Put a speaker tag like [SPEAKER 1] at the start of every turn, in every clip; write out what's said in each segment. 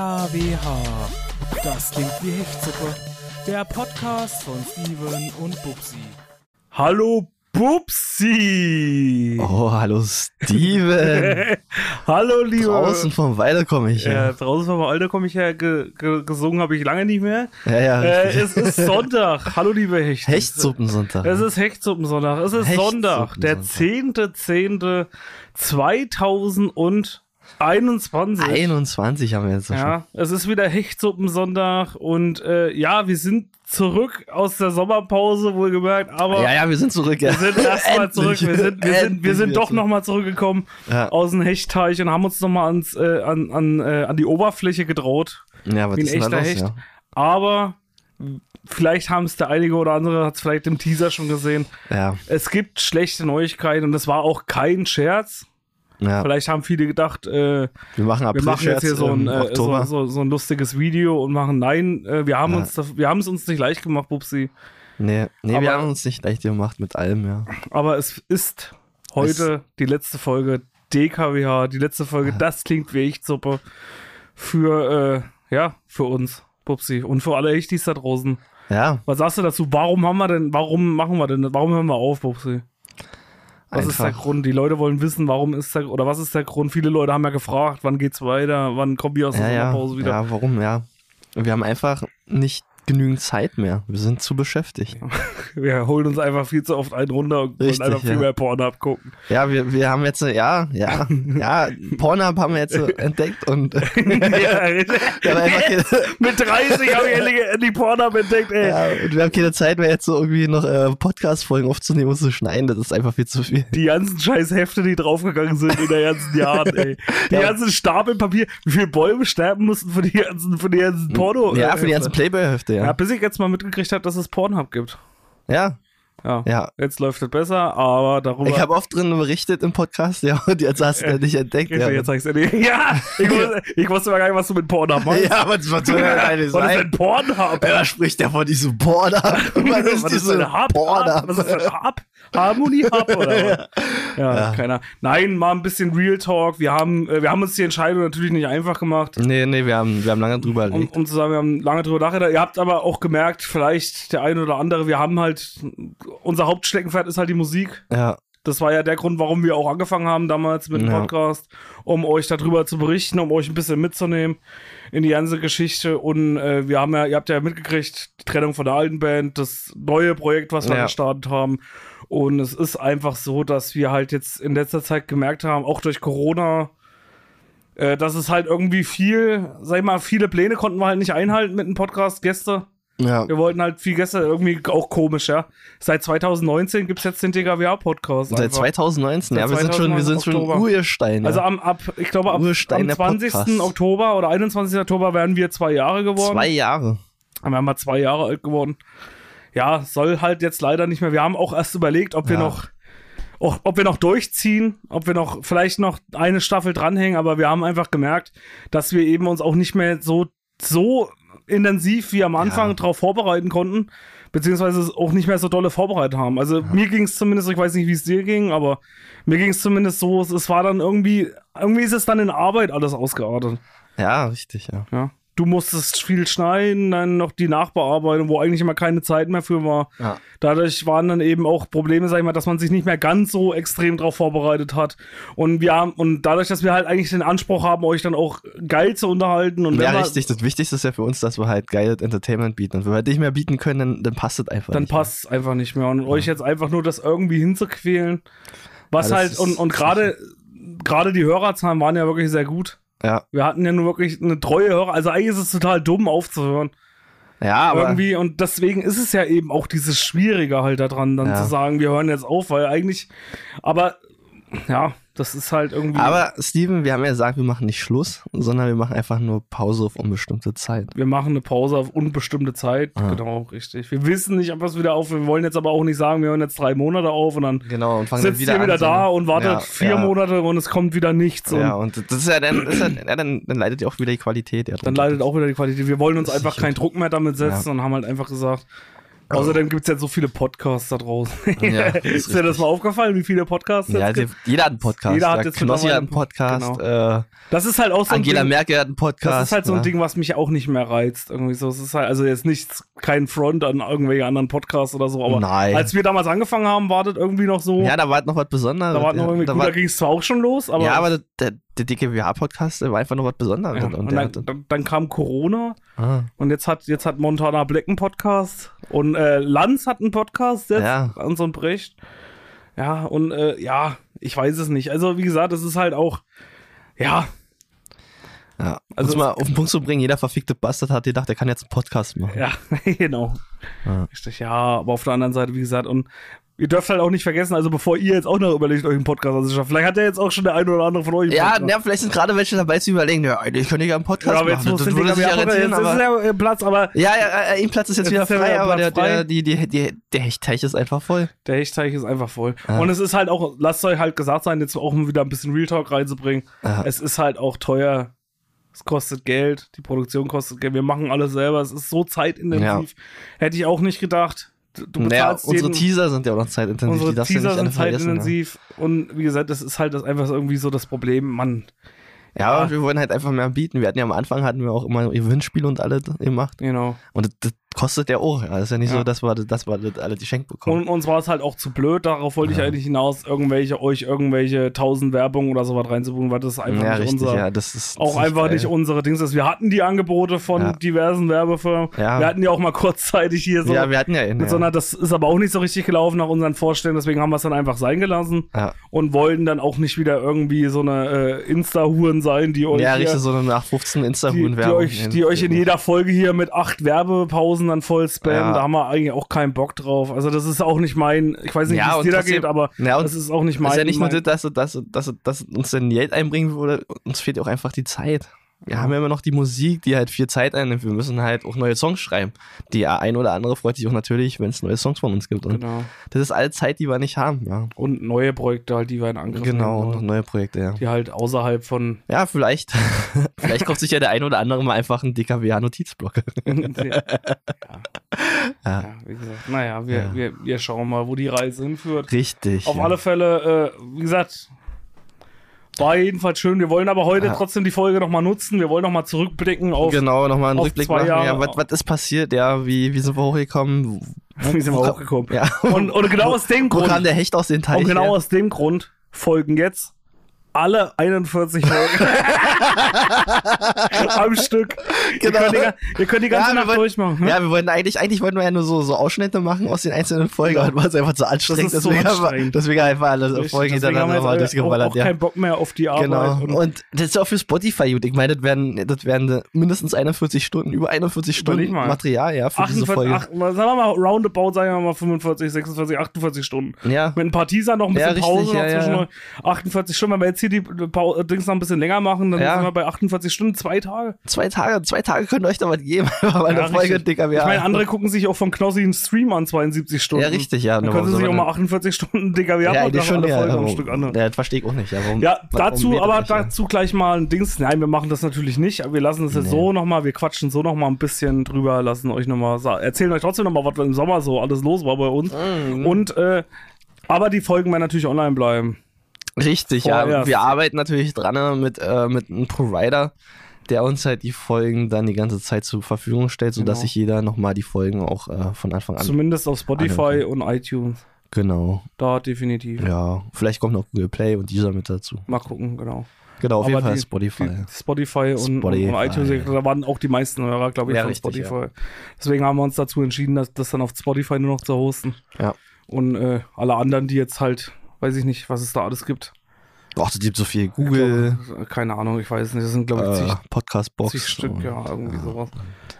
[SPEAKER 1] DKWH. Das klingt wie Hechtsuppe. Der Podcast von Steven und Bubsi. Hallo Bubsi!
[SPEAKER 2] Oh, hallo Steven.
[SPEAKER 1] Hallo liebe.
[SPEAKER 2] Draußen vom Weide komme ich
[SPEAKER 1] Ja,
[SPEAKER 2] her.
[SPEAKER 1] draußen vom Alter komme ich her. Ge ge gesungen habe ich lange nicht mehr.
[SPEAKER 2] Ja, ja,
[SPEAKER 1] Äh, es ist Sonntag. Hallo liebe Hecht.
[SPEAKER 2] Hechtsuppensonntag.
[SPEAKER 1] Es ist Hechtsuppensonntag. Es ist Sonntag, der 10.10.2021.
[SPEAKER 2] 21 haben wir jetzt schon.
[SPEAKER 1] Ja, es ist wieder Hechtsuppensonntag und äh, ja, wir sind zurück aus der Sommerpause, wohlgemerkt, aber
[SPEAKER 2] ja, ja, wir sind zurück. Ja.
[SPEAKER 1] wir sind erstmal zurück. Wir sind, wir sind, wir sind doch nochmal zurückgekommen
[SPEAKER 2] Ja.
[SPEAKER 1] aus dem Hechtteich und haben uns nochmal ans, äh, an, an, äh, an die Oberfläche
[SPEAKER 2] zurück. Ja, was
[SPEAKER 1] Wie ein
[SPEAKER 2] ist denn da
[SPEAKER 1] echter
[SPEAKER 2] los?
[SPEAKER 1] Hecht.
[SPEAKER 2] Ja.
[SPEAKER 1] Aber vielleicht haben es der einige oder andere, hat es vielleicht im Teaser schon gesehen.
[SPEAKER 2] Ja,
[SPEAKER 1] Es gibt schlechte Neuigkeiten und es war auch kein Scherz.
[SPEAKER 2] Ja.
[SPEAKER 1] Vielleicht haben viele gedacht, äh,
[SPEAKER 2] wir machen
[SPEAKER 1] wir machen jetzt hier so ein, äh, so, so, so ein lustiges Video und machen nein, äh, wir haben
[SPEAKER 2] Ja.
[SPEAKER 1] uns wir haben es uns nicht leicht gemacht, Bubsi,
[SPEAKER 2] Nee, nee
[SPEAKER 1] Aber-
[SPEAKER 2] wir haben uns nicht leicht gemacht mit allem, ja.
[SPEAKER 1] aber es ist heute die letzte Folge DKWH, die letzte Folge, das klingt wie Echtsuppe für äh, ja, für uns, Bubsi und für alle Echtis da draußen.
[SPEAKER 2] Ja,
[SPEAKER 1] Was sagst du dazu? Warum haben wir denn, warum machen wir denn, warum hören wir auf, Bubsi? Was ist der
[SPEAKER 2] Einfach.
[SPEAKER 1] Grund? Die Leute wollen wissen, warum ist der, oder was ist der Grund? Viele Leute haben ja gefragt, wann geht's weiter, wann kommen wir aus der
[SPEAKER 2] ja, ja,
[SPEAKER 1] Sommerpause wieder?
[SPEAKER 2] ja, warum, ja. Wir haben einfach nicht genügend Zeit mehr. Wir sind zu beschäftigt.
[SPEAKER 1] Wir holen uns einfach viel zu oft einen runter und
[SPEAKER 2] Richtig,
[SPEAKER 1] wollen einfach viel
[SPEAKER 2] ja.
[SPEAKER 1] mehr Porn abgucken.
[SPEAKER 2] Ja, wir, wir haben jetzt, ja, ja, ja, Pornhub haben wir jetzt entdeckt und
[SPEAKER 1] ja, Mit 30 habe ich endlich, endlich Pornhub entdeckt, ey.
[SPEAKER 2] ja, und wir haben keine Zeit mehr jetzt so irgendwie noch äh, Podcast-Folgen aufzunehmen und zu schneiden. Das ist einfach viel zu viel.
[SPEAKER 1] Die ganzen scheiß Hefte, die draufgegangen sind in den ganzen Jahren, ey. Die
[SPEAKER 2] Ja.
[SPEAKER 1] ganzen Stapel Papier. Wie viele Bäume sterben mussten für die ganzen, für die ganzen Porno?
[SPEAKER 2] Ja, für die ganzen
[SPEAKER 1] Hefte.
[SPEAKER 2] Playboy-Hefte,
[SPEAKER 1] Ja,
[SPEAKER 2] ja.
[SPEAKER 1] bis ich jetzt mal mitgekriegt habe, dass es Pornhub gibt.
[SPEAKER 2] Ja,
[SPEAKER 1] Ja.
[SPEAKER 2] ja.
[SPEAKER 1] Jetzt läuft es besser, aber darüber.
[SPEAKER 2] Ich habe oft drin berichtet im Podcast, ja, und jetzt hast du das nicht entdeckt.
[SPEAKER 1] Jetzt,
[SPEAKER 2] Ja,
[SPEAKER 1] jetzt zeigst du dir. Ja, ich wusste, ich wusste aber gar nicht, was du mit Pornhub meinst.
[SPEAKER 2] ja was, was soll das eigentlich
[SPEAKER 1] was ist denn
[SPEAKER 2] sein?
[SPEAKER 1] Pornhub?
[SPEAKER 2] Wer spricht der von diesem Pornhub? Was ist
[SPEAKER 1] was ist denn Hub?
[SPEAKER 2] Pornhub?
[SPEAKER 1] Was ist denn Hub? Harmony Hub oder was? Ja,
[SPEAKER 2] Ja.
[SPEAKER 1] keiner. Nein, mal ein bisschen Real Talk. Wir haben, äh, wir haben uns die Entscheidung natürlich nicht einfach gemacht.
[SPEAKER 2] Nee, nee, wir haben, wir haben lange drüber
[SPEAKER 1] Um, um zu sagen, wir haben lange drüber nachgedacht. Ihr habt aber auch gemerkt, vielleicht der eine oder andere, wir haben halt, unser Hauptsteckenpferd ist halt die Musik.
[SPEAKER 2] Ja,
[SPEAKER 1] Das war ja der Grund, warum wir auch angefangen haben damals mit dem
[SPEAKER 2] Ja.
[SPEAKER 1] Podcast, um euch darüber zu berichten, um euch ein bisschen mitzunehmen in die ganze Geschichte. Und äh, wir haben ja, ihr habt ja mitgekriegt, die Trennung von der alten Band, das neue Projekt, was wir
[SPEAKER 2] Ja.
[SPEAKER 1] gestartet haben. Und es ist einfach so, dass wir halt jetzt in letzter Zeit gemerkt haben, auch durch Corona, äh, dass es halt irgendwie viel, sag ich mal, viele Pläne konnten wir halt nicht einhalten mit dem Podcast, Gäste.
[SPEAKER 2] Ja.
[SPEAKER 1] Wir wollten halt viel Gäste, irgendwie auch komisch, ja. Seit 2019 gibt's jetzt den DKWA-Podcast.
[SPEAKER 2] Seit 2019, ja, wir sind schon, wir sind schon. Urstein. Ja.
[SPEAKER 1] Also am, ab, ich glaube, ab, am
[SPEAKER 2] der
[SPEAKER 1] 20.
[SPEAKER 2] Podcast.
[SPEAKER 1] Oktober oder 21. Oktober werden wir zwei Jahre geworden.
[SPEAKER 2] zwei Jahre.
[SPEAKER 1] Wir haben mal zwei Jahre alt geworden. Ja, soll halt jetzt leider nicht mehr. Wir haben auch erst überlegt, ob wir
[SPEAKER 2] Ja.
[SPEAKER 1] noch, auch, ob wir noch durchziehen, ob wir noch vielleicht noch eine Staffel dranhängen, aber wir haben einfach gemerkt, dass wir eben uns auch nicht mehr so, so intensiv wie am Anfang
[SPEAKER 2] Ja.
[SPEAKER 1] drauf vorbereiten konnten, beziehungsweise auch nicht mehr so dolle vorbereitet haben. Also mir ging es zumindest, ich weiß nicht, wie es dir ging, aber mir ging es zumindest so, es, es war dann irgendwie, irgendwie ist es dann in Arbeit alles ausgeartet.
[SPEAKER 2] Ja, richtig, ja.
[SPEAKER 1] Ja. Du musstest viel schneiden, dann noch die Nachbearbeitung, wo eigentlich immer keine Zeit mehr für war.
[SPEAKER 2] Ja.
[SPEAKER 1] Dadurch waren dann eben auch Probleme, sag ich mal, dass man sich nicht mehr ganz so extrem drauf vorbereitet hat. Und wir haben, und dadurch, dass wir halt eigentlich den Anspruch haben, euch dann auch geil zu unterhalten und
[SPEAKER 2] Ja, richtig. Das Wichtigste ist ja für uns, dass wir halt geiles Entertainment bieten. Und wenn wir halt nicht mehr bieten können, dann, dann passt das einfach
[SPEAKER 1] dann
[SPEAKER 2] nicht.
[SPEAKER 1] passt es einfach nicht mehr. Und euch jetzt einfach nur das irgendwie hinzuquälen. Was
[SPEAKER 2] Ja,
[SPEAKER 1] halt, und, und gerade, gerade die Hörerzahlen waren ja wirklich sehr gut.
[SPEAKER 2] Ja,
[SPEAKER 1] Wir hatten ja nur wirklich eine treue Hörer. Also eigentlich ist es total dumm aufzuhören.
[SPEAKER 2] ja aber
[SPEAKER 1] irgendwie und deswegen ist es ja eben auch dieses Schwierige halt daran, dann
[SPEAKER 2] Ja.
[SPEAKER 1] zu sagen, wir hören jetzt auf, weil eigentlich, aber ja, das ist halt irgendwie.
[SPEAKER 2] Aber Steven, wir haben ja gesagt, wir machen nicht Schluss, sondern wir machen einfach nur Pause auf unbestimmte Zeit.
[SPEAKER 1] wir machen eine Pause auf unbestimmte Zeit.
[SPEAKER 2] Ah.
[SPEAKER 1] Genau, richtig. Wir wissen nicht, ob wir es wieder auf. Wir wollen jetzt aber auch nicht sagen, wir hören jetzt drei Monate auf und dann
[SPEAKER 2] Genau, und fangen
[SPEAKER 1] sitzt
[SPEAKER 2] dann wieder
[SPEAKER 1] ihr wieder
[SPEAKER 2] an,
[SPEAKER 1] da und wartet
[SPEAKER 2] ja,
[SPEAKER 1] vier
[SPEAKER 2] ja,
[SPEAKER 1] Monate und es kommt wieder nichts. Und
[SPEAKER 2] Ja, und das ist ja dann, ist ja, dann, dann leidet ja auch wieder die Qualität.
[SPEAKER 1] Dann leidet auch wieder die Qualität. Wir wollen uns einfach keinen. Druck mehr damit setzen und haben halt einfach gesagt, Außerdem gibt es ja so viele Podcasts da draußen.
[SPEAKER 2] Ja,
[SPEAKER 1] ist
[SPEAKER 2] ist
[SPEAKER 1] dir das mal aufgefallen, wie viele Podcasts
[SPEAKER 2] Ja,
[SPEAKER 1] gibt?
[SPEAKER 2] jeder hat einen Podcast.
[SPEAKER 1] Jeder hat jetzt
[SPEAKER 2] Knossi hat einen Podcast.
[SPEAKER 1] genau.
[SPEAKER 2] Äh,
[SPEAKER 1] Das ist halt auch so ein
[SPEAKER 2] Angela
[SPEAKER 1] Ding,
[SPEAKER 2] Merkel hat einen Podcast.
[SPEAKER 1] Das ist halt so ein
[SPEAKER 2] ja.
[SPEAKER 1] Ding, was mich auch nicht mehr reizt. Irgendwie so. Es ist halt, also jetzt nicht kein Front an irgendwelche anderen Podcasts oder so, aber
[SPEAKER 2] Nein.
[SPEAKER 1] als wir damals angefangen haben, war das irgendwie noch so.
[SPEAKER 2] Ja, da war noch was Besonderes.
[SPEAKER 1] da war noch irgendwie,
[SPEAKER 2] da
[SPEAKER 1] gut,
[SPEAKER 2] war,
[SPEAKER 1] da ging es zwar auch schon los, aber.
[SPEAKER 2] ja, aber der, der, der DGWH-Podcast, der war einfach noch was Besonderes.
[SPEAKER 1] ja,
[SPEAKER 2] und,
[SPEAKER 1] und
[SPEAKER 2] der
[SPEAKER 1] dann, dann, dann kam Corona
[SPEAKER 2] ah,
[SPEAKER 1] und jetzt hat jetzt hat Montana Black einen Podcast und äh, Lanz hat einen Podcast jetzt
[SPEAKER 2] Ja.
[SPEAKER 1] an so ein Brecht. Ja, und äh, ja, ich weiß es nicht. Also, wie gesagt, es ist halt auch, ja,
[SPEAKER 2] ja.
[SPEAKER 1] Also
[SPEAKER 2] Also mal auf den Punkt zu bringen, jeder verfickte Bastard hat gedacht, er kann jetzt einen Podcast machen.
[SPEAKER 1] Ja, genau.
[SPEAKER 2] Ja.
[SPEAKER 1] Richtig, ja, aber auf der anderen Seite, wie gesagt, und ihr dürft halt auch nicht vergessen, also bevor ihr jetzt auch noch überlegt, euch einen Podcast anzuschaffen, vielleicht hat ja jetzt auch schon der eine oder andere von euch
[SPEAKER 2] Ja, ja, vielleicht sind gerade welche dabei zu überlegen, ja, eigentlich könnte ich ja einen Podcast
[SPEAKER 1] Ja, aber jetzt
[SPEAKER 2] machen.
[SPEAKER 1] muss
[SPEAKER 2] Das würde sich ja
[SPEAKER 1] haben-
[SPEAKER 2] rentieren,
[SPEAKER 1] jetzt ist
[SPEAKER 2] aber...
[SPEAKER 1] ja äh, Platz, aber
[SPEAKER 2] Ja, ja, äh, ihm Platz ist jetzt,
[SPEAKER 1] Jetzt
[SPEAKER 2] wieder
[SPEAKER 1] ja
[SPEAKER 2] frei, aber der,
[SPEAKER 1] frei.
[SPEAKER 2] der, die, die, die, der Hechtteich ist einfach voll.
[SPEAKER 1] der Hechtteich ist einfach voll.
[SPEAKER 2] Ja.
[SPEAKER 1] Und es ist halt auch, lasst euch halt gesagt sein, jetzt auch um wieder ein bisschen Real Talk reinzubringen,
[SPEAKER 2] Ja.
[SPEAKER 1] es ist halt auch teuer. Es kostet Geld, die Produktion kostet Geld, wir machen alles selber, es ist so zeitintensiv. Hätte ich auch nicht gedacht. Du,
[SPEAKER 2] Naja, unsere Teaser sind ja auch noch zeitintensiv,
[SPEAKER 1] Unsere
[SPEAKER 2] die darfst
[SPEAKER 1] Teaser
[SPEAKER 2] alle
[SPEAKER 1] sind
[SPEAKER 2] ne?
[SPEAKER 1] zeitintensiv und wie gesagt, das ist halt das einfach irgendwie so das Problem. Man,
[SPEAKER 2] Ja,
[SPEAKER 1] Ja.
[SPEAKER 2] und wir wollen halt einfach mehr bieten. Wir hatten ja am Anfang hatten wir auch immer Gewinnspiele und alle gemacht.
[SPEAKER 1] genau.
[SPEAKER 2] Und das kostet ja auch. Ja. Das ist ja nicht
[SPEAKER 1] Ja.
[SPEAKER 2] so, dass wir, dass wir das alle geschenkt bekommen.
[SPEAKER 1] Und uns war es halt auch zu blöd, darauf wollte ich
[SPEAKER 2] Ja.
[SPEAKER 1] eigentlich hinaus, irgendwelche, euch irgendwelche tausend Werbungen oder sowas reinzubuchen, weil das einfach
[SPEAKER 2] ja,
[SPEAKER 1] nicht
[SPEAKER 2] richtig,
[SPEAKER 1] unser,
[SPEAKER 2] ja. Das ist, das
[SPEAKER 1] auch
[SPEAKER 2] ist
[SPEAKER 1] einfach
[SPEAKER 2] geil.
[SPEAKER 1] nicht unsere Dings ist. Wir hatten die Angebote von diversen Werbefirmen. Wir hatten ja auch mal kurzzeitig hier so,
[SPEAKER 2] Ja, wir hatten ja. Ja.
[SPEAKER 1] sondern das ist aber auch nicht so richtig gelaufen nach unseren Vorstellungen, deswegen haben wir es dann einfach sein gelassen und wollten dann auch nicht wieder irgendwie so eine äh, Insta-Huren sein, die euch
[SPEAKER 2] ja, richtig, so eine nach 15
[SPEAKER 1] die,
[SPEAKER 2] Insta-Huren
[SPEAKER 1] die,
[SPEAKER 2] Werbung.
[SPEAKER 1] euch, die euch in jeder Folge hier mit acht Werbepausen dann voll spammen.
[SPEAKER 2] Ja.
[SPEAKER 1] Da haben wir eigentlich auch keinen Bock drauf. Also das ist auch nicht mein, ich weiß nicht,
[SPEAKER 2] Ja,
[SPEAKER 1] wie es dir da geht, aber
[SPEAKER 2] Ja,
[SPEAKER 1] das ist auch nicht mein.
[SPEAKER 2] ist ja nicht nur das, dass, dass, dass, dass uns dann Geld einbringen würde, uns fehlt auch einfach die Zeit. Wir haben ja immer noch die Musik, die halt viel Zeit einnimmt. Wir müssen halt auch neue Songs schreiben. Die ein oder andere freut sich auch natürlich, wenn es neue Songs von uns gibt. Und
[SPEAKER 1] Genau.
[SPEAKER 2] das ist alle Zeit, die wir nicht haben. Ja.
[SPEAKER 1] Und neue Projekte halt, die wir in Angriff
[SPEAKER 2] Genau,
[SPEAKER 1] nehmen wollen.
[SPEAKER 2] neue Projekte, ja.
[SPEAKER 1] Die halt außerhalb von
[SPEAKER 2] Ja, vielleicht. vielleicht kauft sich ja der ein oder andere mal einfach einen DKWH-Notizblock.
[SPEAKER 1] ja. Ja.
[SPEAKER 2] Ja.
[SPEAKER 1] wie gesagt. Naja, wir,
[SPEAKER 2] Ja.
[SPEAKER 1] wir, wir schauen mal, wo die Reise hinführt.
[SPEAKER 2] Richtig.
[SPEAKER 1] Auf alle Fälle, äh, wie gesagt, war jedenfalls schön. Wir wollen aber heute
[SPEAKER 2] Ja.
[SPEAKER 1] trotzdem die Folge nochmal nutzen. Wir wollen nochmal zurückblicken auf,
[SPEAKER 2] Genau, nochmal einen Rückblick machen.
[SPEAKER 1] Jahre.
[SPEAKER 2] Ja, was, was ist passiert? Ja, wie, wie sind wir hochgekommen?
[SPEAKER 1] wie sind wir hochgekommen.
[SPEAKER 2] Ja.
[SPEAKER 1] Und, und genau aus dem
[SPEAKER 2] Wo
[SPEAKER 1] Grund,
[SPEAKER 2] kam der Hecht aus den Teich?
[SPEAKER 1] und genau
[SPEAKER 2] her?
[SPEAKER 1] aus dem Grund folgen jetzt alle 41 Folgen am Stück.
[SPEAKER 2] Genau.
[SPEAKER 1] Ihr, könnt die, ihr könnt die ganze
[SPEAKER 2] Ja,
[SPEAKER 1] Nacht
[SPEAKER 2] wollen-
[SPEAKER 1] durchmachen. ne?
[SPEAKER 2] Ja, wir wollten eigentlich, eigentlich wollten wir ja nur so, so Ausschnitte machen aus den einzelnen Folgen, aber war es einfach zu anstrengend.
[SPEAKER 1] Das ist so
[SPEAKER 2] deswegen, haben deswegen einfach alle
[SPEAKER 1] Richtig,
[SPEAKER 2] Folgen
[SPEAKER 1] deswegen
[SPEAKER 2] hintereinander
[SPEAKER 1] wir
[SPEAKER 2] mal
[SPEAKER 1] jetzt auch,
[SPEAKER 2] durchgeballert.
[SPEAKER 1] auch
[SPEAKER 2] Ja.
[SPEAKER 1] keinen Bock mehr auf die Arbeit.
[SPEAKER 2] Genau.
[SPEAKER 1] Und
[SPEAKER 2] Und das ist ja auch für Spotify gut. Ich meine, das werden, das werden mindestens 41 Stunden, über 41
[SPEAKER 1] Überleg
[SPEAKER 2] Stunden. Material, ja, für diese
[SPEAKER 1] 48,
[SPEAKER 2] Folge.
[SPEAKER 1] ach, sagen wir mal roundabout, sagen wir mal 45, 46, 48 Stunden.
[SPEAKER 2] Ja.
[SPEAKER 1] Mit ein paar Teaser noch ein
[SPEAKER 2] Ja,
[SPEAKER 1] bisschen
[SPEAKER 2] richtig,
[SPEAKER 1] Pause noch
[SPEAKER 2] ja, ja,
[SPEAKER 1] zwischendurch. 48 Stunden, wenn wir jetzt hier die Pau- Dings noch ein bisschen länger machen, dann
[SPEAKER 2] Ja.
[SPEAKER 1] sind wir bei 48 Stunden, zwei Tage.
[SPEAKER 2] Zwei Tage, zwei Tage könnt ihr euch da was geben. Eine
[SPEAKER 1] Ja,
[SPEAKER 2] Folge
[SPEAKER 1] richtig.
[SPEAKER 2] dicker
[SPEAKER 1] Ich meine, andere gucken sich auch von Knossi einen Stream an, 72 Stunden.
[SPEAKER 2] Ja, richtig, ja.
[SPEAKER 1] Dann
[SPEAKER 2] ne,
[SPEAKER 1] können sie
[SPEAKER 2] warum
[SPEAKER 1] sich auch mal
[SPEAKER 2] man
[SPEAKER 1] 48 Stunden DKW
[SPEAKER 2] denn- ja, eigentlich schon, ja.
[SPEAKER 1] Folgen am
[SPEAKER 2] warum-
[SPEAKER 1] Stück an.
[SPEAKER 2] Ja, das verstehe ich auch nicht. Ja, warum,
[SPEAKER 1] Ja,
[SPEAKER 2] warum
[SPEAKER 1] dazu,
[SPEAKER 2] das
[SPEAKER 1] aber
[SPEAKER 2] nicht,
[SPEAKER 1] dazu gleich mal ein Dings. Nein, wir machen das natürlich nicht. aber Wir lassen es jetzt
[SPEAKER 2] Nee.
[SPEAKER 1] so nochmal, wir quatschen so nochmal ein bisschen drüber, lassen euch nochmal, erzählen euch trotzdem nochmal, was im Sommer so alles los war bei uns.
[SPEAKER 2] Mhm.
[SPEAKER 1] Und, äh, aber die Folgen werden natürlich online bleiben.
[SPEAKER 2] Richtig, ja.
[SPEAKER 1] Vorerst.
[SPEAKER 2] Wir arbeiten natürlich dran mit, äh, mit einem Provider, der uns halt die Folgen dann die ganze Zeit zur Verfügung stellt, sodass
[SPEAKER 1] Genau.
[SPEAKER 2] sich jeder nochmal die Folgen auch äh, von Anfang an.
[SPEAKER 1] Zumindest auf Spotify und iTunes.
[SPEAKER 2] Genau.
[SPEAKER 1] Da definitiv.
[SPEAKER 2] Ja. Vielleicht kommt noch Google Play und dieser mit dazu.
[SPEAKER 1] Mal gucken, genau.
[SPEAKER 2] Genau, auf
[SPEAKER 1] Aber
[SPEAKER 2] jeden Fall
[SPEAKER 1] die-
[SPEAKER 2] Spotify.
[SPEAKER 1] Die Spotify und,
[SPEAKER 2] Spotify.
[SPEAKER 1] und iTunes, da waren auch die meisten Hörer, glaube ich,
[SPEAKER 2] Ja,
[SPEAKER 1] von
[SPEAKER 2] richtig,
[SPEAKER 1] Spotify. Deswegen haben wir uns dazu entschieden, das, das dann auf Spotify nur noch zu hosten.
[SPEAKER 2] Ja.
[SPEAKER 1] Und äh, alle anderen, die jetzt halt, weiß ich nicht, was es da alles gibt.
[SPEAKER 2] Ach, es gibt so viel. Google,
[SPEAKER 1] Ich glaub, keine Ahnung, ich weiß nicht, das sind, glaube ich,
[SPEAKER 2] äh,
[SPEAKER 1] zig,
[SPEAKER 2] Podcast-Box.
[SPEAKER 1] zig Stück, ja, irgendwie sowas.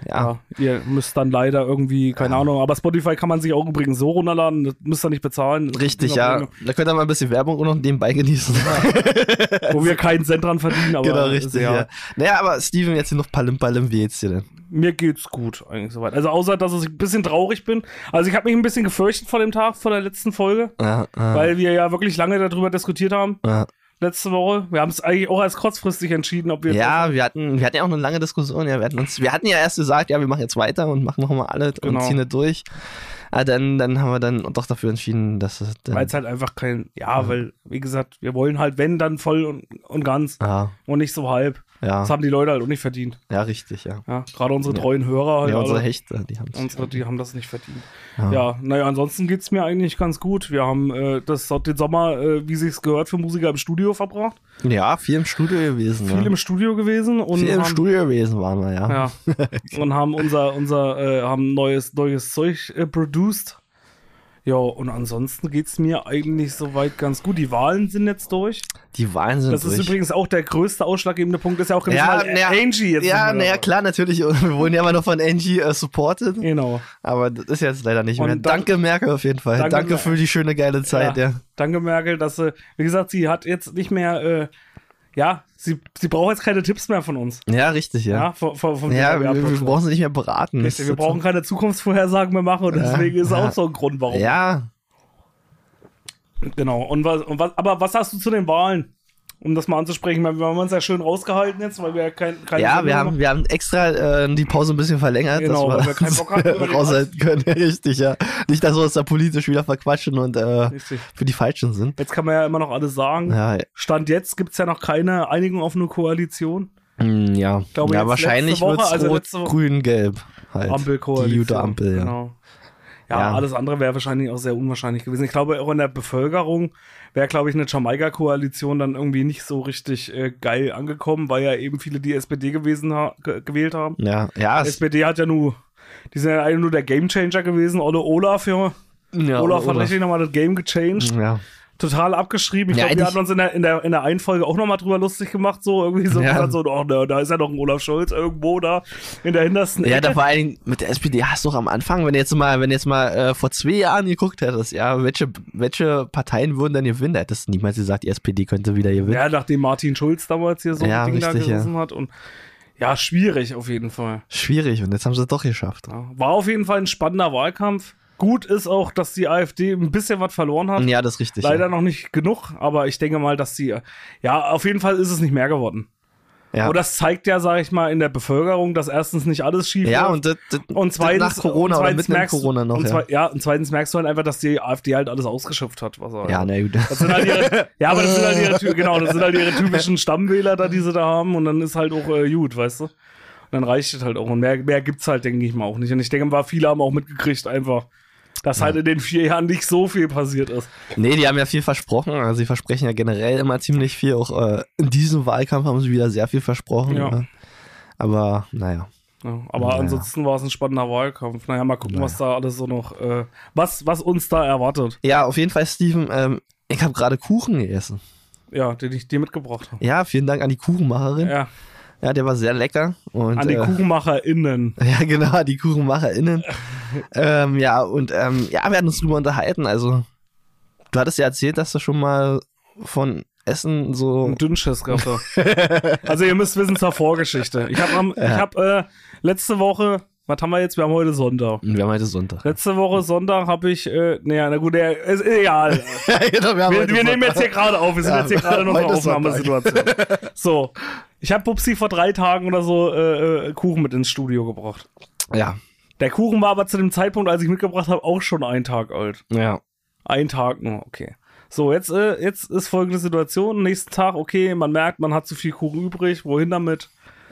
[SPEAKER 2] Ja.
[SPEAKER 1] Ja. ihr müsst dann leider irgendwie, keine
[SPEAKER 2] Ja.
[SPEAKER 1] Ahnung, aber Spotify kann man sich auch übrigens so runterladen, das müsst ihr nicht bezahlen.
[SPEAKER 2] Richtig, ja.
[SPEAKER 1] Premium,
[SPEAKER 2] Da könnt ihr mal ein bisschen Werbung auch noch nebenbei genießen.
[SPEAKER 1] Wo wir keinen Cent dran verdienen, aber
[SPEAKER 2] genau, richtig, ja. Naja, aber Steven, jetzt hier noch Palim Palim, wie geht's dir denn?
[SPEAKER 1] mir geht's gut eigentlich soweit. Also außer, dass ich ein bisschen traurig bin. Also ich habe mich ein bisschen gefürchtet vor dem Tag, vor der letzten Folge,
[SPEAKER 2] Ja, ja,
[SPEAKER 1] weil wir ja wirklich lange darüber diskutiert haben,
[SPEAKER 2] ja.
[SPEAKER 1] Letzte Woche. Wir haben es eigentlich auch als kurzfristig entschieden, ob wir
[SPEAKER 2] Ja, wir hatten, wir hatten ja auch eine lange Diskussion. Ja, wir hatten uns, wir hatten ja erst gesagt, ja, wir machen jetzt weiter und machen nochmal alles
[SPEAKER 1] Genau.
[SPEAKER 2] und ziehen es durch. Ah, dann, dann haben wir dann doch dafür entschieden, dass es.
[SPEAKER 1] Weil es halt einfach kein, ja, weil, wie gesagt, wir wollen halt, wenn, dann voll und, und ganz
[SPEAKER 2] ah,
[SPEAKER 1] und nicht so halb.
[SPEAKER 2] Ja,
[SPEAKER 1] Das haben die Leute halt auch nicht verdient.
[SPEAKER 2] ja, richtig, ja.
[SPEAKER 1] Ja, gerade unsere
[SPEAKER 2] Ja.
[SPEAKER 1] treuen Hörer halt.
[SPEAKER 2] Ja, unsere
[SPEAKER 1] alle.
[SPEAKER 2] Hechte, die haben
[SPEAKER 1] Unsere, die haben das nicht verdient.
[SPEAKER 2] Ja.
[SPEAKER 1] Ja, naja, ansonsten geht's mir eigentlich ganz gut. Wir haben äh, das, den Sommer, äh, wie sich's gehört, für Musiker im Studio verbracht.
[SPEAKER 2] ja, viel im Studio gewesen.
[SPEAKER 1] Viel
[SPEAKER 2] ja.
[SPEAKER 1] im Studio gewesen und
[SPEAKER 2] viel im
[SPEAKER 1] haben,
[SPEAKER 2] Studio gewesen waren wir, ja.
[SPEAKER 1] Ja. und haben unser, unser, äh, haben neues, neues Zeug äh, produced. Ja, und ansonsten geht's mir eigentlich soweit ganz gut. Die Wahlen sind jetzt durch.
[SPEAKER 2] Die Wahlen sind
[SPEAKER 1] Das ist
[SPEAKER 2] durch.
[SPEAKER 1] übrigens auch der größte ausschlaggebende Punkt, ist ja auch
[SPEAKER 2] Ja,
[SPEAKER 1] weil
[SPEAKER 2] naja,
[SPEAKER 1] Angie jetzt
[SPEAKER 2] ja, naja, klar, natürlich. Wir wurden ja immer noch von Angie äh, supported.
[SPEAKER 1] Genau.
[SPEAKER 2] Aber das ist jetzt leider nicht
[SPEAKER 1] Und
[SPEAKER 2] mehr. Danke, Merkel, auf jeden Fall.
[SPEAKER 1] Danke,
[SPEAKER 2] Danke, für die schöne, geile Zeit, ja.
[SPEAKER 1] Danke, Merkel, dass sie, wie gesagt, sie hat jetzt nicht mehr, äh, ja, sie, sie braucht jetzt keine Tipps mehr von uns.
[SPEAKER 2] Ja, richtig,
[SPEAKER 1] Ja,
[SPEAKER 2] ja.
[SPEAKER 1] von, von, von
[SPEAKER 2] Ja, wir, wir brauchen sie nicht mehr beraten.
[SPEAKER 1] Richtig, wir brauchen keine Zukunftsvorhersagen mehr machen und
[SPEAKER 2] Ja,
[SPEAKER 1] deswegen ist
[SPEAKER 2] ja.
[SPEAKER 1] auch so ein Grund, warum.
[SPEAKER 2] Ja,
[SPEAKER 1] Genau. Und was, und was, aber was hast du zu den Wahlen? Um das mal anzusprechen, weil wir haben uns ja schön rausgehalten jetzt, weil wir ja kein, keine
[SPEAKER 2] ja,
[SPEAKER 1] Sendung
[SPEAKER 2] wir haben,
[SPEAKER 1] machen.
[SPEAKER 2] wir haben extra äh, die Pause ein bisschen verlängert,
[SPEAKER 1] Genau, weil
[SPEAKER 2] dass
[SPEAKER 1] wir keinen Bock hatten, über den
[SPEAKER 2] raushalten können. Richtig, ja. Nicht, dass wir uns da politisch wieder verquatschen und äh, für die Falschen sind.
[SPEAKER 1] Jetzt kann man ja immer noch alles sagen.
[SPEAKER 2] Ja,
[SPEAKER 1] Stand jetzt gibt es ja noch keine Einigung auf eine Koalition.
[SPEAKER 2] mm, ja.
[SPEAKER 1] glaube,
[SPEAKER 2] ja wahrscheinlich wird es
[SPEAKER 1] also
[SPEAKER 2] rot, grün, gelb. Halt.
[SPEAKER 1] Ampelkoalition.
[SPEAKER 2] Die gute Ampel, ja.
[SPEAKER 1] Genau. Ja,
[SPEAKER 2] Ja.
[SPEAKER 1] alles andere wäre wahrscheinlich auch sehr unwahrscheinlich gewesen. Ich glaube, auch in der Bevölkerung wäre, glaube ich, eine Jamaika-Koalition dann irgendwie nicht so richtig äh, geil angekommen, weil ja eben viele die SPD gewesen ha ge gewählt haben.
[SPEAKER 2] Ja, ja, es,
[SPEAKER 1] SPD hat ja nur, die sind ja eigentlich nur der Gamechanger gewesen. Ole Olaf, ja.
[SPEAKER 2] ja
[SPEAKER 1] Olaf hat richtig nochmal das Game gechanged.
[SPEAKER 2] Ja.
[SPEAKER 1] Total abgeschrieben. Ich
[SPEAKER 2] Ja,
[SPEAKER 1] glaube, wir hatten uns in der, in der, in der einen Folge auch nochmal drüber lustig gemacht, so irgendwie so,
[SPEAKER 2] Ja.
[SPEAKER 1] so oh, da, da ist ja noch ein Olaf Scholz irgendwo da in der hintersten
[SPEAKER 2] Ja,
[SPEAKER 1] Ecke.
[SPEAKER 2] da vor allen Dingen mit der SPD hast du doch am Anfang, wenn du jetzt mal, wenn jetzt mal äh, vor zwei Jahren geguckt hättest, ja, welche, welche Parteien würden dann gewinnen, da hättest du niemals gesagt, die SPD könnte wieder gewinnen.
[SPEAKER 1] Ja, nachdem Martin Schulz damals hier so
[SPEAKER 2] Ja,
[SPEAKER 1] ein Ding
[SPEAKER 2] richtig,
[SPEAKER 1] da
[SPEAKER 2] ja.
[SPEAKER 1] gerissen hat. Und ja, schwierig auf jeden Fall.
[SPEAKER 2] Schwierig und jetzt haben sie es doch geschafft.
[SPEAKER 1] Ja. War auf jeden Fall ein spannender Wahlkampf. Gut ist auch, dass die AfD ein bisschen was verloren hat.
[SPEAKER 2] Ja, das ist richtig.
[SPEAKER 1] Leider
[SPEAKER 2] ja.
[SPEAKER 1] noch nicht genug, aber ich denke mal, dass sie. Ja, auf jeden Fall ist es nicht mehr geworden.
[SPEAKER 2] Ja.
[SPEAKER 1] Und das zeigt ja, sag ich mal, in der Bevölkerung, dass erstens nicht alles schief
[SPEAKER 2] ja,
[SPEAKER 1] läuft.
[SPEAKER 2] und,
[SPEAKER 1] und zweitens,
[SPEAKER 2] nach Corona
[SPEAKER 1] und
[SPEAKER 2] oder
[SPEAKER 1] zweitens
[SPEAKER 2] in
[SPEAKER 1] merkst
[SPEAKER 2] Corona noch,
[SPEAKER 1] und
[SPEAKER 2] ja.
[SPEAKER 1] zwei, ja, und zweitens merkst du halt einfach, dass die AfD halt alles ausgeschöpft hat. Was
[SPEAKER 2] Ja, na gut.
[SPEAKER 1] Das sind halt ihre, ja, aber das sind halt ihre, genau, das sind halt ihre typischen Stammwähler da, die sie da haben und dann ist halt auch äh, gut, weißt du? Und dann reicht es halt auch und mehr, mehr gibt's halt, denke ich mal, auch nicht. Und ich denke mal, viele haben auch mitgekriegt einfach, dass halt in den vier Jahren nicht so viel passiert ist.
[SPEAKER 2] Nee, die haben ja viel versprochen. Also sie versprechen ja generell immer ziemlich viel. Auch äh, in diesem Wahlkampf haben sie wieder sehr viel versprochen.
[SPEAKER 1] Ja.
[SPEAKER 2] Ja. Aber naja.
[SPEAKER 1] Ja, aber
[SPEAKER 2] Naja.
[SPEAKER 1] ansonsten war es ein spannender Wahlkampf. Naja, mal gucken, was da alles so noch, äh, was, was uns da erwartet.
[SPEAKER 2] Ja, auf jeden Fall, Steven, ähm, ich habe gerade Kuchen gegessen.
[SPEAKER 1] Ja, den ich dir mitgebracht habe.
[SPEAKER 2] Ja, vielen Dank an die Kuchenmacherin. Ja,
[SPEAKER 1] Ja,
[SPEAKER 2] der war sehr lecker. Und,
[SPEAKER 1] an die
[SPEAKER 2] äh,
[SPEAKER 1] KuchenmacherInnen.
[SPEAKER 2] Ja, genau, die KuchenmacherInnen. ähm, ja, und ähm, ja, wir hatten uns drüber unterhalten. Also, du hattest ja erzählt, dass du schon mal von Essen so.
[SPEAKER 1] Ein Dünnschiss habe. also ihr müsst wissen zur Vorgeschichte. Ich habe ich hab, äh, letzte Woche, was haben wir jetzt? Wir haben heute Sonntag.
[SPEAKER 2] Wir haben heute Sonntag.
[SPEAKER 1] Letzte Woche Sonntag habe ich, äh, naja, na gut, der, ist egal.
[SPEAKER 2] ja, genau, wir
[SPEAKER 1] Wir, wir nehmen jetzt hier gerade auf, wir sind
[SPEAKER 2] Ja,
[SPEAKER 1] jetzt hier gerade in unserer
[SPEAKER 2] heute ist Sonntag.
[SPEAKER 1] Aufnahmesituation. So, ich habe Pupsi vor drei Tagen oder so äh, äh, Kuchen mit ins Studio gebracht.
[SPEAKER 2] Ja,
[SPEAKER 1] Der Kuchen war aber zu dem Zeitpunkt, als ich mitgebracht habe, auch schon einen Tag alt.
[SPEAKER 2] ja.
[SPEAKER 1] Ein Tag nur, okay. So, jetzt, äh, jetzt ist folgende Situation. Nächsten Tag, okay, man merkt, man hat zu viel Kuchen übrig. Wohin damit?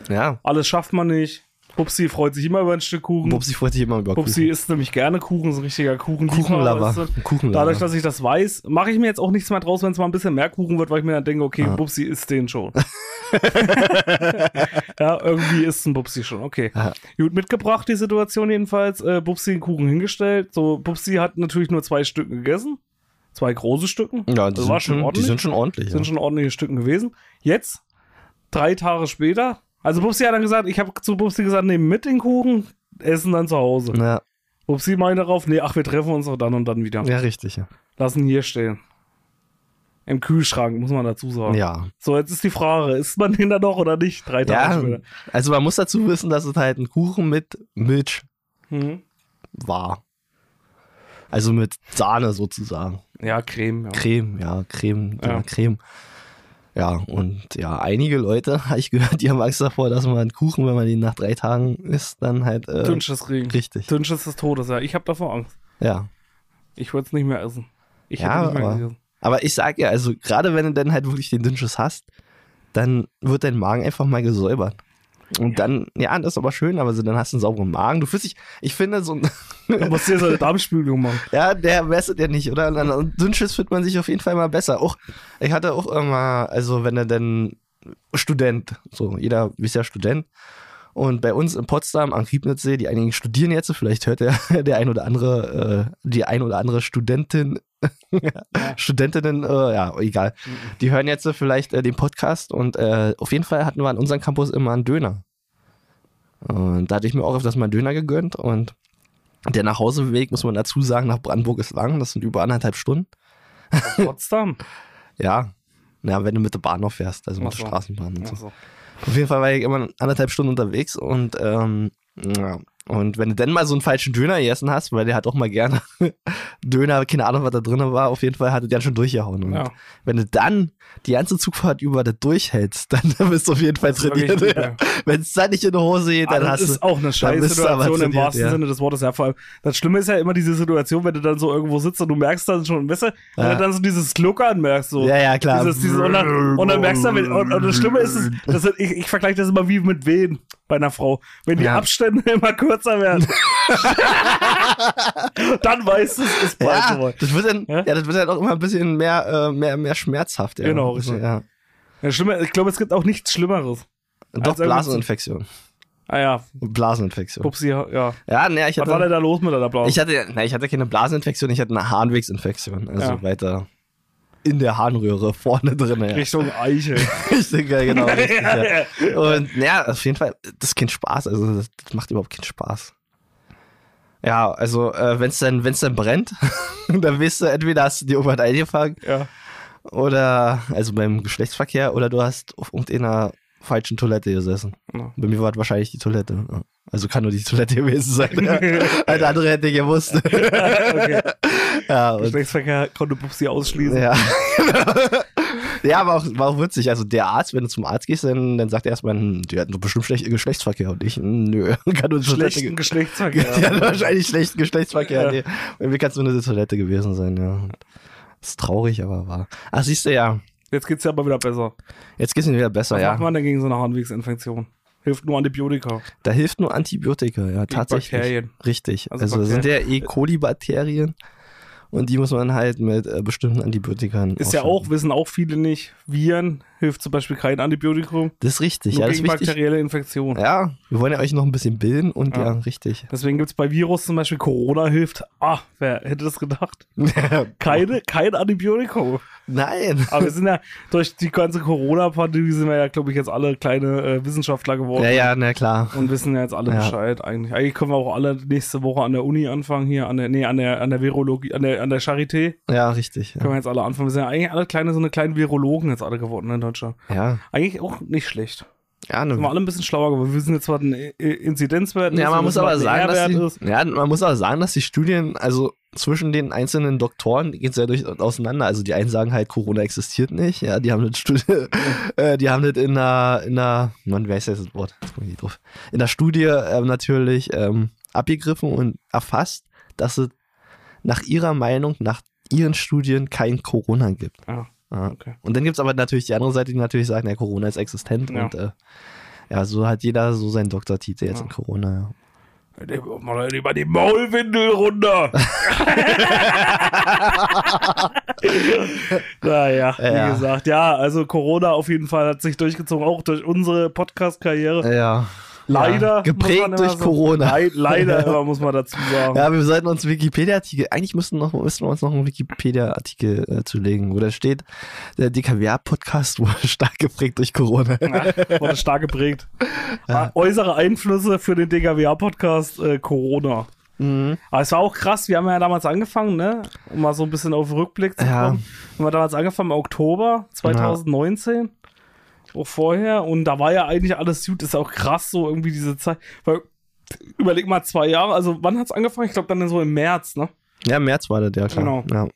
[SPEAKER 2] Ja.
[SPEAKER 1] Alles schafft man nicht. Pupsi freut sich immer über ein Stück Kuchen.
[SPEAKER 2] Bubsi freut sich immer über
[SPEAKER 1] Pupsi
[SPEAKER 2] Kuchen.
[SPEAKER 1] isst nämlich gerne Kuchen, so ein richtiger Kuchen.
[SPEAKER 2] Kuchenlover. Kuchenlover.
[SPEAKER 1] Dadurch, dass ich das weiß, mache ich mir jetzt auch nichts mehr draus, wenn es mal ein bisschen mehr Kuchen wird, weil ich mir dann denke, okay,
[SPEAKER 2] Ah.
[SPEAKER 1] Pupsi isst den schon. ja, irgendwie isst ein Pupsi schon, okay.
[SPEAKER 2] Aha.
[SPEAKER 1] Gut mitgebracht, die Situation jedenfalls. Äh, Pupsi den Kuchen hingestellt. So, Pupsi hat natürlich nur zwei Stücken gegessen. Zwei große Stücken.
[SPEAKER 2] Ja, die,
[SPEAKER 1] Das
[SPEAKER 2] sind
[SPEAKER 1] war schon
[SPEAKER 2] schon, die
[SPEAKER 1] ordentlich.
[SPEAKER 2] sind schon ordentlich.
[SPEAKER 1] sind
[SPEAKER 2] ja.
[SPEAKER 1] schon ordentliche Stücken gewesen. Jetzt, drei Tage später, also Pupsi hat dann gesagt, ich habe zu Pupsi gesagt, nehmen mit den Kuchen, essen dann zu Hause.
[SPEAKER 2] Ja,
[SPEAKER 1] Pupsi meinte darauf, nee, ach, wir treffen uns auch dann und dann wieder.
[SPEAKER 2] ja, richtig. Ja.
[SPEAKER 1] Lassen hier stehen. Im Kühlschrank, muss man dazu sagen.
[SPEAKER 2] ja.
[SPEAKER 1] So, jetzt ist die Frage, isst man den dann noch oder nicht? Drei Tage
[SPEAKER 2] Ja,
[SPEAKER 1] später.
[SPEAKER 2] also man muss dazu wissen, dass es halt ein Kuchen mit Milch
[SPEAKER 1] Mhm.
[SPEAKER 2] war. Also mit Sahne sozusagen.
[SPEAKER 1] Ja, Creme. Ja.
[SPEAKER 2] Creme, ja, Creme. Ja. Creme. Ja, und ja, einige Leute, habe ich gehört, die haben Angst davor, dass man einen Kuchen, wenn man ihn nach drei Tagen isst, dann halt. Äh,
[SPEAKER 1] Dünnschiss kriegen.
[SPEAKER 2] richtig.
[SPEAKER 1] Dünnschiss des Todes, ja. Ich habe davor Angst.
[SPEAKER 2] Ja.
[SPEAKER 1] Ich würde es nicht mehr essen. Ich
[SPEAKER 2] Ja,
[SPEAKER 1] hätte nicht mehr
[SPEAKER 2] aber-
[SPEAKER 1] gegessen.
[SPEAKER 2] Aber ich sag ja, also gerade wenn du dann halt wirklich den Dünnschiss hast, dann wird dein Magen einfach mal gesäubert. Und dann, ja, das ist aber schön, aber so, dann hast du einen sauberen Magen. Du fühlst dich, ich finde, so ein,
[SPEAKER 1] Da musst du dir so eine Darmspülung machen.
[SPEAKER 2] ja, der wässert ja nicht, oder? Und dann- Dünnschiss fühlt man sich auf jeden Fall mal besser. Auch, ich hatte auch immer, also wenn er denn Student, so, jeder ist ja Student. Und bei uns in Potsdam am Griebnitzsee, die einigen studieren jetzt, vielleicht hört der, der ein oder andere, äh, die ein oder andere Studentin, Studentinnen, äh, ja, egal. Die hören jetzt vielleicht äh, den Podcast und äh, auf jeden Fall hatten wir an unserem Campus immer einen Döner. Und da hatte ich mir auch öfters mal einen Döner gegönnt und der Nachhauseweg, muss man dazu sagen, nach Brandenburg ist lang, das sind über anderthalb Stunden.
[SPEAKER 1] Potsdam.
[SPEAKER 2] Ja, ja, wenn du mit der Bahn noch fährst, also mit der
[SPEAKER 1] so.
[SPEAKER 2] Straßenbahn und so.
[SPEAKER 1] Also,
[SPEAKER 2] Auf jeden Fall war ich immer anderthalb Stunden unterwegs und ähm, ja. Und wenn du dann mal so einen falschen Döner gegessen hast, weil der hat auch mal gerne Döner, keine Ahnung, was da drin war, auf jeden Fall hat er den schon durchgehauen. Und
[SPEAKER 1] ja.
[SPEAKER 2] wenn du dann die ganze Zugfahrt über das durchhältst, dann bist du auf jeden Fall
[SPEAKER 1] Das
[SPEAKER 2] trainiert.
[SPEAKER 1] übel.
[SPEAKER 2] Wenn es dann nicht in die Hose geht, dann
[SPEAKER 1] Ah,
[SPEAKER 2] hast
[SPEAKER 1] das
[SPEAKER 2] du.
[SPEAKER 1] ist auch eine
[SPEAKER 2] dann aber
[SPEAKER 1] Scheißsituation im wahrsten
[SPEAKER 2] ja.
[SPEAKER 1] Sinne des Wortes. Ja, vor allem, das Schlimme ist ja immer diese Situation, wenn du dann so irgendwo sitzt und du merkst dann schon, weißt du, wenn
[SPEAKER 2] Ja.
[SPEAKER 1] du dann so dieses Gluckern merkst, so.
[SPEAKER 2] Ja, ja, klar.
[SPEAKER 1] Dieses, dieses, und, dann, und dann merkst du, wenn, und, und das Schlimme ist, es, das ich, ich vergleiche das immer wie mit Wehen bei einer Frau. Wenn die
[SPEAKER 2] Ja.
[SPEAKER 1] Abstände immer kürzer werden, dann weißt du, es ist bald
[SPEAKER 2] ja, das wird dann,
[SPEAKER 1] Ja?
[SPEAKER 2] ja? das wird dann auch immer ein bisschen mehr, äh, mehr, mehr schmerzhaft. Ja.
[SPEAKER 1] Genau,
[SPEAKER 2] Also,
[SPEAKER 1] richtig.
[SPEAKER 2] Ja.
[SPEAKER 1] Ja, Schlimme, ich glaube, es gibt auch nichts Schlimmeres.
[SPEAKER 2] Doch, Blaseninfektion.
[SPEAKER 1] Ah ja,
[SPEAKER 2] Blaseninfektion.
[SPEAKER 1] Pupsi, ja.
[SPEAKER 2] Ja, ne, ich
[SPEAKER 1] Was war denn
[SPEAKER 2] hatte,
[SPEAKER 1] da los mit deiner Blase?
[SPEAKER 2] ich hatte, na, ich hatte keine Blaseninfektion, ich hatte eine Harnwegsinfektion. Also
[SPEAKER 1] Ja.
[SPEAKER 2] weiter in der Harnröhre vorne drin. Ja.
[SPEAKER 1] Richtung Eichel.
[SPEAKER 2] Richtig, ja, genau. Richtig,
[SPEAKER 1] Ja.
[SPEAKER 2] Und ja, auf jeden Fall, das kein Spaß. Also das, macht überhaupt keinen Spaß. Ja, also äh, wenn es dann, wenn's dann brennt, dann weißt du, entweder hast du dir irgendwas eingefangen
[SPEAKER 1] ja.
[SPEAKER 2] oder, also beim Geschlechtsverkehr, oder du hast auf irgendeiner falschen Toilette gesessen.
[SPEAKER 1] Ja.
[SPEAKER 2] Bei mir war es wahrscheinlich die Toilette. Also kann nur die Toilette gewesen sein. Ein andere hätte ich gewusst.
[SPEAKER 1] okay.
[SPEAKER 2] ja, und,
[SPEAKER 1] Geschlechtsverkehr konnte Pupsi ausschließen.
[SPEAKER 2] ja. ja, aber auch, war auch witzig. Also der Arzt, wenn du zum Arzt gehst, dann, dann sagt er erstmal, hm, die hatten doch bestimmt schlechten Geschlechtsverkehr und ich, hm, nö, kann nur die Toilette
[SPEAKER 1] Schlechten
[SPEAKER 2] ge-
[SPEAKER 1] Geschlechtsverkehr.
[SPEAKER 2] Die hatten wahrscheinlich schlechten Geschlechtsverkehr.
[SPEAKER 1] Ja.
[SPEAKER 2] Nee. Bei mir kann es nur eine Toilette gewesen sein, ja. Das ist traurig, aber wahr. Ach, siehst du ja.
[SPEAKER 1] Jetzt geht's ja aber wieder besser.
[SPEAKER 2] Jetzt geht's mir wieder besser,
[SPEAKER 1] Was
[SPEAKER 2] ja.
[SPEAKER 1] macht man denn gegen so eine Harnwegsinfektion? Hilft nur Antibiotika.
[SPEAKER 2] Da hilft nur Antibiotika, ja,
[SPEAKER 1] Gegen
[SPEAKER 2] tatsächlich.
[SPEAKER 1] Bakterien.
[SPEAKER 2] Richtig.
[SPEAKER 1] Also
[SPEAKER 2] Also, sind ja E. coli-Bakterien und die muss man halt mit äh, bestimmten Antibiotika
[SPEAKER 1] Ist ja auch, wissen auch viele nicht, Viren hilft zum Beispiel kein Antibiotikum.
[SPEAKER 2] Das ist richtig,
[SPEAKER 1] Nur
[SPEAKER 2] ja, das ist
[SPEAKER 1] gegen bakterielle Infektionen.
[SPEAKER 2] Ja, wir wollen ja euch noch ein bisschen bilden und ja,
[SPEAKER 1] Ja.
[SPEAKER 2] richtig.
[SPEAKER 1] Deswegen gibt's bei Virus zum Beispiel Corona hilft. Ah, wer hätte das gedacht? Keine, kein Antibiotikum.
[SPEAKER 2] Nein.
[SPEAKER 1] Aber wir sind ja durch die ganze Corona-Pandemie sind wir ja, glaube ich, jetzt alle kleine äh, Wissenschaftler geworden.
[SPEAKER 2] Ja, ja, na klar.
[SPEAKER 1] Und wissen ja jetzt alle
[SPEAKER 2] Ja.
[SPEAKER 1] Bescheid eigentlich. Eigentlich können wir auch alle nächste Woche an der Uni anfangen hier, an der, nee, an der, an der Virologie, an der, an der Charité.
[SPEAKER 2] Ja, richtig.
[SPEAKER 1] Können wir jetzt alle anfangen. Wir sind ja eigentlich alle kleine, so eine kleinen Virologen jetzt alle geworden in Deutschland.
[SPEAKER 2] Ja,
[SPEAKER 1] Eigentlich auch nicht schlecht.
[SPEAKER 2] ja,
[SPEAKER 1] Sind wir
[SPEAKER 2] ne,
[SPEAKER 1] alle ein bisschen schlauer geworden. Wir wissen jetzt, was ein Inzidenzwert ist.
[SPEAKER 2] ja man muss aber sagen, dass die, ja, man muss aber sagen, dass die Studien, also zwischen den einzelnen Doktoren geht es ja durch auseinander. Also die einen sagen halt, Corona existiert nicht. Ja, die haben das Studie, äh, die haben das in einer, in einer, Mann, wie heißt das Wort? Jetzt komm ich nicht drauf. In der Studie ähm, natürlich ähm, abgegriffen und erfasst, dass es nach ihrer Meinung, nach ihren Studien kein Corona gibt.
[SPEAKER 1] Ah,
[SPEAKER 2] Ja.
[SPEAKER 1] okay.
[SPEAKER 2] Und dann gibt's aber natürlich die andere Seite, die natürlich sagen, ja, Corona ist existent
[SPEAKER 1] Ja.
[SPEAKER 2] und äh, ja, so hat jeder so seinen Doktortitel jetzt
[SPEAKER 1] Ja.
[SPEAKER 2] in Corona.
[SPEAKER 1] Mal lieber die Maulwindel runter. naja, wie
[SPEAKER 2] Ja.
[SPEAKER 1] gesagt, ja, also Corona auf jeden Fall hat sich durchgezogen, auch durch unsere Podcast-Karriere.
[SPEAKER 2] Ja. Ja.
[SPEAKER 1] Leider.
[SPEAKER 2] Ja, geprägt durch Corona.
[SPEAKER 1] Leid, leider, muss man dazu sagen.
[SPEAKER 2] Ja, wir sollten uns Wikipedia-Artikel, eigentlich müssten, noch, müssten wir uns noch einen Wikipedia-Artikel äh, zulegen, wo da steht, der DKWA-Podcast wurde stark geprägt durch Corona.
[SPEAKER 1] Ja, wurde stark geprägt. Ah, Äußere Einflüsse für den DKWA-Podcast äh, Corona.
[SPEAKER 2] Mhm.
[SPEAKER 1] Aber es war auch krass, wir haben ja damals angefangen, ne? Um mal so ein bisschen auf den Rückblick zu
[SPEAKER 2] Ja.
[SPEAKER 1] kommen. Wir haben damals angefangen im Oktober 2019. Auch vorher. Und da war ja eigentlich alles gut. Ist auch krass, so irgendwie diese Zeit. Weil, überleg mal, zwei Jahre. Also, wann hat's angefangen? Ich glaube, dann so im März, ne?
[SPEAKER 2] Ja, im März war das, ja klar.
[SPEAKER 1] Genau.
[SPEAKER 2] Ja.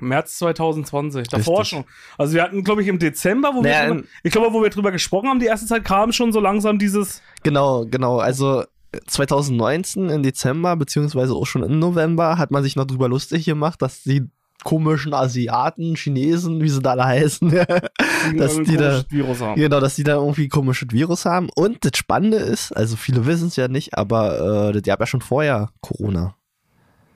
[SPEAKER 1] März 2020. Davor
[SPEAKER 2] Richtig.
[SPEAKER 1] schon. Also, wir hatten, glaube ich, im Dezember, wo
[SPEAKER 2] Naja,
[SPEAKER 1] wir drüber, ich glaube, wo wir drüber gesprochen haben, die erste Zeit kam schon so langsam dieses.
[SPEAKER 2] Genau, genau. Also 2019 im Dezember, beziehungsweise auch schon im November, hat man sich noch drüber lustig gemacht, dass die komischen Asiaten, Chinesen, wie sie da alle heißen, dass die da,
[SPEAKER 1] Virus haben.
[SPEAKER 2] genau, dass die da irgendwie komisches Virus haben. Und das Spannende ist, also viele wissen es ja nicht, aber äh, die haben ja schon vorher Corona.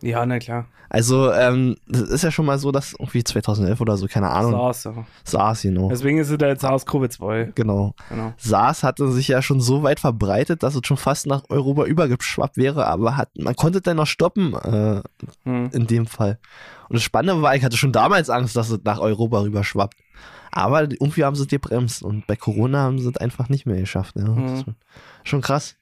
[SPEAKER 1] Ja, na klar.
[SPEAKER 2] Also, ähm, das ist ja schon mal so, dass irgendwie 2011 oder so, keine Ahnung,
[SPEAKER 1] SARS, ja.
[SPEAKER 2] SARS, genau.
[SPEAKER 1] Deswegen ist es da jetzt SARS-CoV-2.
[SPEAKER 2] Genau.
[SPEAKER 1] Genau.
[SPEAKER 2] SARS hatte sich ja schon so weit verbreitet, dass es schon fast nach Europa übergeschwappt wäre, aber hat, man konnte dann noch stoppen äh,
[SPEAKER 1] Hm.
[SPEAKER 2] in dem Fall. Und das Spannende war, ich hatte schon damals Angst, dass es nach Europa rüberschwappt. Aber irgendwie haben sie es gebremst und bei Corona haben sie es einfach nicht mehr geschafft. Ja. Ist schon, schon krass.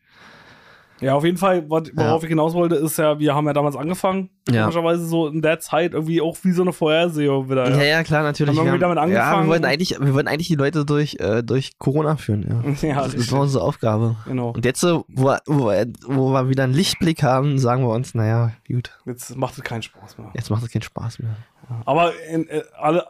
[SPEAKER 1] Ja, auf jeden Fall, worauf
[SPEAKER 2] Ja.
[SPEAKER 1] ich hinaus wollte, ist ja, wir haben ja damals angefangen.
[SPEAKER 2] Ja.
[SPEAKER 1] Komischerweise so in der Zeit irgendwie auch wie so eine Vorhersehung wieder.
[SPEAKER 2] Ja, ja, klar, natürlich.
[SPEAKER 1] Haben wir
[SPEAKER 2] Wir
[SPEAKER 1] damit
[SPEAKER 2] Ja,
[SPEAKER 1] angefangen?
[SPEAKER 2] wir wollten eigentlich, wir wollten eigentlich die Leute durch, äh, durch Corona führen. Ja.
[SPEAKER 1] Ja,
[SPEAKER 2] das, das war unsere Aufgabe.
[SPEAKER 1] Genau.
[SPEAKER 2] Und jetzt, wo, wo, wo wir wieder einen Lichtblick haben, sagen wir uns, naja, gut,
[SPEAKER 1] Jetzt macht es keinen Spaß mehr.
[SPEAKER 2] jetzt macht es keinen Spaß mehr.
[SPEAKER 1] Aber in, äh,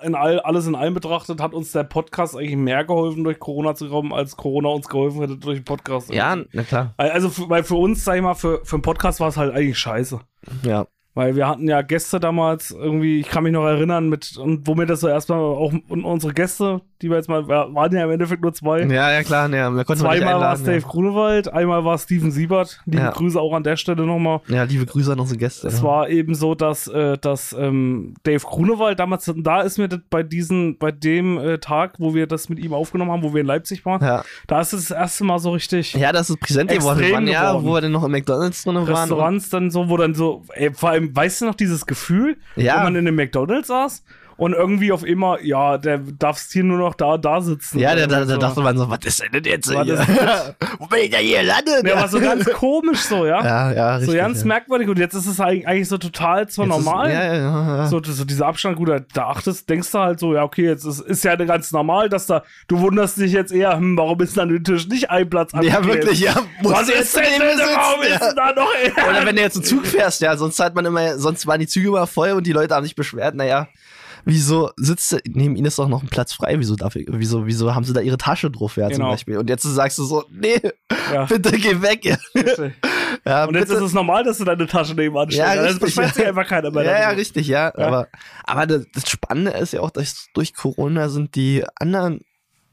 [SPEAKER 1] in all, alles in allem betrachtet hat uns der Podcast eigentlich mehr geholfen, durch Corona zu kommen, als Corona uns geholfen hätte durch den Podcast.
[SPEAKER 2] Ja, na klar.
[SPEAKER 1] Also, für, weil für uns, sag ich mal, für, für einen Podcast war es halt eigentlich scheiße.
[SPEAKER 2] Ja.
[SPEAKER 1] Weil wir hatten ja Gäste damals irgendwie, ich kann mich noch erinnern, mit, und wo wir das so erstmal auch und unsere Gäste, die wir jetzt mal, waren ja im Endeffekt nur zwei.
[SPEAKER 2] Ja, ja, klar, ja, wir konnten
[SPEAKER 1] Zweimal war es Dave Grunewald, einmal war es Steven Siebert. Liebe
[SPEAKER 2] Ja.
[SPEAKER 1] Grüße auch an der Stelle nochmal.
[SPEAKER 2] Ja. ja, liebe Grüße an unsere Gäste.
[SPEAKER 1] Es
[SPEAKER 2] ja.
[SPEAKER 1] war eben so, dass, äh, dass ähm, Dave Grunewald damals, da ist mir das bei diesem, bei dem äh, Tag, wo wir das mit ihm aufgenommen haben, wo wir in Leipzig waren,
[SPEAKER 2] ja.
[SPEAKER 1] da ist es das erste Mal so richtig
[SPEAKER 2] ja, das ist präsent geworden. Waren ja,
[SPEAKER 1] geworden.
[SPEAKER 2] wo wir dann noch im McDonalds drin waren.
[SPEAKER 1] Restaurants dann so, wo dann so, ey, vor allem, weißt du noch dieses Gefühl,
[SPEAKER 2] Ja.
[SPEAKER 1] wo man in einem McDonalds saß und irgendwie auf immer, ja, der darfst hier nur noch da, da sitzen.
[SPEAKER 2] Ja, da, da, da
[SPEAKER 1] so.
[SPEAKER 2] dachte man so, was ist denn jetzt
[SPEAKER 1] Was
[SPEAKER 2] hier? Wo bin ich denn hier gelandet?
[SPEAKER 1] Der war so ganz komisch so, ja.
[SPEAKER 2] ja, ja, richtig.
[SPEAKER 1] so ganz
[SPEAKER 2] ja.
[SPEAKER 1] merkwürdig und jetzt ist es eigentlich so total so
[SPEAKER 2] Jetzt ist-
[SPEAKER 1] normal.
[SPEAKER 2] Ja, ja, ja. ja.
[SPEAKER 1] So, so dieser Abstand, gut, da- da achtest, denkst du halt so, ja, okay, jetzt ist, ist ja ganz normal, dass da, du wunderst dich jetzt eher, hm, warum ist denn an dem Tisch nicht ein Platz
[SPEAKER 2] ja, wirklich, ja.
[SPEAKER 1] Was ist denn denn, warum
[SPEAKER 2] sitzen?
[SPEAKER 1] ist denn da noch
[SPEAKER 2] Ja. Oder wenn du jetzt einen Zug fährst, ja, sonst hat man immer, sonst waren die Züge immer voll und die Leute haben sich beschwert, naja, wieso sitzt du, neben ihnen ist doch noch ein Platz frei, wieso darf ich, wieso, wieso haben sie da ihre Tasche drauf, ja, zum
[SPEAKER 1] Genau.
[SPEAKER 2] Beispiel. Und jetzt sagst du so, nee,
[SPEAKER 1] Ja.
[SPEAKER 2] bitte geh weg, ja.
[SPEAKER 1] Und jetzt
[SPEAKER 2] bitte.
[SPEAKER 1] ist es normal, dass du deine Tasche nebenan
[SPEAKER 2] Ja,
[SPEAKER 1] stellst. das
[SPEAKER 2] richtig,
[SPEAKER 1] beschwert sich
[SPEAKER 2] ja.
[SPEAKER 1] einfach keiner mehr.
[SPEAKER 2] ja, ja, richtig, ja. Aber, aber das, das Spannende ist ja auch, dass durch Corona sind die anderen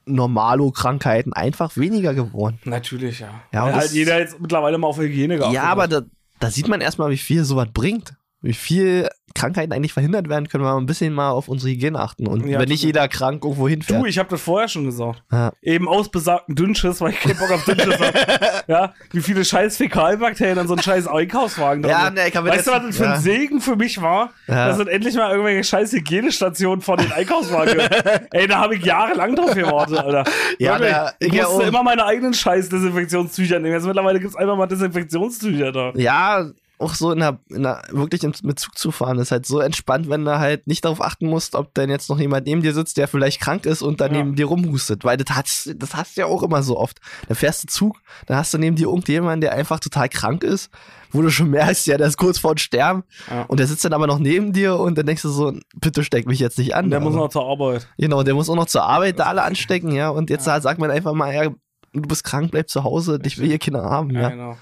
[SPEAKER 2] Normalo-Krankheiten einfach weniger geworden.
[SPEAKER 1] Natürlich, ja.
[SPEAKER 2] Ja,
[SPEAKER 1] Weil halt jeder jetzt mittlerweile mal auf Hygiene geachtet
[SPEAKER 2] Ja, aber da, da sieht man erstmal, wie viel sowas bringt. Wie viel Krankheiten eigentlich verhindert werden können, wenn wir ein bisschen mal auf unsere Hygiene achten. Und
[SPEAKER 1] Ja,
[SPEAKER 2] wenn nicht
[SPEAKER 1] du-
[SPEAKER 2] jeder krank irgendwo hinfährt.
[SPEAKER 1] Du, ich habe das vorher schon gesagt.
[SPEAKER 2] Ja.
[SPEAKER 1] Eben aus besagten Dünnschiss, weil ich keinen Bock auf Dünnschiss habe. Ja, wie viele scheiß Fäkalbakterien an so einen scheiß Einkaufswagen drin
[SPEAKER 2] Ja, ne, ich
[SPEAKER 1] Weißt du,
[SPEAKER 2] das-
[SPEAKER 1] was das für ein Segen für mich war? Das sind endlich mal irgendwelche scheiß Hygienestationen von den Einkaufswagen. Ey, da habe ich jahrelang drauf gewartet, Alter.
[SPEAKER 2] Ja, da-
[SPEAKER 1] ich musste
[SPEAKER 2] oh.
[SPEAKER 1] immer meine eigenen scheiß Desinfektionstücher nehmen. Jetzt mittlerweile gibt's einfach mal Desinfektionstücher da.
[SPEAKER 2] ja, auch so in der, in der wirklich mit Zug zu fahren, ist halt so entspannt, wenn du halt nicht darauf achten musst, ob denn jetzt noch jemand neben dir sitzt, der vielleicht krank ist und dann
[SPEAKER 1] Ja.
[SPEAKER 2] neben dir rumhustet. Weil das hast, das hast du ja auch immer so oft. Da fährst du Zug, dann hast du neben dir irgendjemanden, der einfach total krank ist, wo du schon merkst, ja, der ist kurz vor dem Sterben.
[SPEAKER 1] Ja.
[SPEAKER 2] Und der sitzt dann aber noch neben dir und dann denkst du so, bitte steck mich jetzt nicht an.
[SPEAKER 1] Und der muss
[SPEAKER 2] Also-
[SPEAKER 1] noch zur Arbeit.
[SPEAKER 2] Genau, der muss auch noch zur Arbeit da alle anstecken, ja. Und jetzt
[SPEAKER 1] Ja.
[SPEAKER 2] sagt man einfach mal, ja, du bist krank, bleib zu Hause, dich will hier Kinder haben,
[SPEAKER 1] Ja,
[SPEAKER 2] ja.
[SPEAKER 1] genau.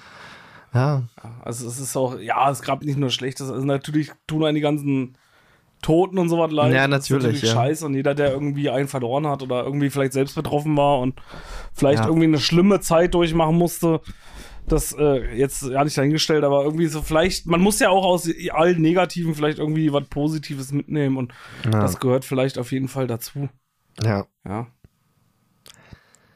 [SPEAKER 2] Ja,
[SPEAKER 1] Also es ist auch, ja, es gab nicht nur Schlechtes, also natürlich tun einen die ganzen Toten und sowas leid.
[SPEAKER 2] Ja,
[SPEAKER 1] Das ist
[SPEAKER 2] natürlich, ja.
[SPEAKER 1] scheiße und jeder, der irgendwie einen verloren hat oder irgendwie vielleicht selbst betroffen war und vielleicht
[SPEAKER 2] Ja.
[SPEAKER 1] irgendwie eine schlimme Zeit durchmachen musste, das äh, jetzt ja nicht dahingestellt, aber irgendwie so vielleicht, man muss ja auch aus allen Negativen vielleicht irgendwie was Positives mitnehmen und
[SPEAKER 2] ja.
[SPEAKER 1] das gehört vielleicht auf jeden Fall dazu.
[SPEAKER 2] ja.
[SPEAKER 1] Ja.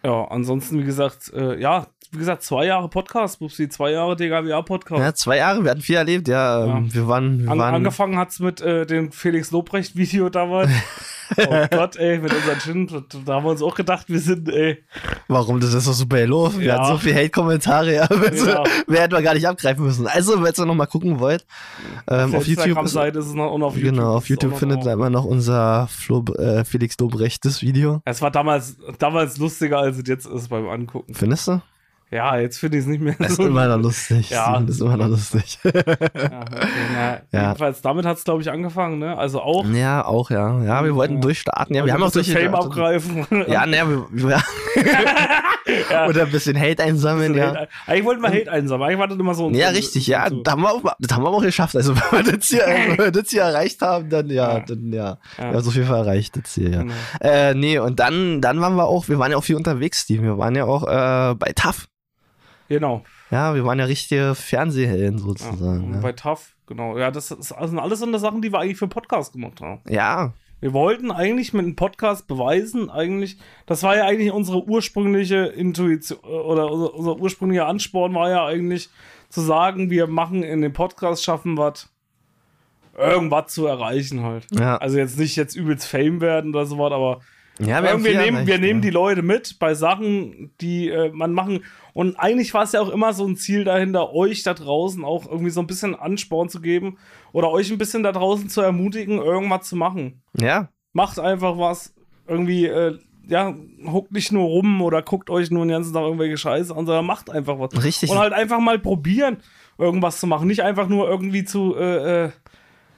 [SPEAKER 1] Ja, ansonsten, wie gesagt, äh, ja, wie gesagt, zwei Jahre Podcast, Bubsi, zwei Jahre DGWA-Podcast.
[SPEAKER 2] ja, zwei Jahre, wir hatten viel erlebt, ja.
[SPEAKER 1] Ja.
[SPEAKER 2] ähm, Wir waren, wir
[SPEAKER 1] An,
[SPEAKER 2] waren
[SPEAKER 1] angefangen hat's mit äh, dem Felix Lobrecht-Video damals. oh Gott, ey, mit unseren Gin. Da- haben wir uns auch gedacht, wir sind, ey.
[SPEAKER 2] warum, das ist doch super gelaufen. Wir
[SPEAKER 1] Ja.
[SPEAKER 2] hatten so viel Hate-Kommentare, ja.
[SPEAKER 1] Ja.
[SPEAKER 2] Wir hätten wir gar nicht abgreifen müssen. Also, wenn ihr noch mal gucken wollt, ähm,
[SPEAKER 1] Auf
[SPEAKER 2] auf YouTube ist,
[SPEAKER 1] ist es noch und auf YouTube.
[SPEAKER 2] genau, auf
[SPEAKER 1] es
[SPEAKER 2] YouTube
[SPEAKER 1] noch
[SPEAKER 2] findet ihr immer noch unser Flo, äh, Felix Lobrecht das Video.
[SPEAKER 1] Es war damals, damals lustiger, als es jetzt ist beim Angucken.
[SPEAKER 2] Findest du?
[SPEAKER 1] Ja, jetzt finde ich es nicht mehr
[SPEAKER 2] Das ist
[SPEAKER 1] so.
[SPEAKER 2] immer noch lustig.
[SPEAKER 1] Ja.
[SPEAKER 2] Das ist immer noch lustig.
[SPEAKER 1] ja, okay, na,
[SPEAKER 2] Ja.
[SPEAKER 1] Jedenfalls, damit hat's glaube ich, angefangen, ne? Also auch.
[SPEAKER 2] Ja, auch, ja. Ja, wir wollten
[SPEAKER 1] Ja.
[SPEAKER 2] durchstarten. Ja, wir haben auch
[SPEAKER 1] durch Fame abgreifen.
[SPEAKER 2] Ja, ne, wir, wir,
[SPEAKER 1] Ja.
[SPEAKER 2] Oder ein bisschen Hate einsammeln, ja.
[SPEAKER 1] Hate, eigentlich wollten wir Hate einsammeln. Eigentlich war das immer so.
[SPEAKER 2] Ja, richtig, ja.
[SPEAKER 1] So.
[SPEAKER 2] Das haben, wir auch, das haben wir auch geschafft. Also, wenn wir das hier, wenn wir das hier erreicht haben, dann ja,
[SPEAKER 1] Ja.
[SPEAKER 2] dann ja.
[SPEAKER 1] Ja.
[SPEAKER 2] Wir haben so viel erreicht, das hier, ja.
[SPEAKER 1] Genau.
[SPEAKER 2] Äh, nee, und dann, dann waren wir auch, wir waren ja auch viel unterwegs, Steve. Wir waren ja auch äh, bei TAF.
[SPEAKER 1] Genau.
[SPEAKER 2] Ja, wir waren ja richtige Fernsehhelden sozusagen. Ja,
[SPEAKER 1] Bei TAF, genau. Ja, das, ist, das sind alles so eine Sachen, die wir eigentlich für Podcast gemacht haben.
[SPEAKER 2] ja.
[SPEAKER 1] Wir wollten eigentlich mit einem Podcast beweisen, eigentlich, das war ja eigentlich unsere ursprüngliche Intuition oder unser, unser ursprünglicher Ansporn war ja eigentlich zu sagen, wir machen in dem Podcast, schaffen was, irgendwas zu erreichen halt.
[SPEAKER 2] Ja.
[SPEAKER 1] Also jetzt nicht jetzt übelst Fame werden oder sowas, aber
[SPEAKER 2] ja
[SPEAKER 1] wir, wir, nehmen, wir nehmen die Leute mit bei Sachen, die äh, man machen. Und eigentlich war es ja auch immer so ein Ziel dahinter, euch da draußen auch irgendwie so ein bisschen Ansporn zu geben oder euch ein bisschen da draußen zu ermutigen, irgendwas zu machen.
[SPEAKER 2] Ja,
[SPEAKER 1] Macht einfach was. Irgendwie, äh, ja, huckt nicht nur rum oder guckt euch nur den ganzen Tag irgendwelche Scheiße an, sondern macht einfach was.
[SPEAKER 2] richtig.
[SPEAKER 1] Und halt einfach mal probieren, irgendwas zu machen. Nicht einfach nur irgendwie zu, äh, äh,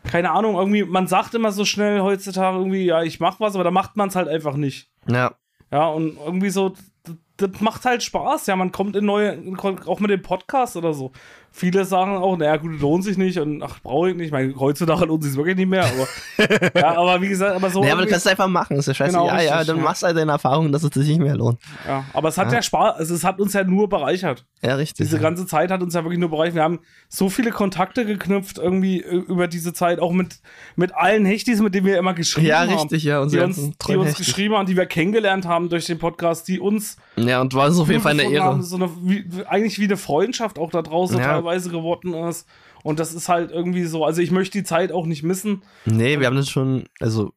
[SPEAKER 1] keine Ahnung, irgendwie, man sagt immer so schnell heutzutage irgendwie, ja, ich mach was, aber da macht man es halt einfach nicht.
[SPEAKER 2] ja.
[SPEAKER 1] Ja, und irgendwie so, das, das macht halt Spaß. Ja, man kommt in neue, auch mit dem Podcast oder so. Viele sagen auch, naja, gut, lohnt sich nicht und ach, brauche ich nicht. Ich meine, heutzutage lohnt sich wirklich nicht mehr, aber, ja, aber wie gesagt, aber so.
[SPEAKER 2] Ja, aber du kannst es einfach machen, ist ja scheiße.
[SPEAKER 1] Genau,
[SPEAKER 2] ja, ja,
[SPEAKER 1] richtig,
[SPEAKER 2] dann
[SPEAKER 1] ja.
[SPEAKER 2] machst du halt deine Erfahrung, dass es sich nicht mehr lohnt.
[SPEAKER 1] ja, aber es hat ja, Spaß, also es hat uns ja nur bereichert.
[SPEAKER 2] Ja, richtig.
[SPEAKER 1] Diese
[SPEAKER 2] ja.
[SPEAKER 1] ganze Zeit hat uns ja wirklich nur bereichert. Wir haben so viele Kontakte geknüpft irgendwie äh, über diese Zeit, auch mit, mit allen Hechtis, mit denen wir immer geschrieben
[SPEAKER 2] ja,
[SPEAKER 1] haben.
[SPEAKER 2] richtig, ja.
[SPEAKER 1] Die uns, die uns geschrieben haben, die wir kennengelernt haben durch den Podcast, die uns
[SPEAKER 2] Ja, und war es auf jeden Fall eine Ehre.
[SPEAKER 1] Haben, so eine, wie, eigentlich wie eine Freundschaft auch da draußen
[SPEAKER 2] Ja.
[SPEAKER 1] Teilweise geworden ist. Und das ist halt irgendwie so, also ich möchte die Zeit auch nicht missen.
[SPEAKER 2] Nee, wir haben das schon, also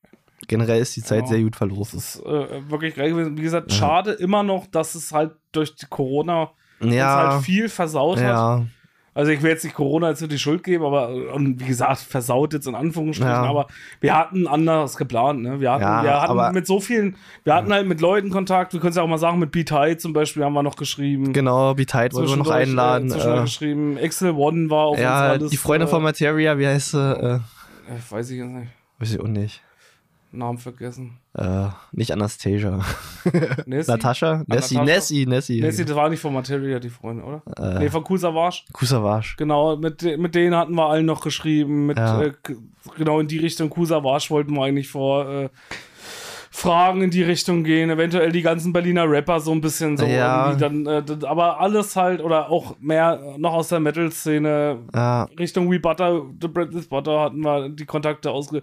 [SPEAKER 2] generell ist die Zeit
[SPEAKER 1] Ja.
[SPEAKER 2] sehr gut verlaufen.
[SPEAKER 1] Das ist äh, wirklich geil gewesen. Wie gesagt, schade immer noch, dass es halt durch die Corona
[SPEAKER 2] Ja,
[SPEAKER 1] halt viel versaut hat. Also ich will jetzt nicht Corona jetzt die Schuld geben, aber und wie gesagt, versaut jetzt in Anführungsstrichen,
[SPEAKER 2] Ja.
[SPEAKER 1] aber wir hatten anders geplant, ne? Wir hatten,
[SPEAKER 2] Ja,
[SPEAKER 1] wir hatten mit so vielen, wir hatten halt mit Leuten Kontakt, wir können es ja auch mal sagen, mit B-Tai zum Beispiel haben wir noch geschrieben.
[SPEAKER 2] genau, Be Tight wollen wir noch
[SPEAKER 1] Zwischendurch,
[SPEAKER 2] einladen.
[SPEAKER 1] Äh,
[SPEAKER 2] Äh,
[SPEAKER 1] geschrieben. Excel One war auf
[SPEAKER 2] ja,
[SPEAKER 1] uns alles.
[SPEAKER 2] die Freunde
[SPEAKER 1] äh,
[SPEAKER 2] von Materia, wie heißt sie? Äh,
[SPEAKER 1] äh, weiß ich jetzt nicht.
[SPEAKER 2] weiß ich auch nicht.
[SPEAKER 1] Namen vergessen.
[SPEAKER 2] Äh, nicht Anastasia.
[SPEAKER 1] Nessie?
[SPEAKER 2] Natascha? Nessie,
[SPEAKER 1] Natascha?
[SPEAKER 2] Nessie, Nessie.
[SPEAKER 1] Nessie, das war nicht von Materia, die Freunde, oder?
[SPEAKER 2] Äh,
[SPEAKER 1] Nee, von Kusawasch.
[SPEAKER 2] Kusawasch.
[SPEAKER 1] Genau, mit, mit denen hatten wir allen noch geschrieben. Mit,
[SPEAKER 2] Ja.
[SPEAKER 1] äh, genau in die Richtung Kusawasch wollten wir eigentlich vor äh, Fragen in die Richtung gehen. Eventuell die ganzen Berliner Rapper so ein bisschen so.
[SPEAKER 2] Ja.
[SPEAKER 1] irgendwie Dann, äh, aber alles halt, oder auch mehr noch aus der Metal-Szene.
[SPEAKER 2] Ja,
[SPEAKER 1] Richtung We Butter, The Bread is Butter hatten wir die Kontakte ausge.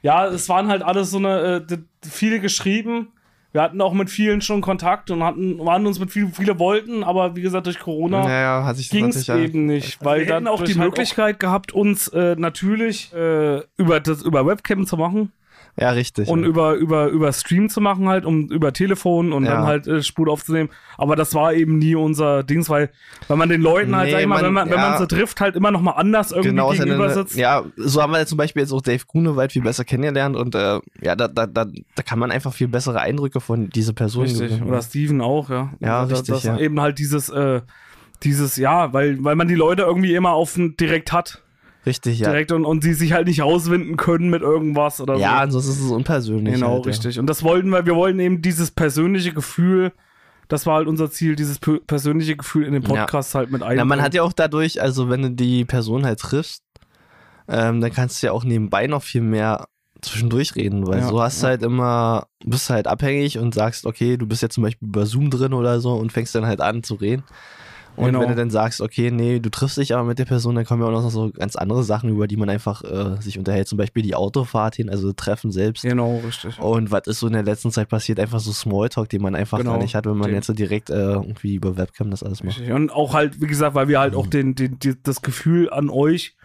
[SPEAKER 1] Ja, es waren halt alles so eine, äh, viele geschrieben. Wir hatten auch mit vielen schon Kontakt und hatten, waren uns mit vielen, viele wollten, aber wie gesagt, durch Corona
[SPEAKER 2] naja,
[SPEAKER 1] ging es eben nicht, weil
[SPEAKER 2] wir
[SPEAKER 1] dann
[SPEAKER 2] hätten
[SPEAKER 1] auch die Möglichkeit gehabt, uns äh, natürlich äh, über das über Webcam zu machen
[SPEAKER 2] Ja, richtig.
[SPEAKER 1] und
[SPEAKER 2] ja.
[SPEAKER 1] über über über Stream zu machen halt, um über Telefon und
[SPEAKER 2] Ja.
[SPEAKER 1] dann halt äh, Spur aufzunehmen. Aber das war eben nie unser Dings, weil weil man den Leuten halt,
[SPEAKER 2] Nee,
[SPEAKER 1] sag ich mal, wenn man wenn
[SPEAKER 2] ja.
[SPEAKER 1] man sie trifft, halt immer noch mal anders irgendwie
[SPEAKER 2] genau,
[SPEAKER 1] gegenüber
[SPEAKER 2] eine-
[SPEAKER 1] sitzt.
[SPEAKER 2] Ja, so haben wir zum Beispiel jetzt auch Dave Grunewald viel besser kennengelernt und äh, ja, da, da, da, da kann man einfach viel bessere Eindrücke von dieser Person
[SPEAKER 1] Richtig.
[SPEAKER 2] gewinnen.
[SPEAKER 1] Oder Steven auch, ja.
[SPEAKER 2] Ja,
[SPEAKER 1] Also,
[SPEAKER 2] richtig,
[SPEAKER 1] Das
[SPEAKER 2] ja.
[SPEAKER 1] eben halt dieses äh, dieses ja, weil weil man die Leute irgendwie immer auf direkt hat,
[SPEAKER 2] Richtig, ja.
[SPEAKER 1] direkt und und sie sich halt nicht rauswinden können mit irgendwas oder so.
[SPEAKER 2] Ja, ansonsten ist es unpersönlich.
[SPEAKER 1] Genau,
[SPEAKER 2] halt, ja.
[SPEAKER 1] richtig. Und das wollten wir, wir wollten eben dieses persönliche Gefühl, das war halt unser Ziel, dieses pe- persönliche Gefühl in den
[SPEAKER 2] Ja.
[SPEAKER 1] Podcast halt mit
[SPEAKER 2] Ja,
[SPEAKER 1] einbringen.
[SPEAKER 2] man hat ja auch dadurch, also wenn du die Person halt triffst, ähm, dann kannst du ja auch nebenbei noch viel mehr zwischendurch reden, weil
[SPEAKER 1] Ja,
[SPEAKER 2] so hast
[SPEAKER 1] ja.
[SPEAKER 2] halt immer, bist halt abhängig und sagst, okay, du bist jetzt zum Beispiel über Zoom drin oder so und fängst dann halt an zu reden. Und
[SPEAKER 1] Genau.
[SPEAKER 2] wenn du dann sagst, okay, nee, du triffst dich aber mit der Person, dann kommen ja auch noch so ganz andere Sachen, über die man einfach äh, sich unterhält. Zum Beispiel die Autofahrt hin, also Treffen selbst.
[SPEAKER 1] Genau, richtig.
[SPEAKER 2] Und was ist so in der letzten Zeit passiert? Einfach so Smalltalk, den man einfach
[SPEAKER 1] Genau.
[SPEAKER 2] gar nicht hat, wenn man
[SPEAKER 1] Den-
[SPEAKER 2] jetzt so direkt äh, irgendwie über Webcam das alles macht.
[SPEAKER 1] richtig. Und auch halt, wie gesagt, weil wir halt auch
[SPEAKER 2] Mhm.
[SPEAKER 1] den, den, die, das Gefühl an euch,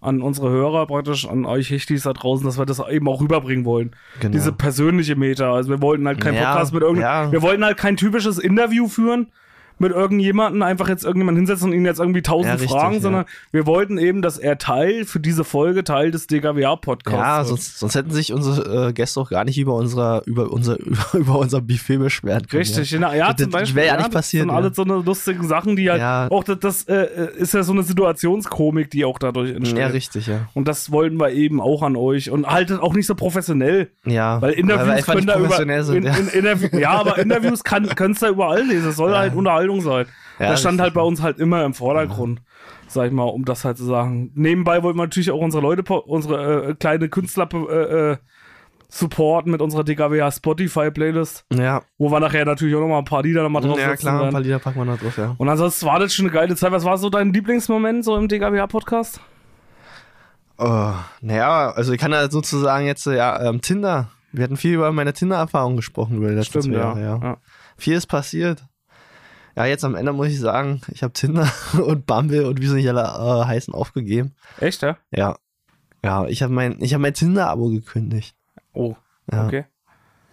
[SPEAKER 1] an unsere Hörer praktisch, an euch Hechtis da draußen, dass wir das eben auch rüberbringen wollen.
[SPEAKER 2] Genau.
[SPEAKER 1] Diese persönliche Meter. Also wir wollten halt keinen
[SPEAKER 2] Ja,
[SPEAKER 1] Podcast mit irgendeinem,
[SPEAKER 2] ja.
[SPEAKER 1] wir wollten halt kein typisches Interview führen mit irgendjemanden einfach jetzt irgendjemanden hinsetzen und ihn jetzt irgendwie tausend
[SPEAKER 2] Ja, richtig,
[SPEAKER 1] fragen,
[SPEAKER 2] ja.
[SPEAKER 1] sondern wir wollten eben, dass er Teil für diese Folge Teil des DGWA-Podcasts
[SPEAKER 2] Ja, sonst, sonst hätten sich unsere äh, Gäste auch gar nicht über unser, über unser, über unser Buffet beschwert können.
[SPEAKER 1] Richtig, ja, ja,
[SPEAKER 2] Das-
[SPEAKER 1] zum
[SPEAKER 2] das
[SPEAKER 1] Beispiel.
[SPEAKER 2] wäre ja nicht
[SPEAKER 1] das
[SPEAKER 2] passiert,
[SPEAKER 1] sind
[SPEAKER 2] ja.
[SPEAKER 1] alles so eine lustigen Sachen, die halt
[SPEAKER 2] Ja.
[SPEAKER 1] auch das, das äh, ist ja so eine Situationskomik, die auch dadurch
[SPEAKER 2] Ja,
[SPEAKER 1] entsteht.
[SPEAKER 2] ja richtig, ja.
[SPEAKER 1] und das wollten wir eben auch an euch und haltet auch nicht so professionell,
[SPEAKER 2] Ja,
[SPEAKER 1] weil Interviews
[SPEAKER 2] einfach
[SPEAKER 1] können da über
[SPEAKER 2] sind,
[SPEAKER 1] in,
[SPEAKER 2] ja.
[SPEAKER 1] in, Interview, ja, aber Interviews kann kannst da überall lesen. Es soll halt Unterhaltung sein.
[SPEAKER 2] Ja,
[SPEAKER 1] das stand halt bei uns halt immer im Vordergrund, sag ich mal, um das halt zu sagen. Nebenbei wollten wir natürlich auch unsere Leute, unsere äh, kleine Künstler äh, äh, supporten mit unserer DKWH Spotify Playlist,
[SPEAKER 2] Ja,
[SPEAKER 1] wo wir nachher natürlich auch noch mal ein paar Lieder noch mal drauf
[SPEAKER 2] ja klar, ein paar Lieder packen wir noch drauf, ja.
[SPEAKER 1] Und ansonsten war das schon eine geile Zeit. Was war so dein Lieblingsmoment so im DKWH-Podcast?
[SPEAKER 2] Oh, naja, also ich kann da sozusagen jetzt, äh, ja, ähm, Tinder. Wir hatten viel über meine Tinder-Erfahrung gesprochen über die letzten zwei Jahre, ja.
[SPEAKER 1] ja.
[SPEAKER 2] Viel ist passiert. Ja, jetzt am Ende muss ich sagen, ich habe Tinder und Bumble und wie sie nicht alle äh, heißen aufgegeben.
[SPEAKER 1] Echt, ja?
[SPEAKER 2] Ja. Ja, ich habe mein, ich hab mein Tinder-Abo gekündigt.
[SPEAKER 1] Oh,
[SPEAKER 2] Ja.
[SPEAKER 1] okay.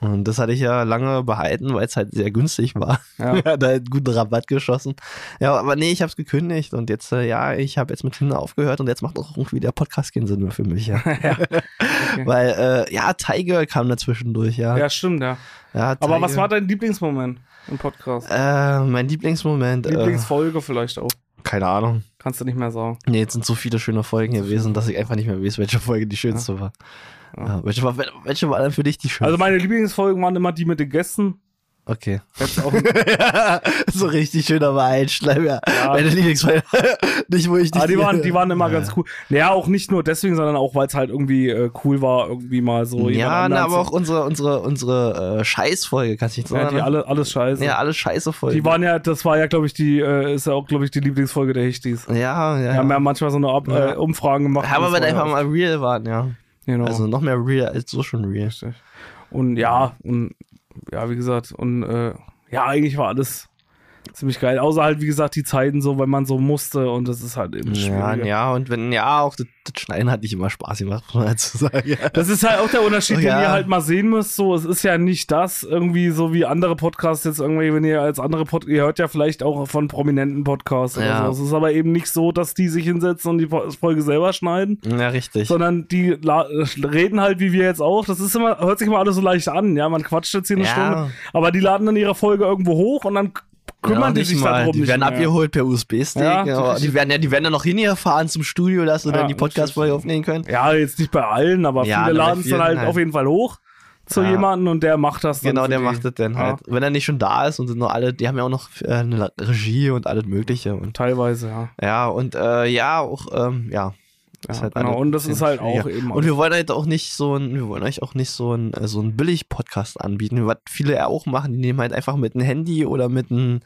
[SPEAKER 2] Und das hatte ich ja lange behalten, weil es halt sehr günstig war.
[SPEAKER 1] Ja.
[SPEAKER 2] Ja. da hat guten Rabatt geschossen. Ja, aber nee, ich habe es gekündigt und jetzt, äh, ja, ich habe jetzt mit Tinder aufgehört und jetzt macht auch irgendwie der Podcast keinen Sinn mehr für mich, ja. Weil, äh, ja, Tiger kam dazwischen durch, ja.
[SPEAKER 1] Ja, stimmt, ja.
[SPEAKER 2] ja
[SPEAKER 1] Aber was war dein Lieblingsmoment im Podcast?
[SPEAKER 2] Äh, mein Lieblingsmoment. Äh,
[SPEAKER 1] Lieblingsfolge vielleicht auch.
[SPEAKER 2] keine Ahnung.
[SPEAKER 1] Kannst du nicht mehr sagen.
[SPEAKER 2] Nee, jetzt sind so viele schöne Folgen gewesen, dass ich einfach nicht mehr weiß, welche Folge die schönste war. Ja. welche, war welche war dann für dich die schönste?
[SPEAKER 1] Also meine Lieblingsfolgen waren immer die mit den Gästen.
[SPEAKER 2] okay.
[SPEAKER 1] Jetzt auch
[SPEAKER 2] so richtig schön aber einschleim, ja. Meine Lieblingsfolge. nicht, wo ich
[SPEAKER 1] Ah, die waren, die waren immer
[SPEAKER 2] Ja.
[SPEAKER 1] ganz cool. Naja, auch nicht nur deswegen, sondern auch, weil es halt irgendwie äh, cool war, irgendwie mal so
[SPEAKER 2] Ja, na, aber auch unsere, unsere, unsere äh, Scheißfolge, kannst du nicht
[SPEAKER 1] ja,
[SPEAKER 2] sagen.
[SPEAKER 1] die alle, alles scheiße.
[SPEAKER 2] ja, alles scheiße Folgen.
[SPEAKER 1] die waren ja, das war ja, glaube ich, die, äh, ist ja auch, glaube ich, die Lieblingsfolge der Hichtis.
[SPEAKER 2] ja, ja.
[SPEAKER 1] Wir
[SPEAKER 2] ja.
[SPEAKER 1] haben ja manchmal so eine Ab
[SPEAKER 2] Ja.
[SPEAKER 1] äh, Umfragen gemacht.
[SPEAKER 2] aber
[SPEAKER 1] Das
[SPEAKER 2] weil
[SPEAKER 1] war
[SPEAKER 2] einfach
[SPEAKER 1] ja-
[SPEAKER 2] mal real waren, ja.
[SPEAKER 1] Genau.
[SPEAKER 2] Also noch mehr real als so schon real.
[SPEAKER 1] Und ja, und ja, wie gesagt, und äh, ja, eigentlich war alles ziemlich geil. Außer halt, wie gesagt, die Zeiten so, weil man so musste und das ist halt eben
[SPEAKER 2] Ja,
[SPEAKER 1] schwierig.
[SPEAKER 2] ja, und wenn, ja, auch das, das Schneiden hat nicht immer Spaß gemacht, muss man dazu sagen. Ja.
[SPEAKER 1] Das ist halt auch der Unterschied,
[SPEAKER 2] Oh,
[SPEAKER 1] den
[SPEAKER 2] ja.
[SPEAKER 1] ihr halt mal sehen müsst. So, es ist ja nicht das irgendwie so wie andere Podcasts jetzt irgendwie, wenn ihr als andere Pod ihr hört ja vielleicht auch von prominenten Podcasts
[SPEAKER 2] Ja.
[SPEAKER 1] oder so. Es ist aber eben nicht so, dass die sich hinsetzen und die Folge selber schneiden.
[SPEAKER 2] ja, richtig.
[SPEAKER 1] Sondern die reden halt wie wir jetzt auch. Das ist immer, hört sich immer alles so leicht an. Ja, man quatscht jetzt hier eine
[SPEAKER 2] Ja.
[SPEAKER 1] Stunde. Aber die laden dann ihre Folge irgendwo hoch und dann kümmern
[SPEAKER 2] Ja,
[SPEAKER 1] die
[SPEAKER 2] nicht
[SPEAKER 1] sich
[SPEAKER 2] mal.
[SPEAKER 1] darum
[SPEAKER 2] Die
[SPEAKER 1] nicht
[SPEAKER 2] werden
[SPEAKER 1] mehr.
[SPEAKER 2] abgeholt per USB-Stick.
[SPEAKER 1] Ja,
[SPEAKER 2] Ja,
[SPEAKER 1] richtig.
[SPEAKER 2] die, werden ja, die werden ja noch hingefahren zum Studio, dass sie dann die Podcast-Folge aufnehmen können.
[SPEAKER 1] Ja, jetzt nicht bei allen, aber viele laden es dann halt
[SPEAKER 2] halt.
[SPEAKER 1] auf jeden Fall hoch zu
[SPEAKER 2] Ja.
[SPEAKER 1] jemanden und der macht das dann.
[SPEAKER 2] Genau, der
[SPEAKER 1] die.
[SPEAKER 2] macht das dann
[SPEAKER 1] Ja.
[SPEAKER 2] halt. Wenn er nicht schon da ist und sind noch alle, die haben ja auch noch äh, eine Regie und alles Mögliche. Und
[SPEAKER 1] Teilweise, ja.
[SPEAKER 2] ja, und äh, ja, auch, ähm, ja.
[SPEAKER 1] Ja,
[SPEAKER 2] halt
[SPEAKER 1] genau, und das ist halt auch
[SPEAKER 2] schwieriger.
[SPEAKER 1] eben
[SPEAKER 2] Und wir wollen halt auch nicht so ein, wir wollen euch auch nicht so ein, äh, so ein Billig-Podcast anbieten, was viele ja auch machen. Die nehmen halt einfach mit einem Handy oder mit einem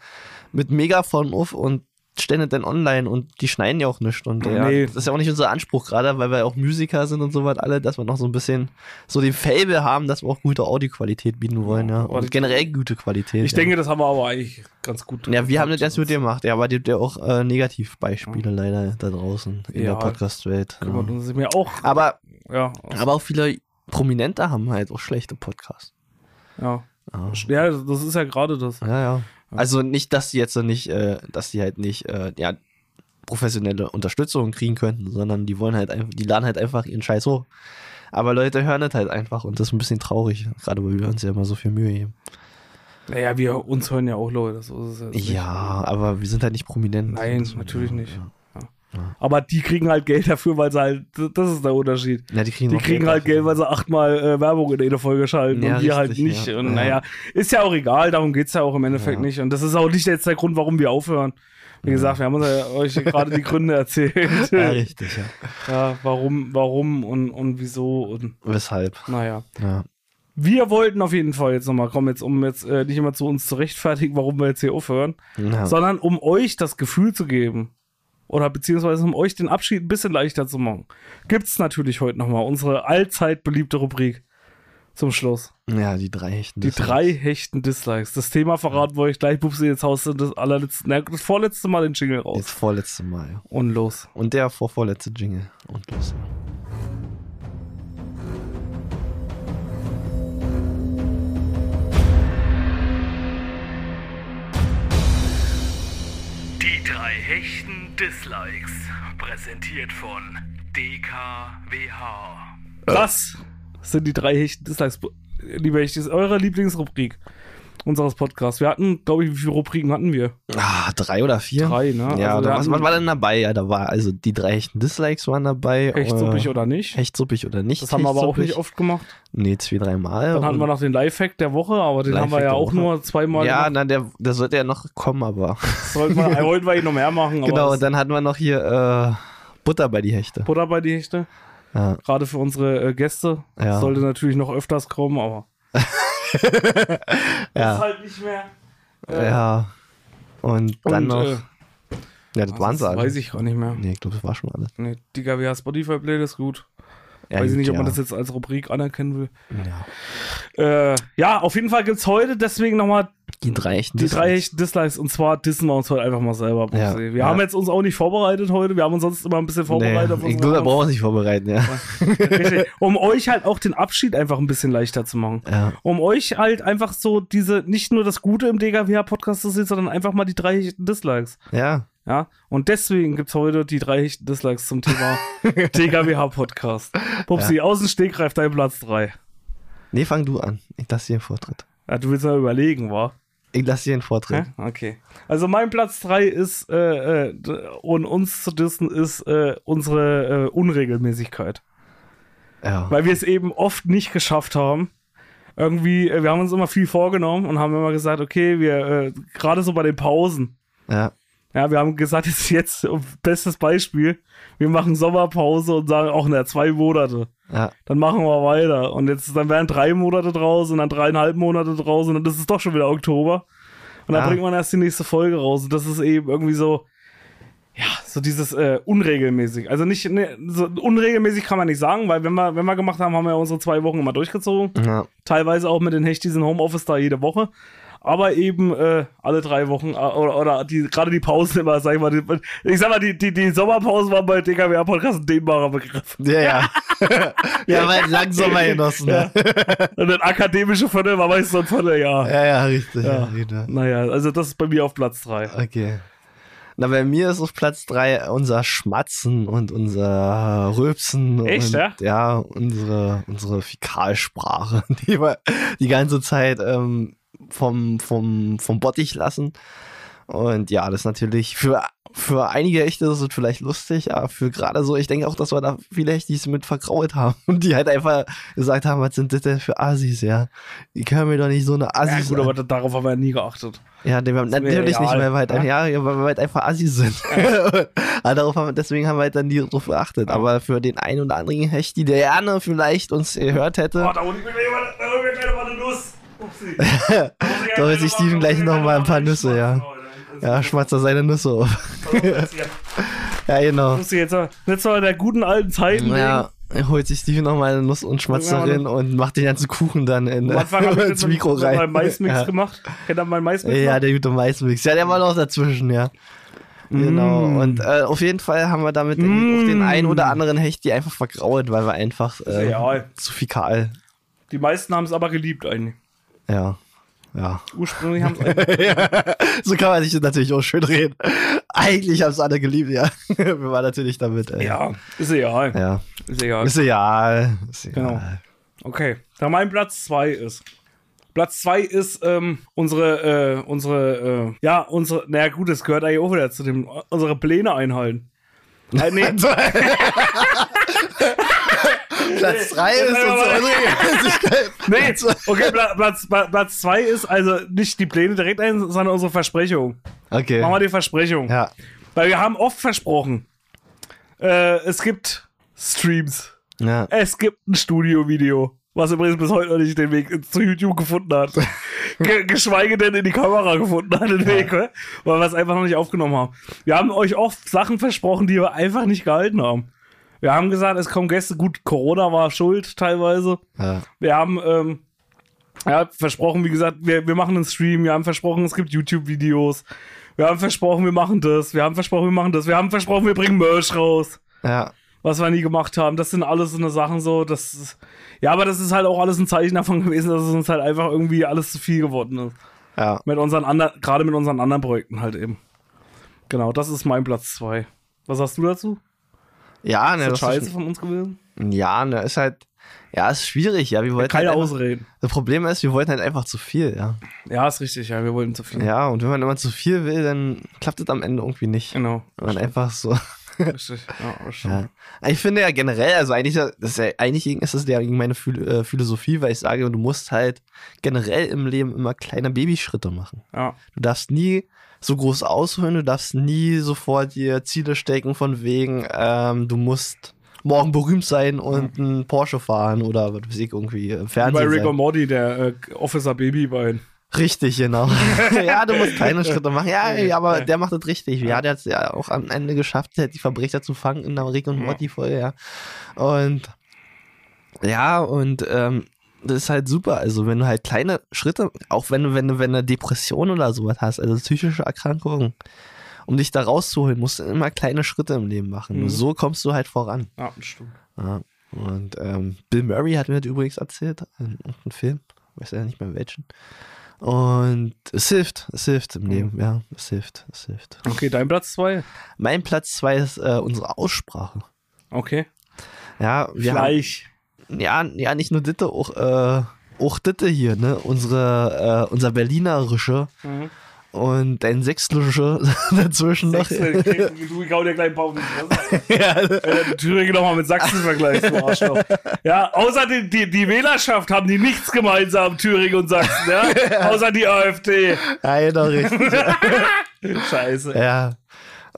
[SPEAKER 2] mit Megafon auf und es dann online und die schneiden ja auch nichts. Und ja,
[SPEAKER 1] Nee.
[SPEAKER 2] das ist ja auch nicht unser Anspruch, gerade weil wir auch Musiker sind und so was alle, dass wir noch so ein bisschen so den Fable haben, dass wir auch gute Audioqualität bieten wollen, ja. Und generell gute Qualität.
[SPEAKER 1] Ich
[SPEAKER 2] ja.
[SPEAKER 1] denke, das haben wir aber eigentlich ganz gut.
[SPEAKER 2] Ja, wir haben das jetzt mit dir gemacht. Ja, aber die habt ja auch äh, Negativbeispiele leider da draußen in
[SPEAKER 1] Ja.
[SPEAKER 2] der Podcast-Welt. Ja.
[SPEAKER 1] mir auch,
[SPEAKER 2] Aber,
[SPEAKER 1] ja,
[SPEAKER 2] aber auch viele Prominente haben halt auch schlechte Podcasts.
[SPEAKER 1] ja.
[SPEAKER 2] Ja,
[SPEAKER 1] Ja, das ist ja gerade das.
[SPEAKER 2] ja. ja. Also nicht, dass die jetzt so nicht, äh, dass die halt nicht, äh, ja, professionelle Unterstützung kriegen könnten, sondern die wollen halt einfach, die laden halt einfach ihren Scheiß hoch. Aber Leute hören das halt einfach und das ist ein bisschen traurig, gerade weil wir uns ja immer so viel Mühe geben.
[SPEAKER 1] Naja, wir uns hören ja auch Leute. So ist es nicht.
[SPEAKER 2] Ja, aber wir sind halt nicht prominent.
[SPEAKER 1] Nein, natürlich nicht.
[SPEAKER 2] Ja.
[SPEAKER 1] Aber die kriegen halt Geld dafür, weil sie halt, das ist der Unterschied.
[SPEAKER 2] Ja, die kriegen,
[SPEAKER 1] Die kriegen halt
[SPEAKER 2] dafür.
[SPEAKER 1] Geld, weil sie achtmal äh, Werbung in jeder Folge schalten
[SPEAKER 2] Ja,
[SPEAKER 1] und wir halt nicht.
[SPEAKER 2] ja.
[SPEAKER 1] Und
[SPEAKER 2] Ja.
[SPEAKER 1] naja, ist ja auch egal, darum geht's ja auch im Endeffekt nicht. Und das ist auch nicht jetzt der Grund, warum wir aufhören. Wie gesagt, wir haben uns ja euch gerade die Gründe erzählt.
[SPEAKER 2] Ja, richtig, ja.
[SPEAKER 1] Ja, warum, warum und, und wieso und
[SPEAKER 2] Weshalb?
[SPEAKER 1] naja.
[SPEAKER 2] Ja.
[SPEAKER 1] Wir wollten auf jeden Fall jetzt nochmal kommen, jetzt um jetzt äh, nicht immer zu uns zu rechtfertigen, warum wir jetzt hier aufhören,
[SPEAKER 2] Ja.
[SPEAKER 1] sondern um euch das Gefühl zu geben oder beziehungsweise um euch den Abschied ein bisschen leichter zu machen, gibt's natürlich heute nochmal unsere allzeit beliebte Rubrik zum Schluss.
[SPEAKER 2] ja, die drei Hechten.
[SPEAKER 1] Die
[SPEAKER 2] Dislikes.
[SPEAKER 1] drei hechten Dislikes. Das Thema verraten wir euch gleich, Bubsi, jetzt haust du das allerletzte, na, das vorletzte Mal den Jingle raus.
[SPEAKER 2] Jetzt vorletzte Mal. ja.
[SPEAKER 1] Und los.
[SPEAKER 2] Und der vorvorletzte Jingle. Und los.
[SPEAKER 3] Die drei hechten Dislikes. Präsentiert von DKWH.
[SPEAKER 1] Das sind die drei Hechten Dislikes. Liebe Hechtis, eure Lieblingsrubrik unseres Podcasts. Wir hatten, glaube ich, wie viele Rubriken hatten wir?
[SPEAKER 2] Ah, drei oder vier?
[SPEAKER 1] Drei, ne?
[SPEAKER 2] Ja,
[SPEAKER 1] Also
[SPEAKER 2] was, was war denn dabei? Ja, da war also die drei echten Dislikes waren dabei.
[SPEAKER 1] Hechtsuppig
[SPEAKER 2] äh,
[SPEAKER 1] oder nicht?
[SPEAKER 2] Hechtsuppig oder nicht.
[SPEAKER 1] Das haben wir aber auch nicht oft gemacht.
[SPEAKER 2] Nee, zwei, dreimal.
[SPEAKER 1] Dann hatten wir noch den Lifehack der Woche, aber den haben wir ja auch nur zweimal
[SPEAKER 2] Ja,
[SPEAKER 1] gemacht.
[SPEAKER 2] na, der, der sollte ja noch kommen, aber.
[SPEAKER 1] Sollten wir, wollten wir ihn noch mehr machen.
[SPEAKER 2] genau, und dann hatten wir noch hier äh, Butter bei die Hechte.
[SPEAKER 1] Butter bei die Hechte.
[SPEAKER 2] Ja.
[SPEAKER 1] Gerade für unsere äh, Gäste.
[SPEAKER 2] Ja.
[SPEAKER 1] Sollte natürlich noch öfters kommen, aber.
[SPEAKER 2] Ja.
[SPEAKER 1] Ist halt nicht mehr.
[SPEAKER 2] Ja. Und dann
[SPEAKER 1] Und,
[SPEAKER 2] noch.
[SPEAKER 1] äh,
[SPEAKER 2] ja, das waren sie alle.
[SPEAKER 1] weiß ich gar nicht mehr.
[SPEAKER 2] Nee, ich glaube, das war schon alles.
[SPEAKER 1] Nee, die GWH Spotify Playlist gut.
[SPEAKER 2] Ja,
[SPEAKER 1] weiß ich nicht, ob man das jetzt als Rubrik anerkennen will.
[SPEAKER 2] Ja.
[SPEAKER 1] Äh, ja, auf jeden Fall gibt's heute deswegen nochmal
[SPEAKER 2] Die drei echten
[SPEAKER 1] die drei
[SPEAKER 2] Dislikes.
[SPEAKER 1] echten Dislikes und zwar dissen wir uns heute einfach mal selber.
[SPEAKER 2] Ja,
[SPEAKER 1] Wir
[SPEAKER 2] ja.
[SPEAKER 1] haben jetzt uns auch nicht vorbereitet heute, wir haben uns sonst immer ein bisschen
[SPEAKER 2] Nee,
[SPEAKER 1] vorbereitet. auf
[SPEAKER 2] ich glaube, da brauchen wir uns nicht vorbereiten, ja.
[SPEAKER 1] Um euch halt auch den Abschied einfach ein bisschen leichter zu machen.
[SPEAKER 2] Ja.
[SPEAKER 1] Um euch halt einfach so diese, nicht nur das Gute im DGWH-Podcast zu sehen, sondern einfach mal die drei hechten Dislikes.
[SPEAKER 2] Ja.
[SPEAKER 1] Ja, und deswegen gibt's heute die drei hechten Dislikes zum Thema DGWH-Podcast. Pupsi, außen Stegreif, dein Platz drei.
[SPEAKER 2] Nee, fang du an. Ich lasse dir den Vortritt.
[SPEAKER 1] Ja, du willst mal überlegen, wa?
[SPEAKER 2] Ich lasse dir den Vortritt.
[SPEAKER 1] Hä? Okay. Also mein Platz 3 ist, äh, äh, und uns zu dissen, ist äh, unsere äh, Unregelmäßigkeit.
[SPEAKER 2] Ja.
[SPEAKER 1] Weil wir es eben oft nicht geschafft haben. Irgendwie, äh, wir haben uns immer viel vorgenommen und haben immer gesagt, okay, wir, äh, gerade so bei den Pausen,
[SPEAKER 2] Ja.
[SPEAKER 1] Ja, wir haben gesagt, jetzt, jetzt, bestes Beispiel, wir machen Sommerpause und sagen, auch, na, zwei Monate.
[SPEAKER 2] Ja.
[SPEAKER 1] Dann machen wir weiter. Und jetzt, dann wären drei Monate draus und dann dreieinhalb Monate draus und dann ist es doch schon wieder Oktober. Und dann
[SPEAKER 2] Ja.
[SPEAKER 1] bringt man erst die nächste Folge raus. Und das ist eben irgendwie so, ja, so dieses äh, unregelmäßig. Also nicht, ne, so unregelmäßig kann man nicht sagen, weil wenn wir, wenn wir gemacht haben, haben wir ja unsere zwei Wochen immer durchgezogen.
[SPEAKER 2] Ja.
[SPEAKER 1] Teilweise auch mit den Hechtis in Homeoffice da jede Woche. Aber eben äh, alle drei Wochen äh, oder, oder die, gerade die Pausen immer, sag ich mal, die, ich sag mal, die, die, die Sommerpausen waren bei DKWA Podcast ein dehnbarer Begriff.
[SPEAKER 2] Ja, ja. ja, weil langsam mal genossen. ne? Ja.
[SPEAKER 1] Und ein akademische Viertel war meist so ein Vierteljahr.
[SPEAKER 2] ja, ja, richtig.
[SPEAKER 1] Ja.
[SPEAKER 2] Ja. richtig.
[SPEAKER 1] Naja, also das ist bei mir auf Platz 3.
[SPEAKER 2] Okay. Na, bei mir ist auf Platz drei unser Schmatzen und unser Rülpsen.
[SPEAKER 1] Echt,
[SPEAKER 2] und,
[SPEAKER 1] ja?
[SPEAKER 2] Ja, unsere, unsere Fäkalsprache, die wir die ganze Zeit ähm, vom, vom, vom Bottich lassen. Und ja, das ist natürlich für, für einige Echte ist es vielleicht lustig, aber für gerade so, ich denke auch, dass wir da viele Echtis mit vergrault haben und die halt einfach gesagt haben, was sind das denn für Assis, ja? Die können mir doch nicht so eine
[SPEAKER 1] Ja,
[SPEAKER 2] Assis
[SPEAKER 1] gut, aber da- darauf haben wir ja nie geachtet.
[SPEAKER 2] ja,
[SPEAKER 1] mir
[SPEAKER 2] natürlich nicht, weil wir halt,
[SPEAKER 1] ja?
[SPEAKER 2] ja, ja, weil wir halt einfach Assi sind. aber darauf haben deswegen haben wir halt dann nie drauf geachtet. Aber für den einen oder anderen Hechti, der gerne vielleicht uns gehört hätte,
[SPEAKER 1] Oh, da mal- da holt mir gleich noch mal eine Nuss. Upsi.
[SPEAKER 2] Da holt sich Steven gleich noch mal ein paar Nüsse, ja. ja, schmatzt er seine Nüsse auf. ja, genau.
[SPEAKER 1] Muss ich jetzt mal, jetzt mal in der guten alten Zeit.
[SPEAKER 2] Ja, er holt sich Steven noch mal eine Nuss und schmatzt darin und macht den ganzen Kuchen dann in,
[SPEAKER 1] habe ich
[SPEAKER 2] ins Mikro rein.
[SPEAKER 1] meinem Maismix
[SPEAKER 2] ja.
[SPEAKER 1] gemacht. Kennt ihr meinen Maismix?
[SPEAKER 2] Ja,
[SPEAKER 1] noch?
[SPEAKER 2] der gute Maismix. Ja, der war noch dazwischen, ja. Genau.
[SPEAKER 1] Mm.
[SPEAKER 2] Und äh, auf jeden Fall haben wir damit ich, auch den einen oder anderen Hecht, die einfach vergraut, weil wir einfach äh,
[SPEAKER 1] Ja.
[SPEAKER 2] zu fikal.
[SPEAKER 1] Die meisten haben es aber geliebt eigentlich.
[SPEAKER 2] Ja. Ja.
[SPEAKER 1] Ursprünglich haben eigentlich.
[SPEAKER 2] So kann man sich natürlich auch schön reden. Eigentlich haben es alle geliebt, ja. Wir waren natürlich damit. Äh,
[SPEAKER 1] ja, ist egal.
[SPEAKER 2] Ja.
[SPEAKER 1] Ist egal.
[SPEAKER 2] Ist egal. Ist egal.
[SPEAKER 1] Genau. Okay, da mein Platz 2 ist. Platz 2 ist ähm, unsere, äh, unsere, äh, ja, unsere, naja gut, das gehört eigentlich auch wieder zu dem, unsere Pläne einhalten. Äh, nee,
[SPEAKER 2] Platz 3 ist unsere
[SPEAKER 1] aber-
[SPEAKER 2] Unregelmäßigkeit.
[SPEAKER 1] nee, okay, Pla Platz, Pla- Platz 2 ist also nicht die Pläne direkt ein, sondern unsere Versprechung.
[SPEAKER 2] Okay.
[SPEAKER 1] Machen wir die Versprechung.
[SPEAKER 2] Ja.
[SPEAKER 1] Weil wir haben oft versprochen, äh, es gibt Streams,
[SPEAKER 2] Ja.
[SPEAKER 1] es gibt ein Studio-Video, was übrigens bis heute noch nicht den Weg zu YouTube gefunden hat. Ge geschweige denn in die Kamera gefunden hat, den Weg, weil wir es einfach noch nicht aufgenommen haben. Wir haben euch oft Sachen versprochen, die wir einfach nicht gehalten haben. Wir haben gesagt, es kommen Gäste. Gut, Corona war schuld teilweise.
[SPEAKER 2] Ja.
[SPEAKER 1] Wir haben ähm, ja, versprochen, wie gesagt, wir, wir machen einen Stream. Wir haben versprochen, es gibt YouTube-Videos. Wir haben versprochen, wir machen das. Wir haben versprochen, wir machen das. Wir haben versprochen, wir bringen Merch raus.
[SPEAKER 2] Ja.
[SPEAKER 1] Was wir nie gemacht haben. Das sind alles so eine Sachen so. Das ist, ja, aber das ist halt auch alles ein Zeichen davon gewesen, dass es uns halt einfach irgendwie alles zu viel geworden ist.
[SPEAKER 2] Ja.
[SPEAKER 1] Mit unseren anderen, gerade mit unseren anderen Projekten halt eben. Genau, das ist mein Platz 2. Was hast du dazu?
[SPEAKER 2] Ja,
[SPEAKER 1] Ist
[SPEAKER 2] ne,
[SPEAKER 1] das
[SPEAKER 2] das
[SPEAKER 1] scheiße
[SPEAKER 2] ist,
[SPEAKER 1] von uns gewesen?
[SPEAKER 2] ja, ne, ist halt, ja, ist schwierig, ja. Wir wollten
[SPEAKER 1] Keine
[SPEAKER 2] halt einfach,
[SPEAKER 1] Ausreden.
[SPEAKER 2] Das Problem ist, wir wollten halt einfach zu viel, ja.
[SPEAKER 1] Ja, ist richtig, ja, wir wollten zu viel.
[SPEAKER 2] Ja, und wenn man immer zu viel will, dann klappt es am Ende irgendwie nicht.
[SPEAKER 1] Genau.
[SPEAKER 2] Wenn man einfach so.
[SPEAKER 1] Richtig. Ja, das.
[SPEAKER 2] Ja. Ich finde ja generell, also eigentlich, das ist ja, eigentlich ist das ja gegen meine äh, Philosophie, weil ich sage, du musst halt generell im Leben immer kleine Babyschritte machen.
[SPEAKER 1] Ja.
[SPEAKER 2] Du darfst nie so groß ausholen, du darfst nie sofort dir Ziele stecken von wegen, ähm, du musst morgen berühmt sein und einen Porsche fahren oder was weiß ich, irgendwie im
[SPEAKER 1] Wie bei
[SPEAKER 2] Fernsehen
[SPEAKER 1] Rick und Morty, der äh, Officer Babybein.
[SPEAKER 2] Richtig, genau. ja, du musst kleine Schritte machen. Ja,
[SPEAKER 1] Ja,
[SPEAKER 2] ja, aber
[SPEAKER 1] ja.
[SPEAKER 2] der macht das richtig. Ja, der hat es ja auch am Ende geschafft, die Verbrecher zu fangen in der Rick und
[SPEAKER 1] Ja.
[SPEAKER 2] Morty-Folge, ja. Und ja, und ähm, das ist halt super. Also, wenn du halt kleine Schritte, auch wenn du, wenn du, wenn du Depression oder sowas hast, also psychische Erkrankungen, um dich da rauszuholen, musst du immer kleine Schritte im Leben machen.
[SPEAKER 1] Mhm.
[SPEAKER 2] Nur so kommst du halt voran.
[SPEAKER 1] Ja, stimmt.
[SPEAKER 2] Ja. Und ähm, Bill Murray hat mir das übrigens erzählt, in irgendeinem Film, weiß ja nicht mehr welchen. Und es hilft, es hilft im Leben, ja, es hilft, es hilft.
[SPEAKER 1] Okay, dein Platz 2.
[SPEAKER 2] Mein Platz zwei ist äh, unsere Aussprache.
[SPEAKER 1] Okay.
[SPEAKER 2] Ja, wir
[SPEAKER 1] Fleisch.
[SPEAKER 2] haben, ja, ja, nicht nur Ditte, auch, äh, auch Ditte hier, ne, unsere, äh, unser Berlinerische
[SPEAKER 1] Mhm.
[SPEAKER 2] und dein Sächsische dazwischen noch.
[SPEAKER 1] Du, ich hau dir gleich Fresse.
[SPEAKER 2] ja,
[SPEAKER 1] Wenn du Thüringen nochmal mit Sachsen vergleichst, du Arschloch. Ja, außer die, die, die Wählerschaft haben die nichts gemeinsam, Thüringen und Sachsen, ja? Außer die AfD.
[SPEAKER 2] ja, doch richtig.
[SPEAKER 1] Scheiße.
[SPEAKER 2] Ja.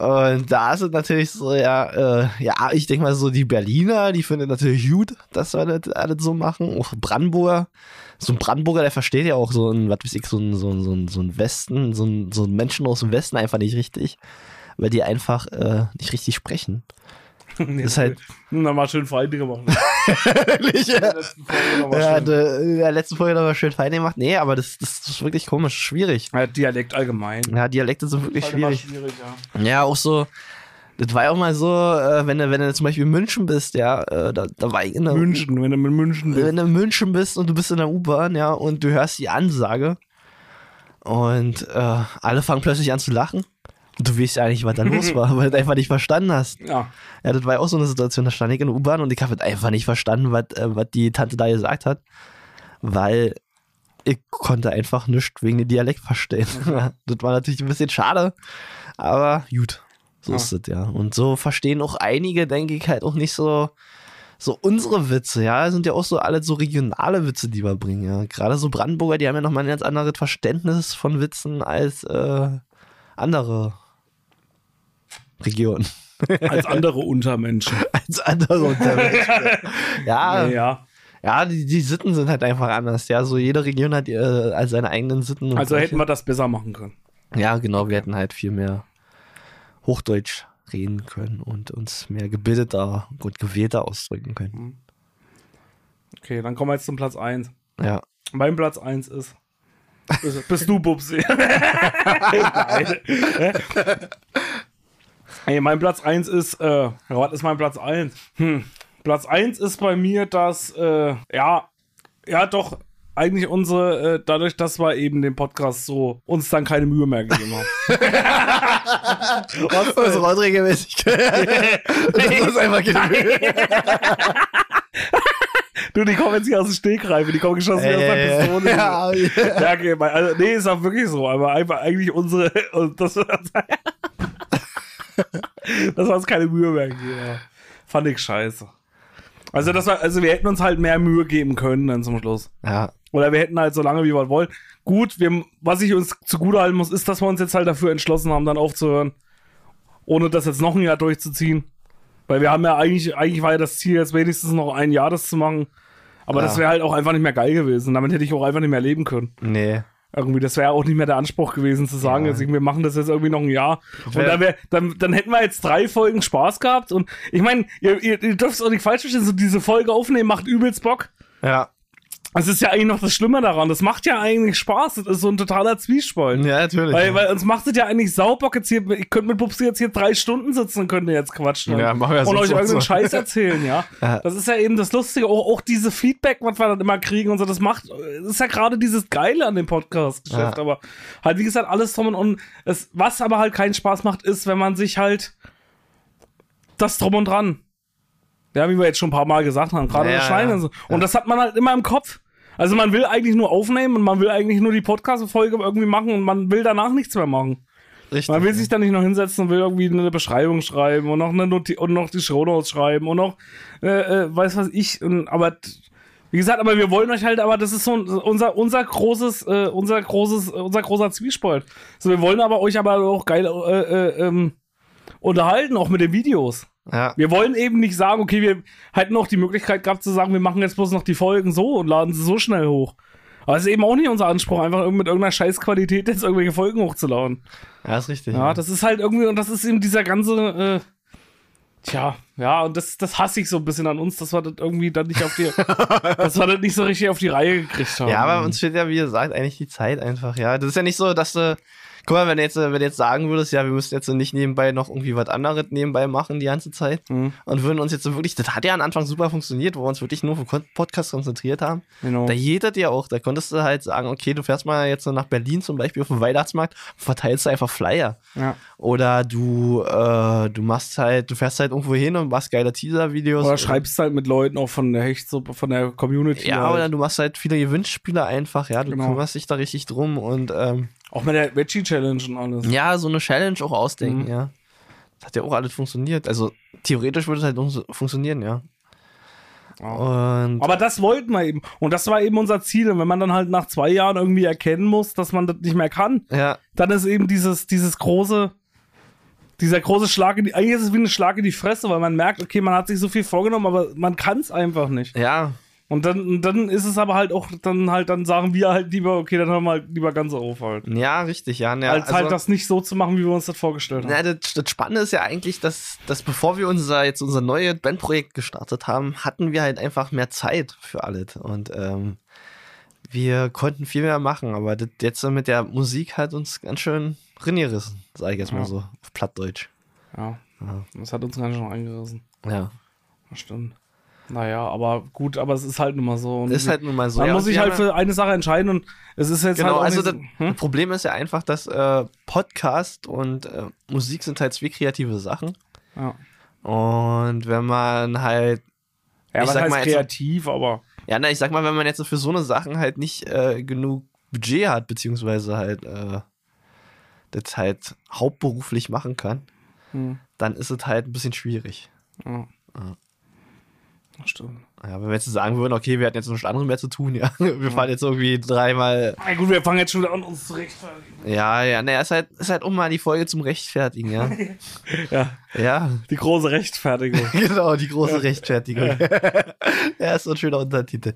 [SPEAKER 2] Und da es natürlich so, ja, äh, ja, ich denke mal so, die Berliner, die finden natürlich gut, dass wir das alles so machen. Auch Brandenburger. So ein Brandenburger, der versteht ja auch so ein, was weiß ich, so ein, so ein, so ein, so ein Westen, so ein, so ein Menschen aus dem Westen einfach nicht richtig. Weil die einfach äh, nicht richtig sprechen.
[SPEAKER 1] Nee,
[SPEAKER 2] ist halt-
[SPEAKER 1] Na, mal schön Feinde gemacht.
[SPEAKER 2] Wirklich, ja.
[SPEAKER 1] Letzten Folge
[SPEAKER 2] Ja,
[SPEAKER 1] schön.
[SPEAKER 2] de, in der letzten Folge nochmal schön fein gemacht. Nee, aber das, das ist wirklich komisch, schwierig.
[SPEAKER 1] Ja, Dialekt allgemein.
[SPEAKER 2] Ja, Dialekte sind wirklich schwierig.
[SPEAKER 1] schwierig ja.
[SPEAKER 2] Ja, auch so, das war ja auch mal so, äh, wenn, du, wenn du zum Beispiel in München bist, ja, äh, da, da war ich in der
[SPEAKER 1] München, wenn du mit München bist.
[SPEAKER 2] Wenn du in München bist und du bist in der U-Bahn, ja, und du hörst die Ansage und äh, alle fangen plötzlich an zu lachen. Du weißt ja nicht, was da los war, weil du einfach nicht verstanden hast.
[SPEAKER 1] Ja.
[SPEAKER 2] Ja, das war ja auch so eine Situation, da stand ich in der U-Bahn und ich habe einfach nicht verstanden, was, äh, was die Tante da gesagt hat, weil ich konnte einfach nichts wegen dem Dialekt verstehen. das war natürlich ein bisschen schade, aber gut, so
[SPEAKER 1] Ja.
[SPEAKER 2] ist es ja. Und so verstehen auch einige, denke ich, halt auch nicht so, so unsere Witze, ja, sind ja auch so alle so regionale Witze, die wir bringen, ja. Gerade so Brandenburger, die haben ja nochmal ein ganz anderes Verständnis von Witzen als äh, andere Regionen.
[SPEAKER 1] Als andere Untermenschen.
[SPEAKER 2] als andere Untermenschen. ja,
[SPEAKER 1] Ja,
[SPEAKER 2] ja, die, die Sitten sind halt einfach anders. Ja, so jede Region hat äh, als seine eigenen Sitten.
[SPEAKER 1] Also hätten wir das besser machen können.
[SPEAKER 2] Ja, genau, wir hätten halt viel mehr Hochdeutsch reden können und uns mehr gebildeter und gewählter ausdrücken können.
[SPEAKER 1] Okay, dann kommen wir jetzt zum Platz 1.
[SPEAKER 2] Ja.
[SPEAKER 1] Mein Platz 1 ist. Bist, bist du, Bubsi? Nein. Ey, mein Platz 1 ist, äh, was ist mein Platz 1? Hm. Platz 1 ist bei mir, dass, äh, ja, ja, doch, eigentlich unsere, äh, dadurch, dass wir eben den Podcast so uns dann keine Mühe mehr gegeben haben. Was, äh,
[SPEAKER 2] Unregelmäßigkeit. das ist einfach genug.
[SPEAKER 1] Du, die kommen jetzt hier aus dem Stegreife, die kommen geschossen wie aus der Pistole.
[SPEAKER 2] ja, ja.
[SPEAKER 1] Ja, okay, also, nee, ist auch wirklich so, aber einfach eigentlich unsere, das, das war uns keine Mühe mehr gegeben. ja. Fand ich scheiße. Also, das war, also wir hätten uns halt mehr Mühe geben können dann zum Schluss.
[SPEAKER 2] ja,
[SPEAKER 1] Oder wir hätten halt so lange, wie wir wollen. Gut, wir, was ich uns zugutehalten muss, ist, dass wir uns jetzt halt dafür entschlossen haben, dann aufzuhören. Ohne das jetzt noch ein Jahr durchzuziehen. Weil wir haben ja eigentlich, eigentlich war ja das Ziel, jetzt wenigstens noch ein Jahr das zu machen. Aber
[SPEAKER 2] Ja.
[SPEAKER 1] das wäre halt auch einfach nicht mehr geil gewesen. Damit hätte ich auch einfach nicht mehr leben können.
[SPEAKER 2] nee.
[SPEAKER 1] Irgendwie, das wäre auch nicht mehr der Anspruch gewesen, zu sagen,
[SPEAKER 2] Ja.
[SPEAKER 1] jetzt, wir machen das jetzt irgendwie noch ein Jahr. Und dann, wär, dann, dann hätten wir jetzt drei Folgen Spaß gehabt. Und ich meine, ihr, ihr, ihr dürft es auch nicht falsch verstehen, so diese Folge aufnehmen macht übelst Bock.
[SPEAKER 2] Ja,
[SPEAKER 1] Es ist ja eigentlich noch das Schlimme daran. Das macht ja eigentlich Spaß. Das ist so ein totaler Zwiespalt.
[SPEAKER 2] Ja, natürlich.
[SPEAKER 1] Weil, weil uns macht es ja eigentlich saubock jetzt hier. Ich könnte mit Pupsi jetzt hier drei Stunden sitzen und könnte jetzt quatschen.
[SPEAKER 2] Ja, machen wir
[SPEAKER 1] und euch irgendeinen
[SPEAKER 2] so.
[SPEAKER 1] Scheiß erzählen, ja?
[SPEAKER 2] Ja.
[SPEAKER 1] Das ist ja eben das Lustige. Auch, auch diese Feedback, was wir dann immer kriegen und so, das macht, das ist ja gerade dieses Geile an dem Podcast-Geschäft.
[SPEAKER 2] Ja.
[SPEAKER 1] Aber halt, wie gesagt, alles drum und, und es, was aber halt keinen Spaß macht, ist, wenn man sich halt das drum und dran. Ja, wie wir jetzt schon ein paar Mal gesagt haben, gerade
[SPEAKER 2] Ja,
[SPEAKER 1] das Schneiden
[SPEAKER 2] ja.
[SPEAKER 1] und so. Und das hat man halt immer im Kopf. Also man will eigentlich nur aufnehmen und man will eigentlich nur die Podcast-Folge irgendwie machen und man will danach nichts mehr machen.
[SPEAKER 2] Richtig.
[SPEAKER 1] Man will sich dann nicht noch hinsetzen und will irgendwie eine Beschreibung schreiben und noch eine Noti und noch die Shownotes schreiben und noch äh, äh, weiß was ich und aber wie gesagt, aber wir wollen euch halt, aber das ist so unser unser großes äh, unser großes äh, unser großer Zwiespalt. So wir wollen aber euch aber auch geil äh, äh, ähm, unterhalten auch mit den Videos.
[SPEAKER 2] Ja.
[SPEAKER 1] Wir wollen eben nicht sagen, okay, wir hätten auch die Möglichkeit gehabt zu sagen, wir machen jetzt bloß noch die Folgen so und laden sie so schnell hoch. Aber es ist eben auch nicht unser Anspruch, einfach mit irgendeiner Scheißqualität jetzt irgendwelche Folgen hochzuladen.
[SPEAKER 2] ja, ist richtig.
[SPEAKER 1] Ja, das ist halt irgendwie, und das ist eben dieser ganze, äh, tja, ja, und das, das hasse ich so ein bisschen an uns, dass wir das irgendwie dann nicht auf die, dass wir das nicht so richtig auf die Reihe gekriegt haben.
[SPEAKER 2] Ja, aber uns fehlt ja, wie gesagt, eigentlich die Zeit einfach, ja. Das ist ja nicht so, dass du, guck mal, wenn du jetzt, wenn du jetzt sagen würdest, ja, wir müssten jetzt nicht nebenbei noch irgendwie was anderes nebenbei machen die ganze Zeit
[SPEAKER 1] Mhm.
[SPEAKER 2] und würden uns jetzt so wirklich, das hat ja am Anfang super funktioniert, wo wir uns wirklich nur auf den Podcast konzentriert haben.
[SPEAKER 1] Genau.
[SPEAKER 2] Da jeder dir auch, da konntest du halt sagen, okay, du fährst mal jetzt nach Berlin zum Beispiel auf den Weihnachtsmarkt, verteilst du einfach Flyer.
[SPEAKER 1] Ja.
[SPEAKER 2] Oder du, äh, du machst halt, du fährst halt irgendwo hin und machst geile Teaser-Videos.
[SPEAKER 1] Oder schreibst halt mit Leuten auch von der Hechtsuppe, von der Community.
[SPEAKER 2] Ja,
[SPEAKER 1] halt.
[SPEAKER 2] oder du machst halt viele Gewinnspiele einfach, ja, du
[SPEAKER 1] Genau.
[SPEAKER 2] kümmerst dich da richtig drum und ähm,
[SPEAKER 1] Auch mit der Veggie Challenge und alles.
[SPEAKER 2] ja, so eine Challenge auch ausdenken,
[SPEAKER 1] Mhm.
[SPEAKER 2] ja. Das hat ja auch alles funktioniert. Also theoretisch würde es halt funktionieren, ja.
[SPEAKER 1] Ja.
[SPEAKER 2] Und
[SPEAKER 1] Aber das wollten wir eben. Und das war eben unser Ziel. Und wenn man dann halt nach zwei Jahren irgendwie erkennen muss, dass man das nicht mehr kann,
[SPEAKER 2] ja,
[SPEAKER 1] dann ist eben dieses, dieses große, dieser große Schlag in die, eigentlich ist es wie ein Schlag in die Fresse, weil man merkt, okay, man hat sich so viel vorgenommen, aber man kann es einfach nicht.
[SPEAKER 2] ja,
[SPEAKER 1] Und dann, dann ist es aber halt auch, dann halt, dann sagen wir halt lieber, okay, dann hören wir halt lieber ganz auf halt.
[SPEAKER 2] ja, richtig, ja. ja
[SPEAKER 1] Als
[SPEAKER 2] also,
[SPEAKER 1] halt das nicht so zu machen, wie wir uns das vorgestellt haben.
[SPEAKER 2] Na, das, das Spannende ist ja eigentlich, dass, dass bevor wir unser jetzt unser neues Bandprojekt gestartet haben, hatten wir halt einfach mehr Zeit für alles. Und ähm, wir konnten viel mehr machen, aber das jetzt mit der Musik hat uns ganz schön ringerissen, sage ich jetzt mal
[SPEAKER 1] Ja.
[SPEAKER 2] so, auf Plattdeutsch.
[SPEAKER 1] Ja.
[SPEAKER 2] Ja.
[SPEAKER 1] Das hat uns ganz schön eingerissen.
[SPEAKER 2] Ja.
[SPEAKER 1] Das stimmt. Naja, aber gut, aber es ist halt nun mal so.
[SPEAKER 2] Ist halt nun mal so.
[SPEAKER 1] man
[SPEAKER 2] ja,
[SPEAKER 1] muss sich halt für eine Sache entscheiden und es ist jetzt
[SPEAKER 2] Genau,
[SPEAKER 1] halt auch
[SPEAKER 2] also das,
[SPEAKER 1] hm?
[SPEAKER 2] Problem ist ja einfach, dass äh, Podcast und äh, Musik sind halt zwei kreative Sachen.
[SPEAKER 1] ja.
[SPEAKER 2] Und wenn man halt,
[SPEAKER 1] ja,
[SPEAKER 2] ich sag mal jetzt-
[SPEAKER 1] kreativ, aber
[SPEAKER 2] ja, na, ich sag mal, wenn man jetzt für so eine Sachen halt nicht äh, genug Budget hat, beziehungsweise halt äh, das halt hauptberuflich machen kann,
[SPEAKER 1] hm,
[SPEAKER 2] dann ist es halt ein bisschen schwierig.
[SPEAKER 1] ja.
[SPEAKER 2] Ja.
[SPEAKER 1] Stimmt.
[SPEAKER 2] Ja, wenn wir jetzt sagen würden, okay, wir hatten jetzt nichts anderes mehr zu tun, ja. Wir fahren jetzt irgendwie dreimal.
[SPEAKER 1] Na gut, wir fangen jetzt schon wieder an, uns zu rechtfertigen.
[SPEAKER 2] Ja, ja, naja, ist halt, ist halt auch mal die Folge zum Rechtfertigen, ja.
[SPEAKER 1] Ja,
[SPEAKER 2] ja,
[SPEAKER 1] die große Rechtfertigung.
[SPEAKER 2] genau, die große Rechtfertigung. ja, ist so ein schöner Untertitel.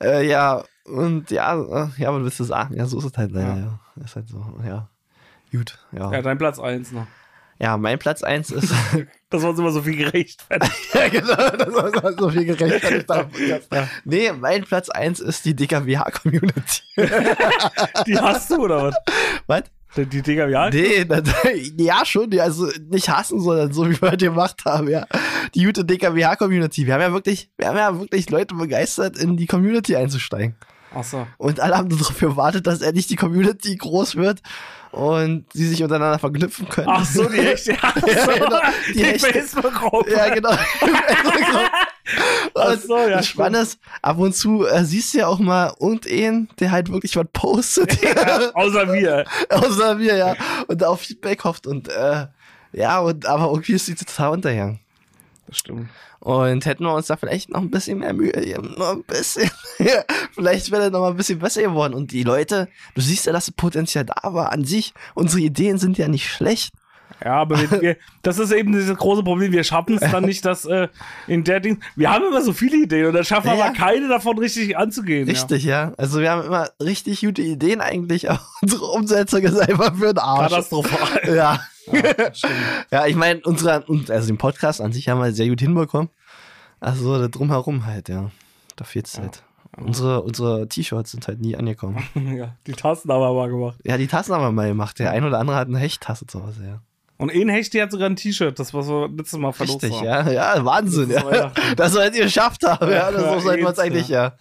[SPEAKER 2] Ja, äh, ja und ja, äh, ja, was willst du sagen? Ja, so ist es halt leider, ja. Ist halt so, ja. Gut, ja.
[SPEAKER 1] ja, dein Platz 1 noch.
[SPEAKER 2] Ja, mein Platz 1 ist.
[SPEAKER 1] Das war uns immer so viel gerechtfertigt.
[SPEAKER 2] ja, genau, das war so viel gerechtfertigt.
[SPEAKER 1] Ja.
[SPEAKER 2] Nee, mein Platz 1 ist die DKWH-Community.
[SPEAKER 1] Die hast du, oder was?
[SPEAKER 2] was?
[SPEAKER 1] Die, alt?
[SPEAKER 2] Nee, das, ja schon, die, also nicht hassen, sondern so wie wir heute gemacht haben, ja. Die gute DKWH-Community. Wir haben ja wirklich, wir haben ja wirklich Leute begeistert, in die Community einzusteigen.
[SPEAKER 1] Achso.
[SPEAKER 2] Und alle haben darauf gewartet, dass endlich die Community groß wird und sie sich untereinander verknüpfen können.
[SPEAKER 1] Ach so, die Hechte. Ach so,
[SPEAKER 2] Ja, genau, die
[SPEAKER 1] die
[SPEAKER 2] Hechte.
[SPEAKER 1] Facebook-Gruppe.
[SPEAKER 2] Ja, genau.
[SPEAKER 1] Ach
[SPEAKER 2] Und
[SPEAKER 1] so, ja,
[SPEAKER 2] das Spannende ist, ab und zu äh, siehst du ja auch mal irgendeinen, der halt wirklich was postet.
[SPEAKER 1] Außer wir.
[SPEAKER 2] Außer mir, ja. Und auf Feedback hofft. Und äh, ja, und aber irgendwie ist die total untergegangen.
[SPEAKER 1] Das stimmt.
[SPEAKER 2] Und hätten wir uns da vielleicht noch ein bisschen mehr Mühe gegeben. Noch ein bisschen. Ja, vielleicht wäre das noch mal ein bisschen besser geworden. Und die Leute, du siehst ja, dass das Potenzial da war an sich. Unsere Ideen sind ja nicht schlecht.
[SPEAKER 1] Ja, aber wir, wir, das ist eben dieses große Problem. Wir schaffen es dann nicht, dass äh, in der Ding. Wir haben immer so viele Ideen und dann schaffen wir
[SPEAKER 2] Ja.
[SPEAKER 1] aber keine davon richtig anzugehen.
[SPEAKER 2] Richtig, ja. Also wir haben immer richtig gute Ideen eigentlich, aber unsere Umsetzung ist einfach für den
[SPEAKER 1] Ja.
[SPEAKER 2] Arsch.
[SPEAKER 1] Katastrophal.
[SPEAKER 2] Ja.
[SPEAKER 1] Ja.
[SPEAKER 2] Ja, ich meine, unsere, also den Podcast an sich haben wir sehr gut hinbekommen. Also das drumherum halt, ja. Da fehlt's halt. Unsere, unsere T-Shirts sind halt nie angekommen.
[SPEAKER 1] ja, die Tasten haben wir mal gemacht.
[SPEAKER 2] Ja, die Tassen haben wir mal gemacht. Der ein oder andere hat eine Hechttasse zu Hause, ja.
[SPEAKER 1] Und ein Hecht, die hat sogar ein T-Shirt, das was wir letztes Mal verlost
[SPEAKER 2] Richtig,
[SPEAKER 1] haben.
[SPEAKER 2] ja. Ja, Wahnsinn.
[SPEAKER 1] Das
[SPEAKER 2] Ja. Das solltet ihr geschafft haben, ja. Das
[SPEAKER 1] Ja,
[SPEAKER 2] so sollten wir uns eigentlich, ja.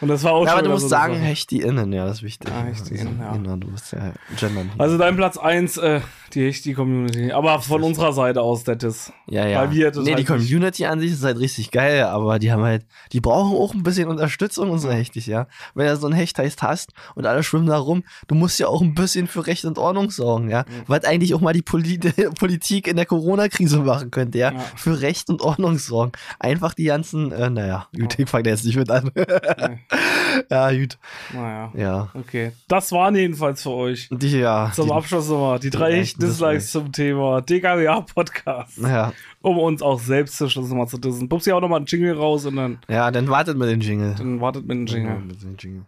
[SPEAKER 1] Und das war auch
[SPEAKER 2] Ja,
[SPEAKER 1] schon
[SPEAKER 2] aber du musst
[SPEAKER 1] so
[SPEAKER 2] sagen. Hecht die Innen, ja, das ist wichtig.
[SPEAKER 1] Ah, Hecht die Innen, ja.
[SPEAKER 2] Genau, du musst ja gendern. hier.
[SPEAKER 1] Also dein Platz 1, äh, die Hechti-Community. Aber von unserer Seite aus, das ist.
[SPEAKER 2] Ja, ja.
[SPEAKER 1] Weil wir das
[SPEAKER 2] nee,
[SPEAKER 1] halt
[SPEAKER 2] die Community an sich ist halt richtig geil, aber die haben halt, die brauchen auch ein bisschen Unterstützung, unsere Hechtis, ja. Wenn du so ein Hechtheist hast und alle schwimmen da rum, du musst ja auch ein bisschen für Recht und Ordnung sorgen, ja. Was eigentlich auch mal die Poli Politik in der Corona-Krise machen könnte, ja.
[SPEAKER 1] Ja.
[SPEAKER 2] Für Recht und Ordnung sorgen. Einfach die ganzen, äh, naja, ich fange jetzt nicht mit an. ja, gut.
[SPEAKER 1] Naja.
[SPEAKER 2] Ja.
[SPEAKER 1] Okay. Das waren jedenfalls für euch.
[SPEAKER 2] Die, ja.
[SPEAKER 1] Zum
[SPEAKER 2] die,
[SPEAKER 1] Abschluss nochmal die drei
[SPEAKER 2] die
[SPEAKER 1] echten
[SPEAKER 2] echten
[SPEAKER 1] Dislikes zum Thema DKWA-Podcast.
[SPEAKER 2] ja.
[SPEAKER 1] Um uns auch selbst zu Schluss nochmal zu dissen. Pupsi auch nochmal einen Jingle raus und dann,
[SPEAKER 2] ja, dann wartet mit dem Jingle.
[SPEAKER 1] dann wartet mit dem
[SPEAKER 2] Ja,
[SPEAKER 1] Jingle.
[SPEAKER 2] mit dem Jingle.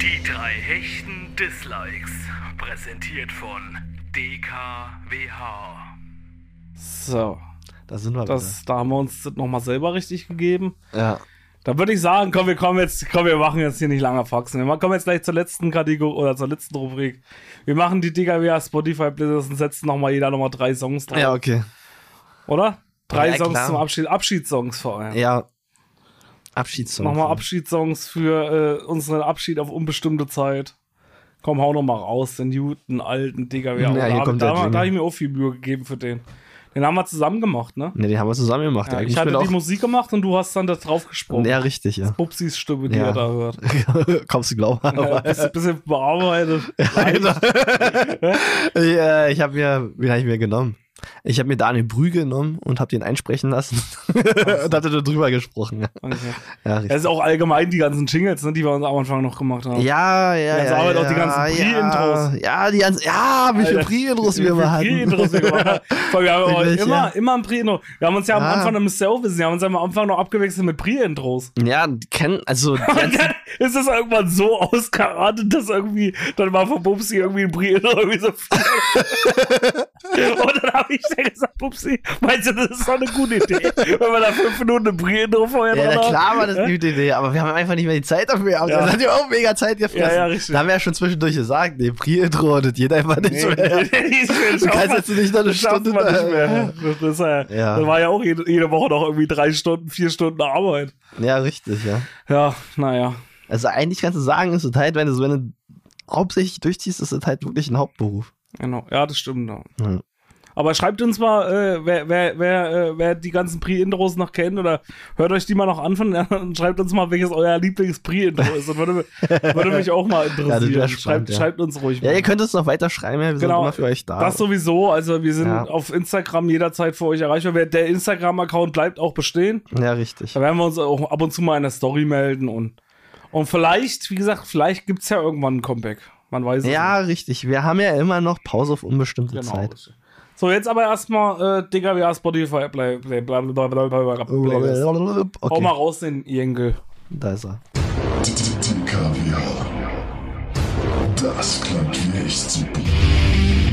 [SPEAKER 3] Die drei hechten Dislikes. Präsentiert von DKWH.
[SPEAKER 1] So.
[SPEAKER 2] Da sind wir
[SPEAKER 1] Das, da haben wir uns das nochmal selber richtig gegeben.
[SPEAKER 2] Ja.
[SPEAKER 1] Da würde ich sagen, komm, wir kommen jetzt, komm, wir machen jetzt hier nicht lange Faxen. Wir kommen jetzt gleich zur letzten Kategorie oder zur letzten Rubrik. Wir machen die DKWA Spotify Playlist und setzen nochmal jeder nochmal drei Songs drauf.
[SPEAKER 2] Ja, okay.
[SPEAKER 1] Oder? Drei
[SPEAKER 2] Ja,
[SPEAKER 1] Songs
[SPEAKER 2] klar.
[SPEAKER 1] zum Abschied, Abschiedssongs vor allem.
[SPEAKER 2] Ja. Abschiedssong.
[SPEAKER 1] Nochmal Abschiedssongs für äh, unseren Abschied auf unbestimmte Zeit. Komm, hau nochmal raus, den guten, alten DKWA.
[SPEAKER 2] Ja,
[SPEAKER 1] da
[SPEAKER 2] hier kommt
[SPEAKER 1] da, da,
[SPEAKER 2] Jingle.
[SPEAKER 1] habe ich mir auch viel Mühe gegeben für den. Den haben wir zusammen gemacht, ne?
[SPEAKER 2] Ne, den haben wir zusammen gemacht.
[SPEAKER 1] Ja,
[SPEAKER 2] Ja,
[SPEAKER 1] ich hatte die Musik gemacht und du hast dann da drauf gesprochen.
[SPEAKER 2] Ja, richtig, ja.
[SPEAKER 1] Pupsis Stimme, die
[SPEAKER 2] Ja.
[SPEAKER 1] er da hört.
[SPEAKER 2] Kommst du glauben?
[SPEAKER 1] Ja,
[SPEAKER 2] Aber,
[SPEAKER 1] bisschen, bisschen bearbeitet.
[SPEAKER 2] genau. ich äh, ich habe mir, wen habe ich mir genommen? Ich habe mir Daniel Brühl genommen und habe den einsprechen lassen und hatte da drüber gesprochen.
[SPEAKER 1] Okay.
[SPEAKER 2] Ja,
[SPEAKER 1] Das ist auch allgemein die ganzen Jingles, ne, die wir uns am Anfang noch gemacht haben.
[SPEAKER 2] Ja, ja,
[SPEAKER 1] Jetzt
[SPEAKER 2] ja.
[SPEAKER 1] aber
[SPEAKER 2] ja,
[SPEAKER 1] auch die ganzen Pre-Intros.
[SPEAKER 2] Ja, ja, die ganzen, ja, wie viele Pre-Intros wir mal
[SPEAKER 1] viele
[SPEAKER 2] hatten.
[SPEAKER 1] Pre-Intros wir gemacht haben. Wir haben immer,
[SPEAKER 2] ja.
[SPEAKER 1] immer ein Pre-Intro. Wir haben uns ja am. Anfang, da müsst ihr auch wissen, wir haben uns ja am Anfang noch abgewechselt mit Pre-Intros.
[SPEAKER 2] Ja, die kennen, also, die
[SPEAKER 1] ist es irgendwann so ausgeartet, dass irgendwie, dann war von Pupsi irgendwie ein Pre-Intro irgendwie so Und dann habe ich dann gesagt, Pupsi, meinst du, das ist doch eine gute Idee, wenn wir da fünf Minuten ein Pre-Intro vorher
[SPEAKER 2] ja, na klar war das eine gute Idee, aber wir haben einfach nicht mehr die Zeit dafür.
[SPEAKER 1] Ja.
[SPEAKER 2] Das hat ja auch mega Zeit gefressen.
[SPEAKER 1] Ja, ja, richtig.
[SPEAKER 2] Da haben wir ja schon zwischendurch gesagt, nee, Pre-Intro, das geht einfach nicht
[SPEAKER 1] Nee,
[SPEAKER 2] mehr.
[SPEAKER 1] nee,
[SPEAKER 2] Du kannst jetzt nicht noch eine Stunde
[SPEAKER 1] man nicht
[SPEAKER 2] da-
[SPEAKER 1] mehr. Das, ist ja,
[SPEAKER 2] Ja.
[SPEAKER 1] das war ja auch jede, jede Woche noch irgendwie drei Stunden, vier Stunden Arbeit.
[SPEAKER 2] Ja, richtig, ja.
[SPEAKER 1] Ja, naja.
[SPEAKER 2] Also eigentlich kannst du sagen, ist es halt, wenn du, wenn du hauptsächlich durchziehst, ist es halt wirklich ein Hauptberuf.
[SPEAKER 1] Genau. Ja, das stimmt. Ja.
[SPEAKER 2] Ja.
[SPEAKER 1] Aber schreibt uns mal, äh, wer, wer, wer, äh, wer die ganzen Pre-Intros noch kennt oder hört euch die mal noch an von, und schreibt uns mal, welches euer Lieblings-Pre-Intro ist. Das würde, mich- würde mich auch mal
[SPEAKER 2] Ja,
[SPEAKER 1] interessieren. schreibt,
[SPEAKER 2] spannend, ja.
[SPEAKER 1] schreibt uns ruhig
[SPEAKER 2] Ja,
[SPEAKER 1] mal.
[SPEAKER 2] ihr könnt es noch weiter schreiben, ja, wir
[SPEAKER 1] Genau.
[SPEAKER 2] sind immer für euch da.
[SPEAKER 1] Das sowieso, also wir sind
[SPEAKER 2] Ja.
[SPEAKER 1] auf Instagram jederzeit für euch erreichbar. Der Instagram-Account bleibt auch bestehen.
[SPEAKER 2] ja, richtig.
[SPEAKER 1] Da werden wir uns auch ab und zu mal in der Story melden und, und vielleicht, wie gesagt, vielleicht gibt es ja irgendwann ein Comeback. Man weiß es
[SPEAKER 2] Ja, richtig. Wir haben ja immer noch Pause auf unbestimmte
[SPEAKER 1] nicht. Genau.
[SPEAKER 2] Zeit.
[SPEAKER 1] So, jetzt aber erstmal äh, DKWA Spotify Play, Play, bla, bla, bla, bla, Playlist. Hau mal
[SPEAKER 2] Okay,
[SPEAKER 1] raus den Jenkel.
[SPEAKER 2] da ist er.
[SPEAKER 4] Das klingt wie echt super.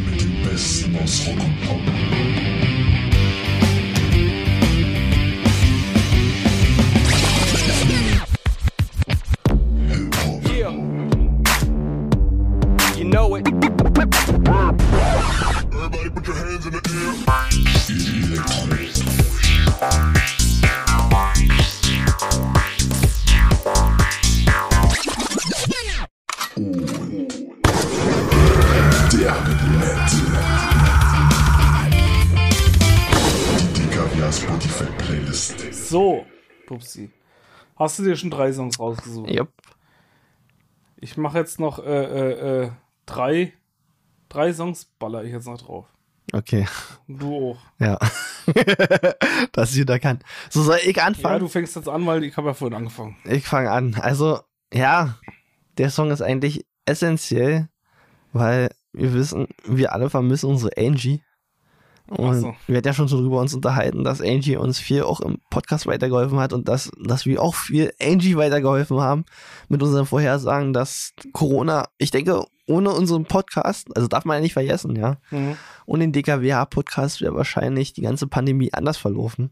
[SPEAKER 4] Mit dem Besten aus Rock und Pop. Hip-Hop.
[SPEAKER 5] You know it.
[SPEAKER 4] Everybody put your hands in the air. Der. Die Spotify Playlist.
[SPEAKER 1] So, Pupsi. Hast du dir schon drei Songs rausgesucht?
[SPEAKER 2] Jupp.
[SPEAKER 1] Ich mache jetzt noch äh, äh, äh, drei, drei Songs baller ich jetzt noch drauf.
[SPEAKER 2] Okay,
[SPEAKER 1] Du auch.
[SPEAKER 2] ja. das ist wieder kann. So soll ich
[SPEAKER 1] Ja,
[SPEAKER 2] anfangen?
[SPEAKER 1] du fängst jetzt an, weil ich habe ja vorhin angefangen.
[SPEAKER 2] Ich fange an. Also, ja, der Song ist eigentlich essentiell, weil wir wissen, wir alle vermissen unsere Angie. Und
[SPEAKER 1] so.
[SPEAKER 2] wir hatten ja schon so drüber uns unterhalten, dass Angie uns viel auch im Podcast weitergeholfen hat und dass, dass wir auch viel Angie weitergeholfen haben mit unseren Vorhersagen, dass Corona, ich denke, ohne unseren Podcast, also darf man ja nicht vergessen, ja,
[SPEAKER 1] Mhm.
[SPEAKER 2] ohne den DKWH-Podcast wäre wahrscheinlich die ganze Pandemie anders verlaufen,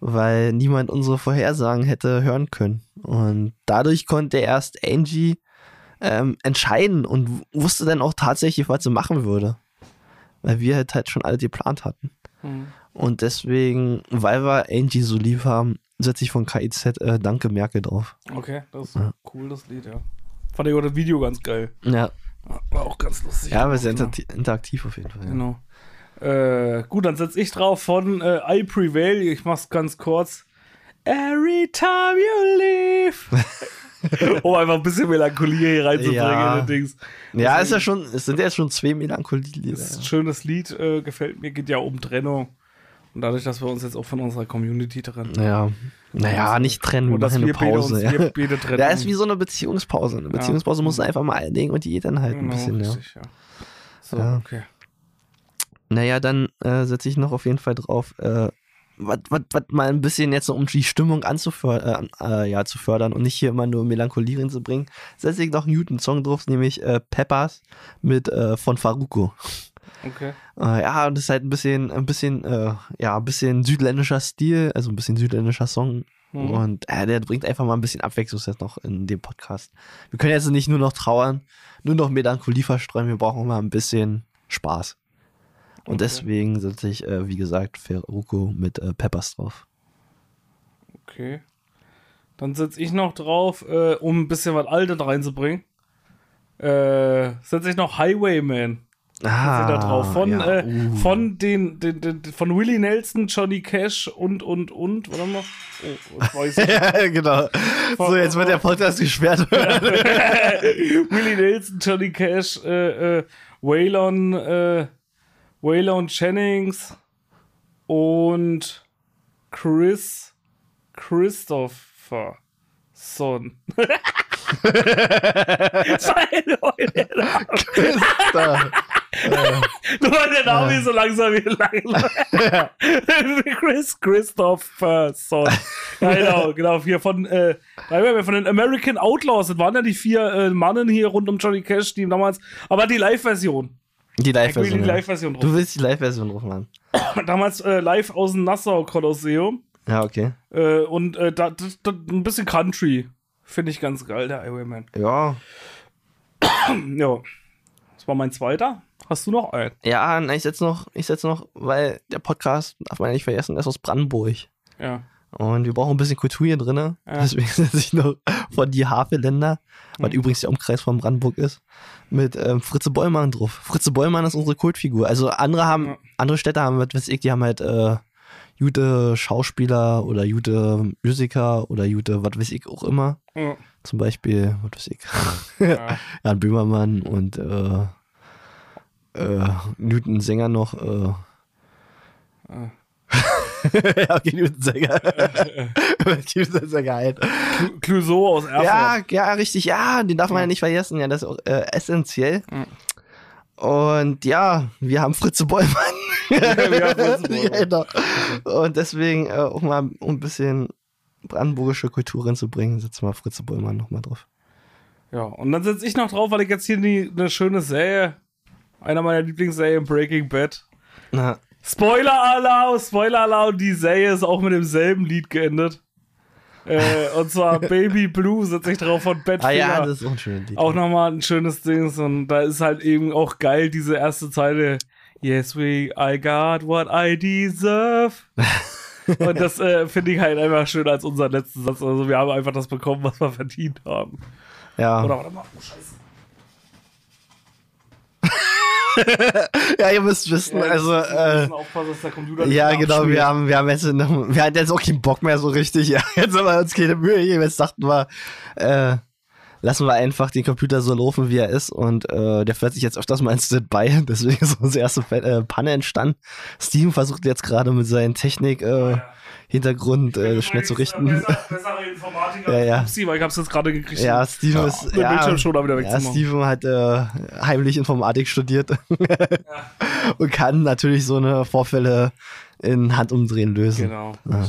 [SPEAKER 2] weil niemand unsere Vorhersagen hätte hören können. Und dadurch konnte erst Angie ähm, entscheiden und wusste dann auch tatsächlich, was sie machen würde. Weil wir halt, halt schon alle geplant hatten.
[SPEAKER 1] Mhm.
[SPEAKER 2] Und deswegen, weil wir Angie so lieb haben, setze ich von KIZ äh, Danke Merkel drauf.
[SPEAKER 1] Okay, das ist cool, das Lied, ja. Fand ich auch das Video ganz geil.
[SPEAKER 2] Ja,
[SPEAKER 1] War auch ganz lustig.
[SPEAKER 2] ja aber sehr
[SPEAKER 1] Genau.
[SPEAKER 2] interaktiv, auf jeden Fall. Ja.
[SPEAKER 1] Genau. Äh, gut, dann setze ich drauf von äh, I Prevail. Ich mach's ganz kurz. Every time you leave. um einfach ein bisschen Melancholie hier reinzubringen
[SPEAKER 2] Ja.
[SPEAKER 1] in den Dings.
[SPEAKER 2] Ja, ist ja schon, es sind ja schon zwei Melancholie-Lieder.
[SPEAKER 1] Das ist ein schönes Lied, äh, gefällt mir, geht ja um Trennung. Und dadurch, dass wir uns jetzt auch von unserer Community trennen.
[SPEAKER 2] Ja. Naja, nicht trennen,
[SPEAKER 1] Und dass wir beide
[SPEAKER 2] Pause.
[SPEAKER 1] uns,
[SPEAKER 2] ja.
[SPEAKER 1] beide trennen.
[SPEAKER 2] Ja, ist wie so eine Beziehungspause. Eine Beziehungspause muss einfach mal einlegen und die geht dann halt ein
[SPEAKER 1] Genau,
[SPEAKER 2] bisschen, ja.
[SPEAKER 1] richtig, ja. So,
[SPEAKER 2] Ja.
[SPEAKER 1] okay.
[SPEAKER 2] Naja, dann äh, setze ich noch auf jeden Fall drauf, äh, was mal ein bisschen jetzt, um die Stimmung anzufördern, äh, ja, zu fördern und nicht hier immer nur Melancholie reinzubringen, setze ich noch einen guten Song drauf, nämlich äh, Peppers mit äh, von Faruko.
[SPEAKER 1] Okay.
[SPEAKER 2] Äh, ja, und das ist halt ein bisschen, ein bisschen, äh, ja, ein bisschen südländischer Stil, also ein bisschen südländischer Song.
[SPEAKER 1] Mhm.
[SPEAKER 2] Und äh, der bringt einfach mal ein bisschen Abwechslung jetzt noch in dem Podcast. Wir können jetzt nicht nur noch trauern, nur noch Melancholie verstreuen, wir brauchen mal ein bisschen Spaß. Und
[SPEAKER 1] Okay.
[SPEAKER 2] deswegen setze ich, äh, wie gesagt, Feruko mit äh, Peppers drauf.
[SPEAKER 1] Okay. Dann setze ich noch drauf, äh, um ein bisschen was Altes reinzubringen. Setze ich noch Highwayman.
[SPEAKER 2] Ah,
[SPEAKER 1] da drauf. Von,
[SPEAKER 2] ja,
[SPEAKER 1] äh,
[SPEAKER 2] uh.
[SPEAKER 1] von den, den, den, von Willie Nelson, Johnny Cash und, und, und. Warte mal. Oh, ich
[SPEAKER 2] ja, genau. So, jetzt wird der Podcast gesperrt.
[SPEAKER 1] Willie Nelson, Johnny Cash, äh, äh, Waylon, äh, Waylon Jennings und Chris Christopher Son. Meine Leute,
[SPEAKER 2] Da.
[SPEAKER 1] Nur weil der Name ist so langsam wie lang. Chris Christopherson. Ja, genau, genau. Hier von, äh, von den American Outlaws. Das waren ja die vier äh, Mannen hier rund um Johnny Cash, die damals. Aber die Live-Version.
[SPEAKER 2] Die Live-Version. ja.
[SPEAKER 1] Drauf.
[SPEAKER 2] Du willst die Live-Version drauf machen.
[SPEAKER 1] Damals äh, live aus dem Nassau-Kolosseum.
[SPEAKER 2] Ja, okay.
[SPEAKER 1] Äh, und äh, da, das, das, ein bisschen Country. Finde ich ganz geil, der Highwayman.
[SPEAKER 2] Ja.
[SPEAKER 1] Ja. Das war mein zweiter. Hast du noch einen?
[SPEAKER 2] Ja, na, ich setze noch, ich setze noch, weil der Podcast, darf man ja nicht vergessen, ist aus Brandenburg.
[SPEAKER 1] Ja.
[SPEAKER 2] Und wir brauchen ein bisschen Kultur hier drin.
[SPEAKER 1] Ja.
[SPEAKER 2] Deswegen setze ich noch von die Havelländer, was
[SPEAKER 1] Mhm.
[SPEAKER 2] übrigens der Umkreis von Brandenburg ist, mit ähm, Fritze Bollmann drauf. Fritze Bollmann ist unsere Kultfigur. Also andere haben,
[SPEAKER 1] Ja.
[SPEAKER 2] andere Städte haben, was weiß ich, die haben halt äh, gute Schauspieler oder gute Musiker oder gute, was weiß ich auch immer.
[SPEAKER 1] Ja.
[SPEAKER 2] Zum Beispiel, was weiß ich,
[SPEAKER 1] ja.
[SPEAKER 2] Jan Böhmermann und äh, äh, Newton Sänger noch. Äh.
[SPEAKER 1] Ah.
[SPEAKER 2] ja, okay, Newton Sänger. Newton Sänger halt.
[SPEAKER 1] Cl- Clouseau aus Erfurt.
[SPEAKER 2] Ja, ja, richtig, ja, den darf man ja,
[SPEAKER 1] Ja.
[SPEAKER 2] nicht vergessen. Ja, das ist auch äh, essentiell.
[SPEAKER 1] Mhm.
[SPEAKER 2] Und ja, wir haben Fritze Bollmann.
[SPEAKER 1] wir haben Fritze Bollmann.
[SPEAKER 2] Ja, genau. Und deswegen äh, auch mal um ein bisschen brandenburgische Kultur reinzubringen, setzen wir Fritze Bollmann nochmal drauf.
[SPEAKER 1] Ja, und dann setze ich noch drauf, weil ich jetzt hier die, eine schöne Serie, einer meiner Lieblingsserien, Breaking Bad.
[SPEAKER 2] Na,
[SPEAKER 1] Spoiler Alarm, Spoiler Alarm, die Serie ist auch mit demselben Lied geendet. Äh, und zwar Baby Blue setze ich drauf von Bad
[SPEAKER 2] ah ja, das ist auch ein schönes Lied.
[SPEAKER 1] Auch nochmal ein schönes Ding. Und da ist halt eben auch geil, diese erste Zeile. Yes, we, I got what I deserve. Und das äh, finde ich halt einfach schön als unser letzten Satz. Also wir haben einfach das bekommen, was wir verdient haben.
[SPEAKER 2] ja.
[SPEAKER 1] Oder warte mal, oh Scheiße.
[SPEAKER 2] ja, ihr müsst wissen,
[SPEAKER 1] Ja,
[SPEAKER 2] also, äh, ja, genau, wir haben, wir haben jetzt, noch, wir hatten jetzt auch keinen Bock mehr so richtig, ja, jetzt haben wir uns keine Mühe gegeben, jetzt dachten wir, äh, lassen wir einfach den Computer so laufen, wie er ist. Und äh, der fährt sich jetzt öfters mal ins Standby, deswegen ist unsere erste äh, Panne entstanden. Steven versucht jetzt gerade mit seinen Technik, äh, Hintergrund äh, schnell zu richten.
[SPEAKER 1] Besser, bessere Informatiker
[SPEAKER 2] Ja, ja.
[SPEAKER 1] weil ich hab's jetzt gerade gekriegt.
[SPEAKER 2] Ja, Steven ist, ja,
[SPEAKER 1] Bildschirmschoner wieder
[SPEAKER 2] ja,
[SPEAKER 1] wegzumachen.
[SPEAKER 2] Steven hat äh, heimlich Informatik studiert und kann natürlich so eine Vorfälle in Handumdrehen lösen.
[SPEAKER 1] Genau.
[SPEAKER 2] Ja.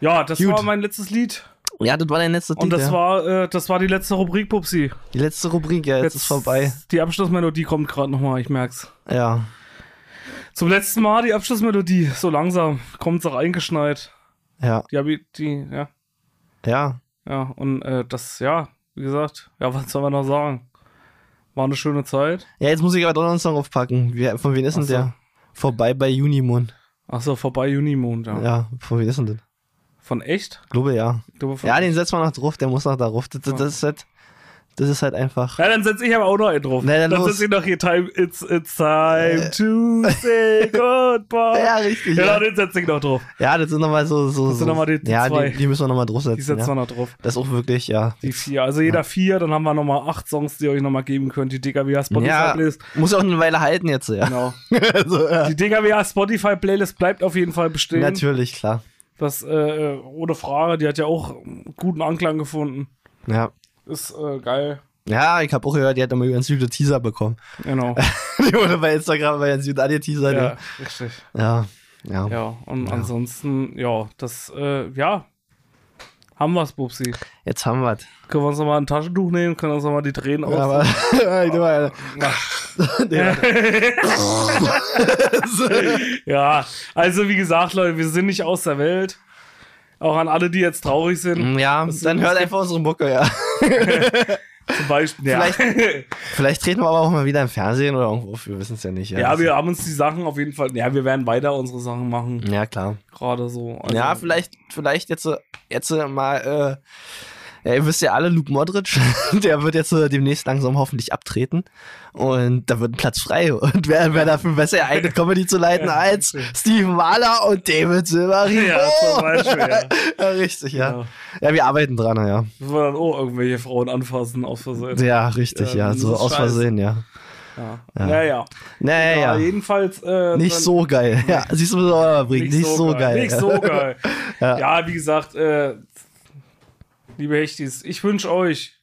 [SPEAKER 1] Ja, das
[SPEAKER 2] Gut.
[SPEAKER 1] war mein letztes Lied.
[SPEAKER 2] Ja, das war dein letzter
[SPEAKER 1] Und das
[SPEAKER 2] ja.
[SPEAKER 1] war, äh, das war die letzte Rubrik, Pupsi.
[SPEAKER 2] die letzte Rubrik, ja, jetzt, ist vorbei.
[SPEAKER 1] Die Abschlussmelodie kommt gerade nochmal, ich merk's.
[SPEAKER 2] Ja.
[SPEAKER 1] Zum letzten Mal die Abschlussmelodie. So langsam kommt sie reingeschneit.
[SPEAKER 2] Ja.
[SPEAKER 1] Die, hab ich- die, ja,
[SPEAKER 2] Ja.
[SPEAKER 1] ja. Und äh, das, ja, wie gesagt, ja, was soll man noch sagen? War eine schöne Zeit.
[SPEAKER 2] Ja, jetzt muss ich aber doch noch einen Song aufpacken. Wie, von wem ist denn
[SPEAKER 1] so.
[SPEAKER 2] der? Vorbei bei Unimond.
[SPEAKER 1] Achso, vorbei Unimond, ja.
[SPEAKER 2] Ja, von wem ist denn das?
[SPEAKER 1] Von echt?
[SPEAKER 2] Glaube ja.
[SPEAKER 1] Ich glaube, von
[SPEAKER 2] Ja, den setzen wir noch drauf, der muss noch da drauf. Das, das, das ist halt, das ist halt einfach.
[SPEAKER 1] Ja, dann setze ich aber auch noch einen drauf.
[SPEAKER 2] Na, dann
[SPEAKER 1] dann setze ich noch hier time, it's, it's time to say goodbye.
[SPEAKER 2] Ja, richtig.
[SPEAKER 1] Genau,
[SPEAKER 2] Ja,
[SPEAKER 1] den setze ich noch drauf.
[SPEAKER 2] ja das sind nochmal so. so,
[SPEAKER 1] Das sind
[SPEAKER 2] so
[SPEAKER 1] noch mal die- die
[SPEAKER 2] ja,
[SPEAKER 1] zwei.
[SPEAKER 2] die, die müssen wir nochmal
[SPEAKER 1] Die
[SPEAKER 2] draufsetzen.
[SPEAKER 1] setzen wir
[SPEAKER 2] Ja.
[SPEAKER 1] noch drauf.
[SPEAKER 2] Das ist auch wirklich, ja.
[SPEAKER 1] Die vier. Also jeder vier, dann haben wir nochmal acht Songs, die ihr euch nochmal geben könnt. Die DKWH Spotify
[SPEAKER 2] Ja,
[SPEAKER 1] Playlist.
[SPEAKER 2] muss auch eine Weile halten jetzt, ja.
[SPEAKER 1] Genau.
[SPEAKER 2] also, ja.
[SPEAKER 1] Die DKWH Spotify Playlist bleibt auf jeden Fall bestehen.
[SPEAKER 2] Natürlich, klar.
[SPEAKER 1] Das, äh, ohne Frage, die hat ja auch guten Anklang gefunden.
[SPEAKER 2] Ja.
[SPEAKER 1] Ist äh, geil.
[SPEAKER 2] Ja, ich habe auch gehört, die hat immer ganz gute Teaser bekommen.
[SPEAKER 1] Genau.
[SPEAKER 2] die wurde bei Instagram bei ganz gute Teaser.
[SPEAKER 1] ja,
[SPEAKER 2] Ja.
[SPEAKER 1] richtig.
[SPEAKER 2] Ja. Ja.
[SPEAKER 1] Ja, und ansonsten, ja, das, äh, ja, haben wir's, Bubsi.
[SPEAKER 2] Jetzt haben wir
[SPEAKER 1] Können wir uns nochmal ein Taschentuch nehmen, können uns nochmal die Tränen aus.
[SPEAKER 2] Ja, aber, ich mal, ja.
[SPEAKER 1] ja, also wie gesagt, Leute, wir sind nicht aus der Welt. Auch an alle, die jetzt traurig sind.
[SPEAKER 2] ja, dann hört einfach unsere Mucke, ja.
[SPEAKER 1] Zum Beispiel. Ja,
[SPEAKER 2] Vielleicht treten wir aber auch mal wieder im Fernsehen oder irgendwo, wir wissen es ja nicht.
[SPEAKER 1] ja wir haben uns die Sachen auf jeden Fall. Ja, wir werden weiter unsere Sachen machen.
[SPEAKER 2] Ja, klar.
[SPEAKER 1] Gerade so. Also,
[SPEAKER 2] ja, vielleicht, vielleicht jetzt, jetzt mal, äh, ja, ihr wisst ja alle, Luke Modric, der wird jetzt äh, demnächst langsam hoffentlich abtreten. Und da wird ein Platz frei. Und wer, wer dafür besser, eine Comedy zu leiten als Steven Mahler und David Silverino?
[SPEAKER 1] Ja, zum Beispiel, ja.
[SPEAKER 2] ja, richtig, ja.
[SPEAKER 1] Genau.
[SPEAKER 2] Ja, wir arbeiten dran, ja.
[SPEAKER 1] Wir dann auch irgendwelche Frauen anfassen aus Versehen.
[SPEAKER 2] Ja, richtig,
[SPEAKER 1] Ja,
[SPEAKER 2] ja. So aus. Versehen, ja.
[SPEAKER 1] Ja.
[SPEAKER 2] Ja.
[SPEAKER 1] Ja, ja.
[SPEAKER 2] Naja,
[SPEAKER 1] Ja,
[SPEAKER 2] ja.
[SPEAKER 1] jedenfalls. Äh,
[SPEAKER 2] Nicht
[SPEAKER 1] dann-
[SPEAKER 2] so geil. Ja, siehst du, was bringen. Nicht, so geil.
[SPEAKER 1] Nicht so geil.
[SPEAKER 2] Ja.
[SPEAKER 1] ja. wie gesagt, äh, liebe Hechtis, ich wünsche euch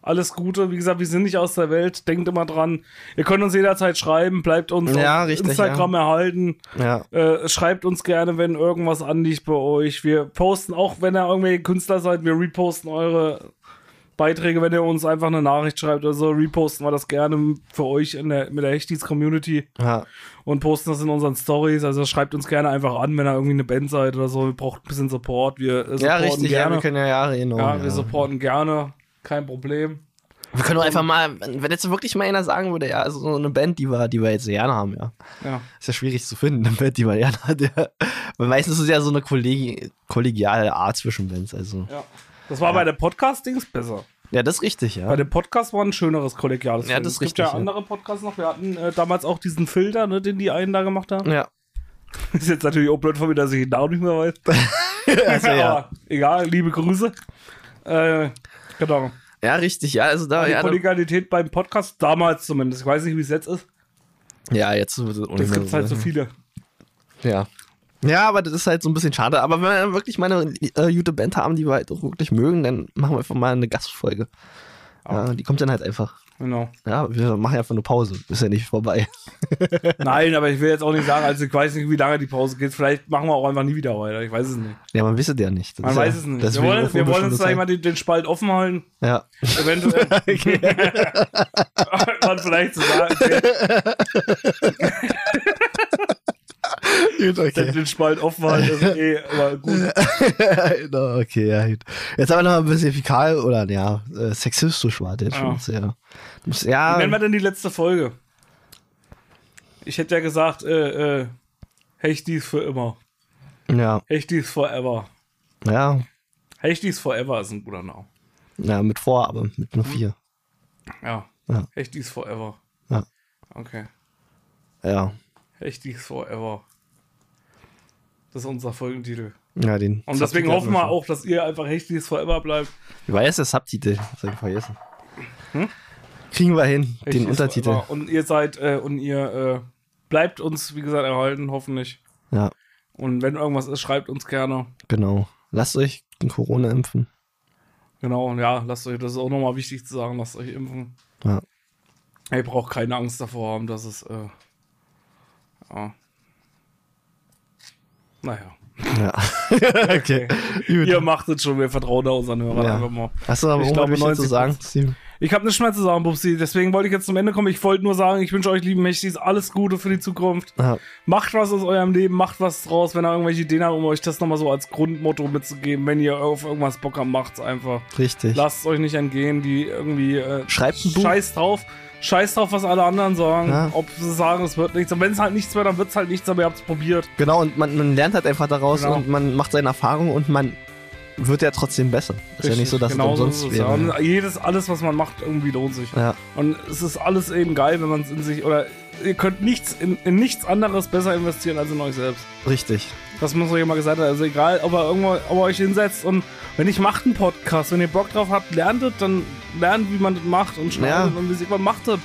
[SPEAKER 1] alles Gute. Wie gesagt, wir sind nicht aus der Welt. Denkt immer dran. Ihr könnt uns jederzeit schreiben. Bleibt uns
[SPEAKER 2] Ja,
[SPEAKER 1] auf
[SPEAKER 2] richtig,
[SPEAKER 1] Instagram erhalten.
[SPEAKER 2] Ja.
[SPEAKER 1] Äh, schreibt uns gerne, wenn irgendwas anliegt bei euch. Wir posten auch, wenn ihr irgendwelche Künstler seid, wir reposten eure Beiträge, wenn ihr uns einfach eine Nachricht schreibt oder so, reposten wir das gerne für euch in der, mit der Hechtis-Community
[SPEAKER 2] ja.
[SPEAKER 1] und posten das in unseren Stories. Also schreibt uns gerne einfach an, wenn ihr irgendwie eine Band seid oder so. Wir brauchen ein bisschen Support. Wir äh, supporten
[SPEAKER 2] Ja, richtig, ja,
[SPEAKER 1] gerne.
[SPEAKER 2] wir können ja ja reden.
[SPEAKER 1] ja,
[SPEAKER 2] ja.
[SPEAKER 1] wir supporten gerne. Kein Problem.
[SPEAKER 2] Wir können doch einfach mal, wenn jetzt wirklich mal einer sagen würde, ja, also so eine Band, die wir, die wir jetzt gerne haben, ja.
[SPEAKER 1] Ja.
[SPEAKER 2] Ist ja schwierig zu finden, eine Band, die man gerne hat. Ja. Weil meistens ist es ja so eine Kollegi kollegiale Art zwischen Bands. Also.
[SPEAKER 1] ja. Das war bei der Podcast-Dings besser.
[SPEAKER 2] Ja, das ist richtig, ja.
[SPEAKER 1] Bei dem Podcast war ein schöneres kollegiales
[SPEAKER 2] Ja, das ist
[SPEAKER 1] Es gibt
[SPEAKER 2] richtig,
[SPEAKER 1] ja
[SPEAKER 2] ja.
[SPEAKER 1] andere Podcasts noch. Wir hatten äh, damals auch diesen Filter, ne, den die einen da gemacht haben.
[SPEAKER 2] ja.
[SPEAKER 1] Ist jetzt natürlich auch blöd von mir, dass ich den Namen nicht mehr weiß.
[SPEAKER 2] Also, ja.
[SPEAKER 1] Aber egal, liebe Grüße. Äh, genau.
[SPEAKER 2] ja, richtig, ja. Also da,
[SPEAKER 1] die
[SPEAKER 2] ja,
[SPEAKER 1] Kollegialität beim Podcast, damals zumindest. Ich weiß nicht, wie es jetzt ist.
[SPEAKER 2] ja, jetzt es
[SPEAKER 1] gibt halt so viele.
[SPEAKER 2] Ja. Ja, aber das ist halt so ein bisschen schade. Aber wenn wir wirklich mal eine äh, gute Band haben, die wir halt auch wirklich mögen, dann machen wir einfach mal eine Gastfolge. Ja, die kommt dann halt einfach.
[SPEAKER 1] Genau.
[SPEAKER 2] Ja, wir machen einfach eine Pause. Ist ja nicht vorbei.
[SPEAKER 1] Nein, aber ich will jetzt auch nicht sagen, also ich weiß nicht, wie lange die Pause geht. Vielleicht machen wir auch einfach nie wieder weiter. Ich weiß es nicht.
[SPEAKER 2] Ja, man wisst ja nicht. Das
[SPEAKER 1] Man weiß
[SPEAKER 2] ja,
[SPEAKER 1] es nicht. Wir wollen, wir wollen uns gleich mal den, den Spalt offen halten.
[SPEAKER 2] Ja.
[SPEAKER 1] Eventuell. Man vielleicht zu sagen,
[SPEAKER 2] Gut, okay.
[SPEAKER 1] den Spalt offen halten, ist eh aber gut.
[SPEAKER 2] no, okay, ja, gut. Jetzt haben wir noch ein bisschen fikal oder ja, äh, sexistisch war der
[SPEAKER 1] Ja.
[SPEAKER 2] schon sehr. Muss,
[SPEAKER 1] Wie
[SPEAKER 2] ja,
[SPEAKER 1] nennen wir denn die letzte Folge? Ich hätte ja gesagt, äh, äh, Hechtis für immer.
[SPEAKER 2] ja,
[SPEAKER 1] Hechtis forever.
[SPEAKER 2] ja,
[SPEAKER 1] Hechtis forever ist ein guter Name.
[SPEAKER 2] ja, mit vor, aber mit nur vier.
[SPEAKER 1] Ja.
[SPEAKER 2] Ja.
[SPEAKER 1] Hechtis forever.
[SPEAKER 2] Ja.
[SPEAKER 1] Okay.
[SPEAKER 2] Ja,
[SPEAKER 1] Hechtis forever. Das ist unser Folgentitel.
[SPEAKER 2] ja, den.
[SPEAKER 1] Und deswegen hoffen wir auch, dass ihr einfach Hechtis forever bleibt.
[SPEAKER 2] Wie war jetzt der Subtitel? Das hab ich vergessen. Kriegen wir hin, den
[SPEAKER 1] Hechtis
[SPEAKER 2] Untertitel.
[SPEAKER 1] forever. Und ihr seid, äh, und ihr äh, bleibt uns, wie gesagt, erhalten, hoffentlich.
[SPEAKER 2] Ja,
[SPEAKER 1] Und wenn irgendwas ist, schreibt uns gerne.
[SPEAKER 2] genau. Lasst euch gegen Corona impfen.
[SPEAKER 1] Genau, und ja, lasst euch, das ist auch nochmal wichtig zu sagen, lasst euch impfen.
[SPEAKER 2] Ja.
[SPEAKER 1] Ihr braucht keine Angst davor haben, dass es, äh, ja. Naja.
[SPEAKER 2] Ja. okay. Gut.
[SPEAKER 1] Ihr macht es schon, wir vertrauen da unseren Hörern
[SPEAKER 2] Ja.
[SPEAKER 1] einfach mal.
[SPEAKER 2] Hast du aber
[SPEAKER 1] Ich glaube,
[SPEAKER 2] Wichtiges zu
[SPEAKER 1] 90
[SPEAKER 2] sagen?
[SPEAKER 1] Ich habe nichts mehr zu sagen, Bubsi. Deswegen wollte ich jetzt zum Ende kommen. Ich wollte nur sagen, ich wünsche euch, lieben Mächtis, alles Gute für die Zukunft.
[SPEAKER 2] Ja.
[SPEAKER 1] Macht was aus eurem Leben, macht was draus. Wenn ihr irgendwelche Ideen habt, um euch das nochmal so als Grundmotto mitzugeben. Wenn ihr auf irgendwas Bock habt, macht's einfach.
[SPEAKER 2] Richtig.
[SPEAKER 1] Lasst es euch nicht entgehen, die irgendwie äh,
[SPEAKER 2] Schreibt ein Buch.
[SPEAKER 1] Scheiß drauf. Scheiß drauf, was alle anderen sagen.
[SPEAKER 2] Ja.
[SPEAKER 1] Ob sie sagen, es wird nichts. Und wenn es halt nichts wird, dann wird es halt nichts, aber ihr habt es probiert.
[SPEAKER 2] Genau, und man, man lernt halt einfach daraus
[SPEAKER 1] Genau.
[SPEAKER 2] und man macht seine Erfahrungen und man wird ja trotzdem besser. Ist ja nicht so, dass
[SPEAKER 1] genau
[SPEAKER 2] es
[SPEAKER 1] so
[SPEAKER 2] umsonst
[SPEAKER 1] ist es, ja.
[SPEAKER 2] wäre.
[SPEAKER 1] Und jedes, alles, was man macht, irgendwie lohnt sich.
[SPEAKER 2] Ja,
[SPEAKER 1] Und es ist alles eben geil, wenn man es in sich, oder ihr könnt nichts, in, in nichts anderes besser investieren als in euch selbst.
[SPEAKER 2] richtig.
[SPEAKER 1] Das muss euch immer gesagt haben. Also egal, ob ihr irgendwo, ob ihr euch hinsetzt und wenn ich macht einen Podcast, wenn ihr Bock drauf habt, lernt es, dann lernt, wie man das macht und schneidet
[SPEAKER 2] Ja.
[SPEAKER 1] und wie sich man macht das.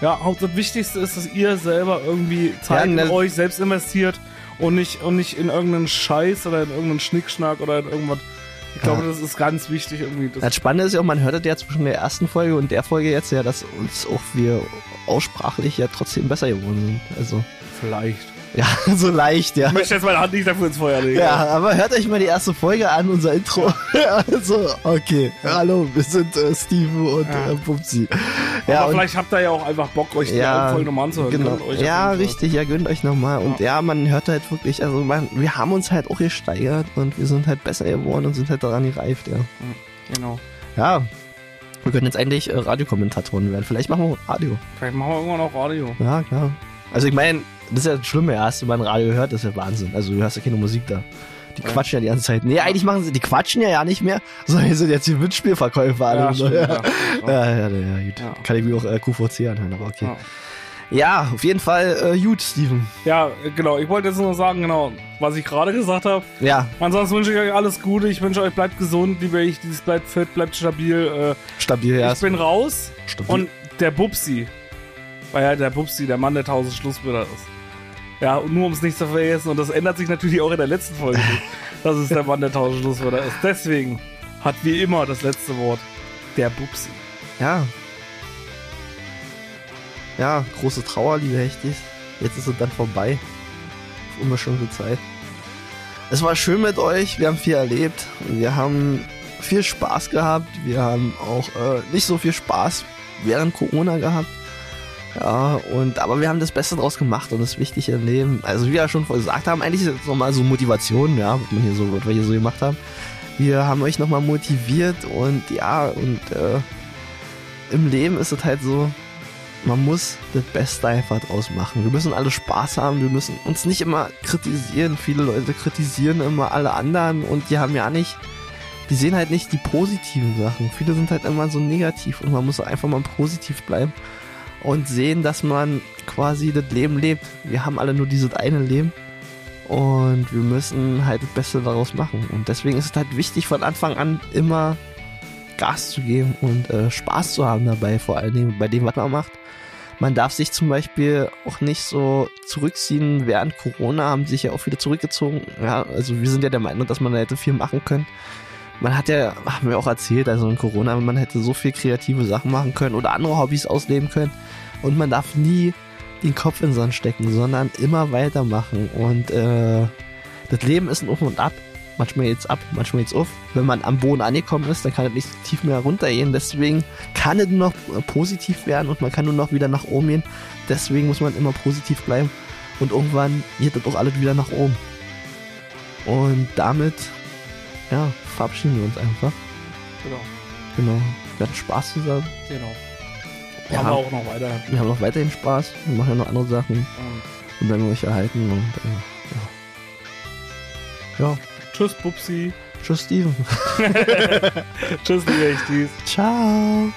[SPEAKER 1] Ja, Haupt- das Wichtigste ist, dass ihr selber irgendwie Zeit
[SPEAKER 2] Ja,
[SPEAKER 1] in euch selbst investiert und nicht, und nicht in irgendeinen Scheiß oder in irgendeinen Schnickschnack oder in irgendwas. Ich glaube,
[SPEAKER 2] Ja.
[SPEAKER 1] das ist ganz wichtig irgendwie. Das
[SPEAKER 2] Das Spannende ist ja auch, man hört das ja zwischen der ersten Folge und der Folge jetzt ja, dass uns auch wir aussprachlich ja trotzdem besser geworden sind. Also,
[SPEAKER 1] vielleicht.
[SPEAKER 2] Ja, so leicht, ja.
[SPEAKER 1] Ich möchte jetzt meine Hand nicht dafür ins Feuer legen.
[SPEAKER 2] Ja, aber hört euch mal die erste Folge an, unser Intro. also, okay. Hallo, wir sind äh, Steven und
[SPEAKER 1] Ja.
[SPEAKER 2] äh, Pupsi. Ja,
[SPEAKER 1] aber
[SPEAKER 2] und,
[SPEAKER 1] vielleicht habt ihr ja auch einfach Bock, euch die
[SPEAKER 2] Ja,
[SPEAKER 1] Folge nochmal anzuhören.
[SPEAKER 2] genau. Ja, richtig, ja, gönnt euch nochmal. Und ja. man hört halt wirklich, also man, wir haben uns halt auch gesteigert und wir sind halt besser geworden und sind halt daran gereift, ja.
[SPEAKER 1] Genau.
[SPEAKER 2] Ja. Wir können jetzt eigentlich äh, Radiokommentatoren werden. Vielleicht machen wir auch Radio.
[SPEAKER 1] Vielleicht machen wir irgendwann auch Radio.
[SPEAKER 2] Ja, klar. Also ich meine, das ist ja das Schlimme, hast du mal ein Radio gehört, das ist ja Wahnsinn. Also du hast ja keine Musik da. Die
[SPEAKER 1] Ja.
[SPEAKER 2] quatschen ja die ganze Zeit. Nee, eigentlich machen sie, die quatschen ja ja nicht mehr, sondern die sind jetzt die Windspielverkäufer alle.
[SPEAKER 1] Ja,
[SPEAKER 2] ja.
[SPEAKER 1] ja.
[SPEAKER 2] Ja, ja, gut. Kann ich mir auch äh, QVC anhören, aber okay. Ja. Auf jeden Fall äh, gut, Steven.
[SPEAKER 1] Ja, genau. Ich wollte jetzt nur sagen, genau, was ich gerade gesagt habe.
[SPEAKER 2] Ja,
[SPEAKER 1] Ansonsten wünsche ich euch alles Gute. Ich wünsche euch, bleibt gesund, liebe ich, dieses bleibt fit, bleibt stabil.
[SPEAKER 2] stabil,
[SPEAKER 1] Äh,
[SPEAKER 2] ja.
[SPEAKER 1] ich bin raus
[SPEAKER 2] stabil.
[SPEAKER 1] und der Bubsi, weil ja der Bubsi der Mann der tausend Schlusswörter ist. Ja, und nur um es nicht zu vergessen, und das ändert sich natürlich auch in der letzten Folge nicht, dass es der Mann der tausend Schlusswörter ist. Deswegen hat wie immer das letzte Wort der Bubsi.
[SPEAKER 2] Ja. Ja, große Trauer, liebe Hechtis. Jetzt ist es dann vorbei. Auf unbestimmte Zeit. Es war schön mit euch. Wir haben viel erlebt. Wir haben viel Spaß gehabt. Wir haben auch äh, nicht so viel Spaß während Corona gehabt. Ja, und aber wir haben das Beste draus gemacht und das ist wichtig im Leben. Also wie wir schon vorher gesagt haben, eigentlich ist es nochmal so Motivation, ja, was, man hier so, was wir hier so gemacht haben. Wir haben euch nochmal motiviert und ja, und äh, im Leben ist es halt so, man muss das Beste einfach draus machen. Wir müssen alle Spaß haben, wir müssen uns nicht immer kritisieren. Viele Leute kritisieren immer alle anderen und die haben ja nicht, die sehen halt nicht die positiven Sachen. Viele sind halt immer so negativ und man muss einfach mal positiv bleiben und sehen, dass man quasi das Leben lebt. Wir haben alle nur dieses eine Leben und wir müssen halt das Beste daraus machen. Und deswegen ist es halt wichtig, von Anfang an immer Gas zu geben und äh, Spaß zu haben dabei, vor allen Dingen bei dem, was man macht. Man darf sich zum Beispiel auch nicht so zurückziehen. Während Corona haben sich ja auch viele zurückgezogen. Ja, also wir sind ja der Meinung, dass man da hätte viel machen können. Man hat ja, haben wir auch erzählt, also in Corona, man hätte so viel kreative Sachen machen können oder andere Hobbys ausleben können. Und man darf nie den Kopf in den Sand stecken, sondern immer weitermachen. Und äh, das Leben ist ein Auf und Ab. Manchmal geht's ab, manchmal geht's auf. Wenn man am Boden angekommen ist, dann kann es nicht tief mehr runtergehen. Deswegen kann es nur noch äh, positiv werden und man kann nur noch wieder nach oben gehen. Deswegen muss man immer positiv bleiben. Und irgendwann geht das auch alles wieder nach oben. Und damit, ja, verabschieden wir uns einfach.
[SPEAKER 1] Genau.
[SPEAKER 2] Genau. Wir hatten Spaß zusammen.
[SPEAKER 1] Genau.
[SPEAKER 2] Ja.
[SPEAKER 1] Haben wir auch noch weiter.
[SPEAKER 2] Wir haben auch weiterhin Spaß. Wir machen ja noch andere Sachen.
[SPEAKER 1] Ähm,
[SPEAKER 2] Und werden wir euch erhalten. Und äh, ja. ja.
[SPEAKER 1] Tschüss, Bubsi.
[SPEAKER 2] Tschüss, Steven.
[SPEAKER 1] Tschüss, liebe Echtis.
[SPEAKER 2] Ciao.